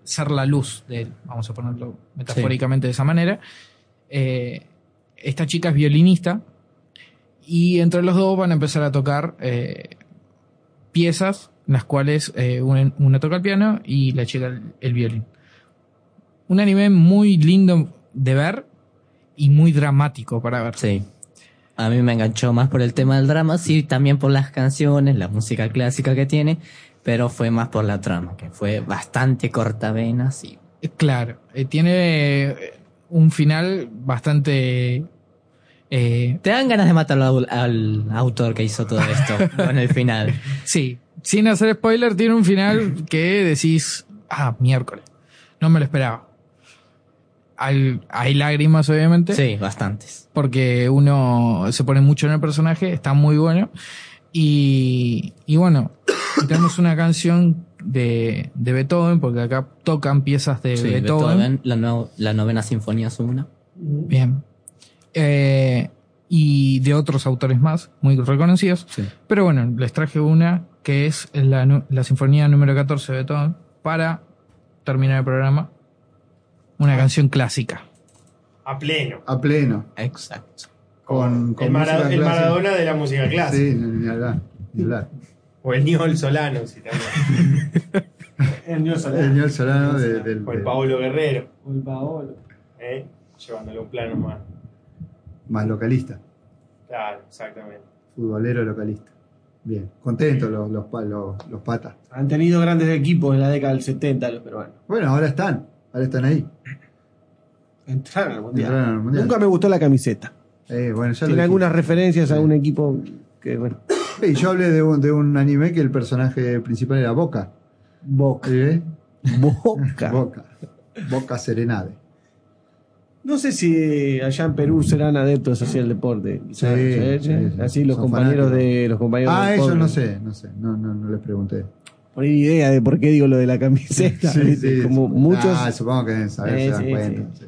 ser la luz de él, vamos a ponerlo metafóricamente de esa manera. Eh, esta chica es violinista y entre los dos van a empezar a tocar piezas, las cuales una, una toca el piano y la chica el, el violín. Un anime muy lindo de ver y muy dramático para ver.
Sí. A mí me enganchó más por el tema del drama, sí, también por las canciones, la música clásica que tiene, pero fue más por la trama, que fue bastante cortavenas y
Eh, Claro, eh, tiene eh, un final bastante... eh,
te dan ganas de matar al, al autor que hizo todo esto con el final.
Sí, sin hacer spoiler, tiene un final que decís, ah, miércoles, no me lo esperaba. Hay, hay lágrimas, obviamente.
Sí, bastantes.
Porque uno se pone mucho en el personaje, está muy bueno. Y, y bueno, tenemos una canción de, de Beethoven, porque acá tocan piezas de
Sí,
Beethoven.
Beethoven, la, no- la novena sinfonía es una.
Bien. Eh, y de otros autores más, muy reconocidos. Pero bueno, les traje una que es la, la Sinfonía número 14 de Beethoven para terminar el programa. Una canción clásica.
A pleno.
A pleno.
Exacto.
Con, con
El, Mara-. Maradona de la música clásica.
Sí, ni hablar. Ni hablar.
O el Niol Solano, si también. el Niol
El Niol Solano de- del-
O el Paolo Guerrero.
O el Paolo.
¿eh? Llevándolo a un plano más.
Más localista.
Claro, exactamente.
Futbolero localista. Bien. Contentos los, los, los patas.
Han tenido grandes equipos en la década del 70 los peruanos.
Bueno, ahora están. Ahora están ahí.
Entraron al mundial.
Entraron al Mundial.
Nunca me gustó la camiseta.
Eh, bueno, ya
Tiene algunas referencias a un equipo que, bueno.
Sí, yo hablé de un, de un anime que el personaje principal era Boca.
Boca.
¿Eh?
Boca.
Boca. Boca Serenade.
No sé si allá en Perú serán adeptos hacia el deporte.
Sí,
¿Sí?
sí, sí.
Así los
Son
compañeros
fanáticos.
de los compañeros
Ah, eso no sé, no sé. No, no, no les pregunté.
Por ahí idea de por qué digo lo de la camiseta.
Sí, sí,
Como muchos.
Ah, supongo que deben saber,
Eh,
se dan
sí,
cuenta. sí.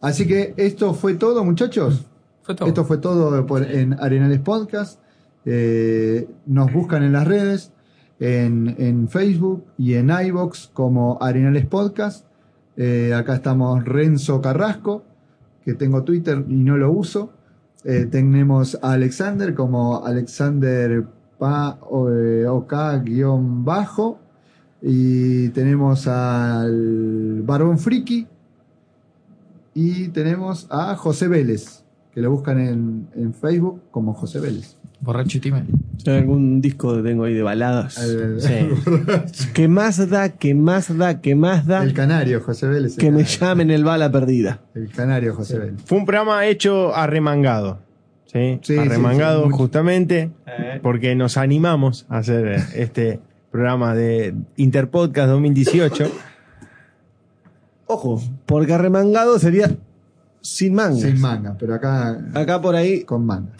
Así que esto fue todo, muchachos.
Fue todo.
Esto fue todo por- en Arenales Podcast. Eh, nos buscan en las redes, en, en Facebook y en iBox como Arenales Podcast. Eh, acá estamos Renzo Carrasco, que tengo Twitter y no lo uso. Eh, tenemos a Alexander como Alexander OK-bajo. Y tenemos al Barbón Friki. Y tenemos a José Vélez, que lo buscan en, en Facebook como José Vélez.
Borracho y tímido.
Algún disco que tengo ahí de baladas.
El-
Sí. que más da, que más da, que más da.
El canario, José Vélez.
que me llamen el bala perdida.
El canario, José Vélez.
Fue un programa hecho arremangado. ¿Sí?
Sí,
arremangado
sí, sí, mucho.
justamente porque nos animamos a hacer este programa de Interpodcast 2018.
Ojo, porque arremangado sería sin manga.
Sin manga, pero acá
Acá por ahí,
con manga.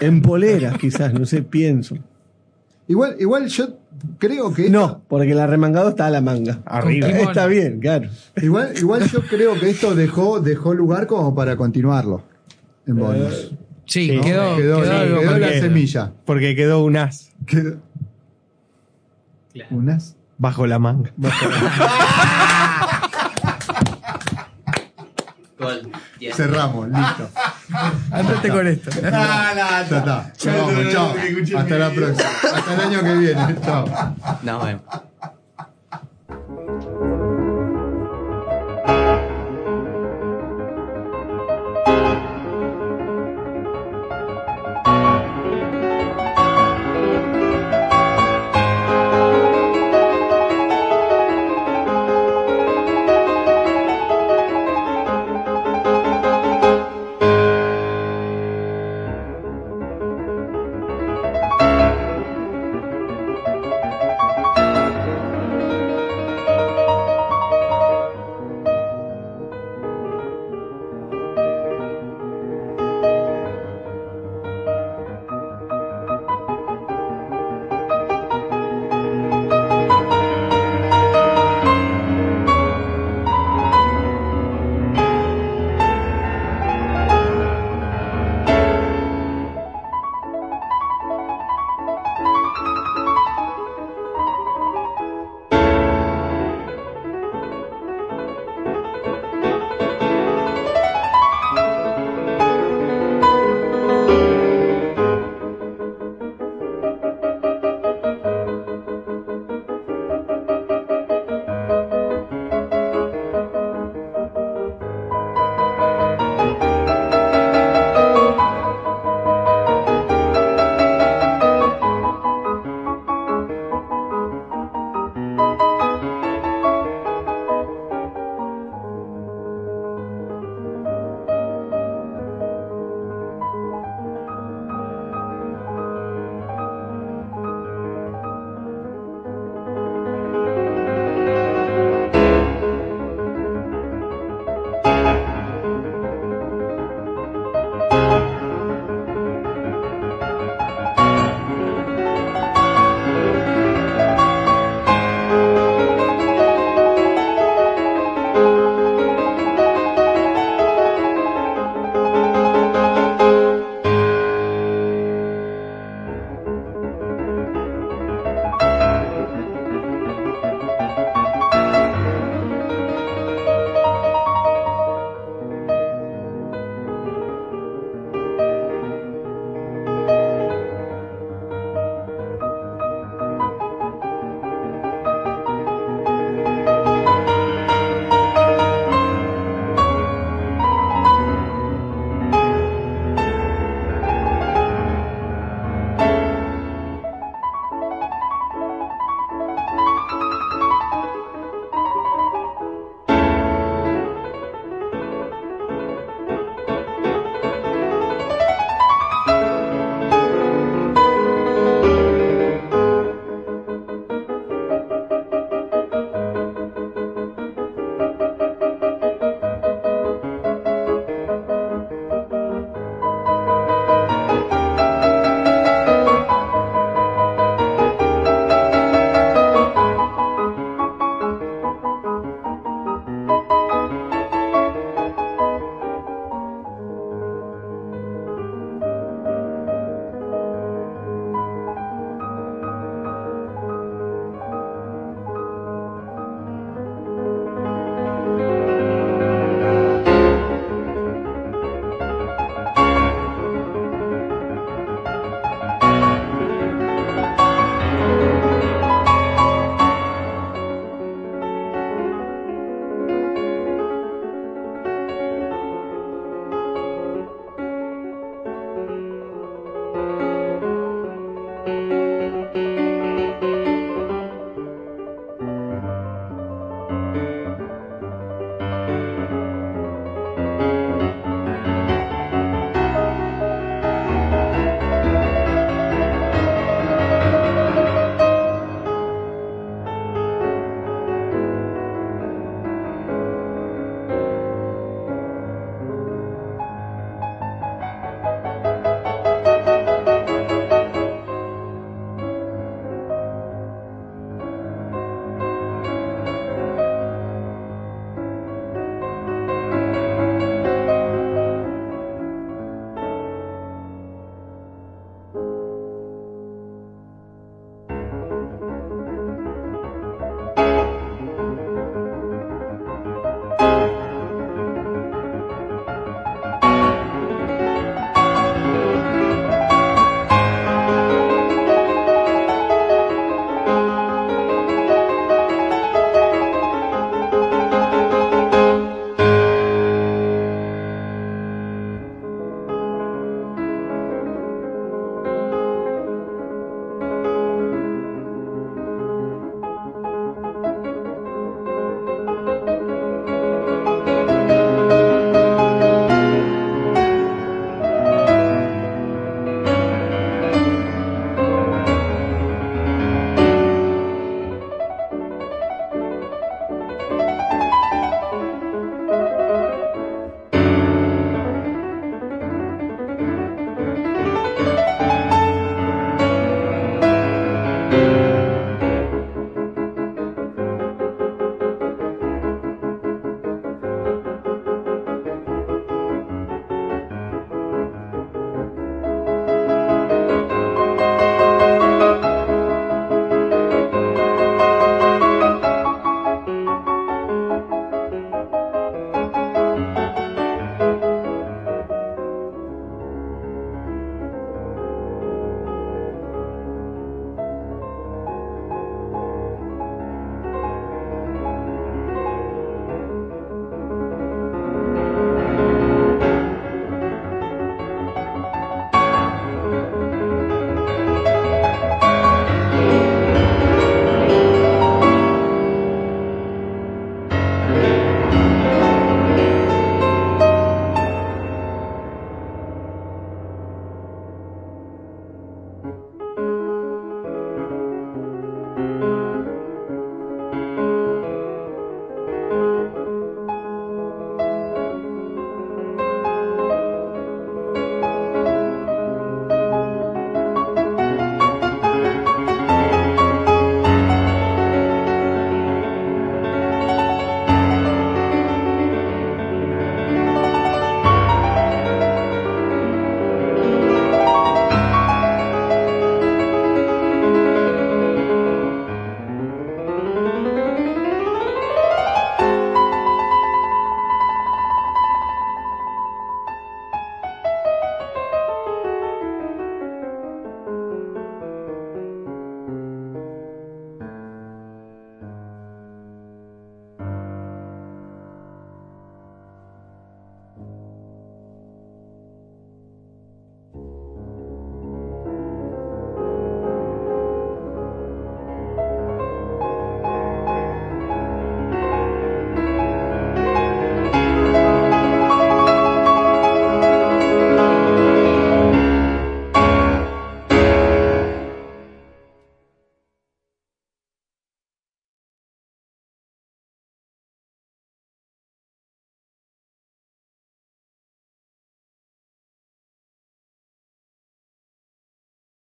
en poleras quizás, no sé, pienso.
Igual, igual yo creo que.
No, porque el arremangado está a la manga.
Arriba.
Está bien, claro.
Igual, igual yo creo que esto dejó, dejó lugar como para continuarlo. En bonus.
Sí,
Sí,
quedó,
quedó,
quedó algo
quedó
para
la semilla.
Porque quedó un as
Quedó- Unas.
bajo la manga.
Gol. Diez.
Cerramos, listo.
Andate con esto.
Ya está. Nos vamos, chao. Hasta la próxima. Hasta el año que viene. Chao.
Nos vemos.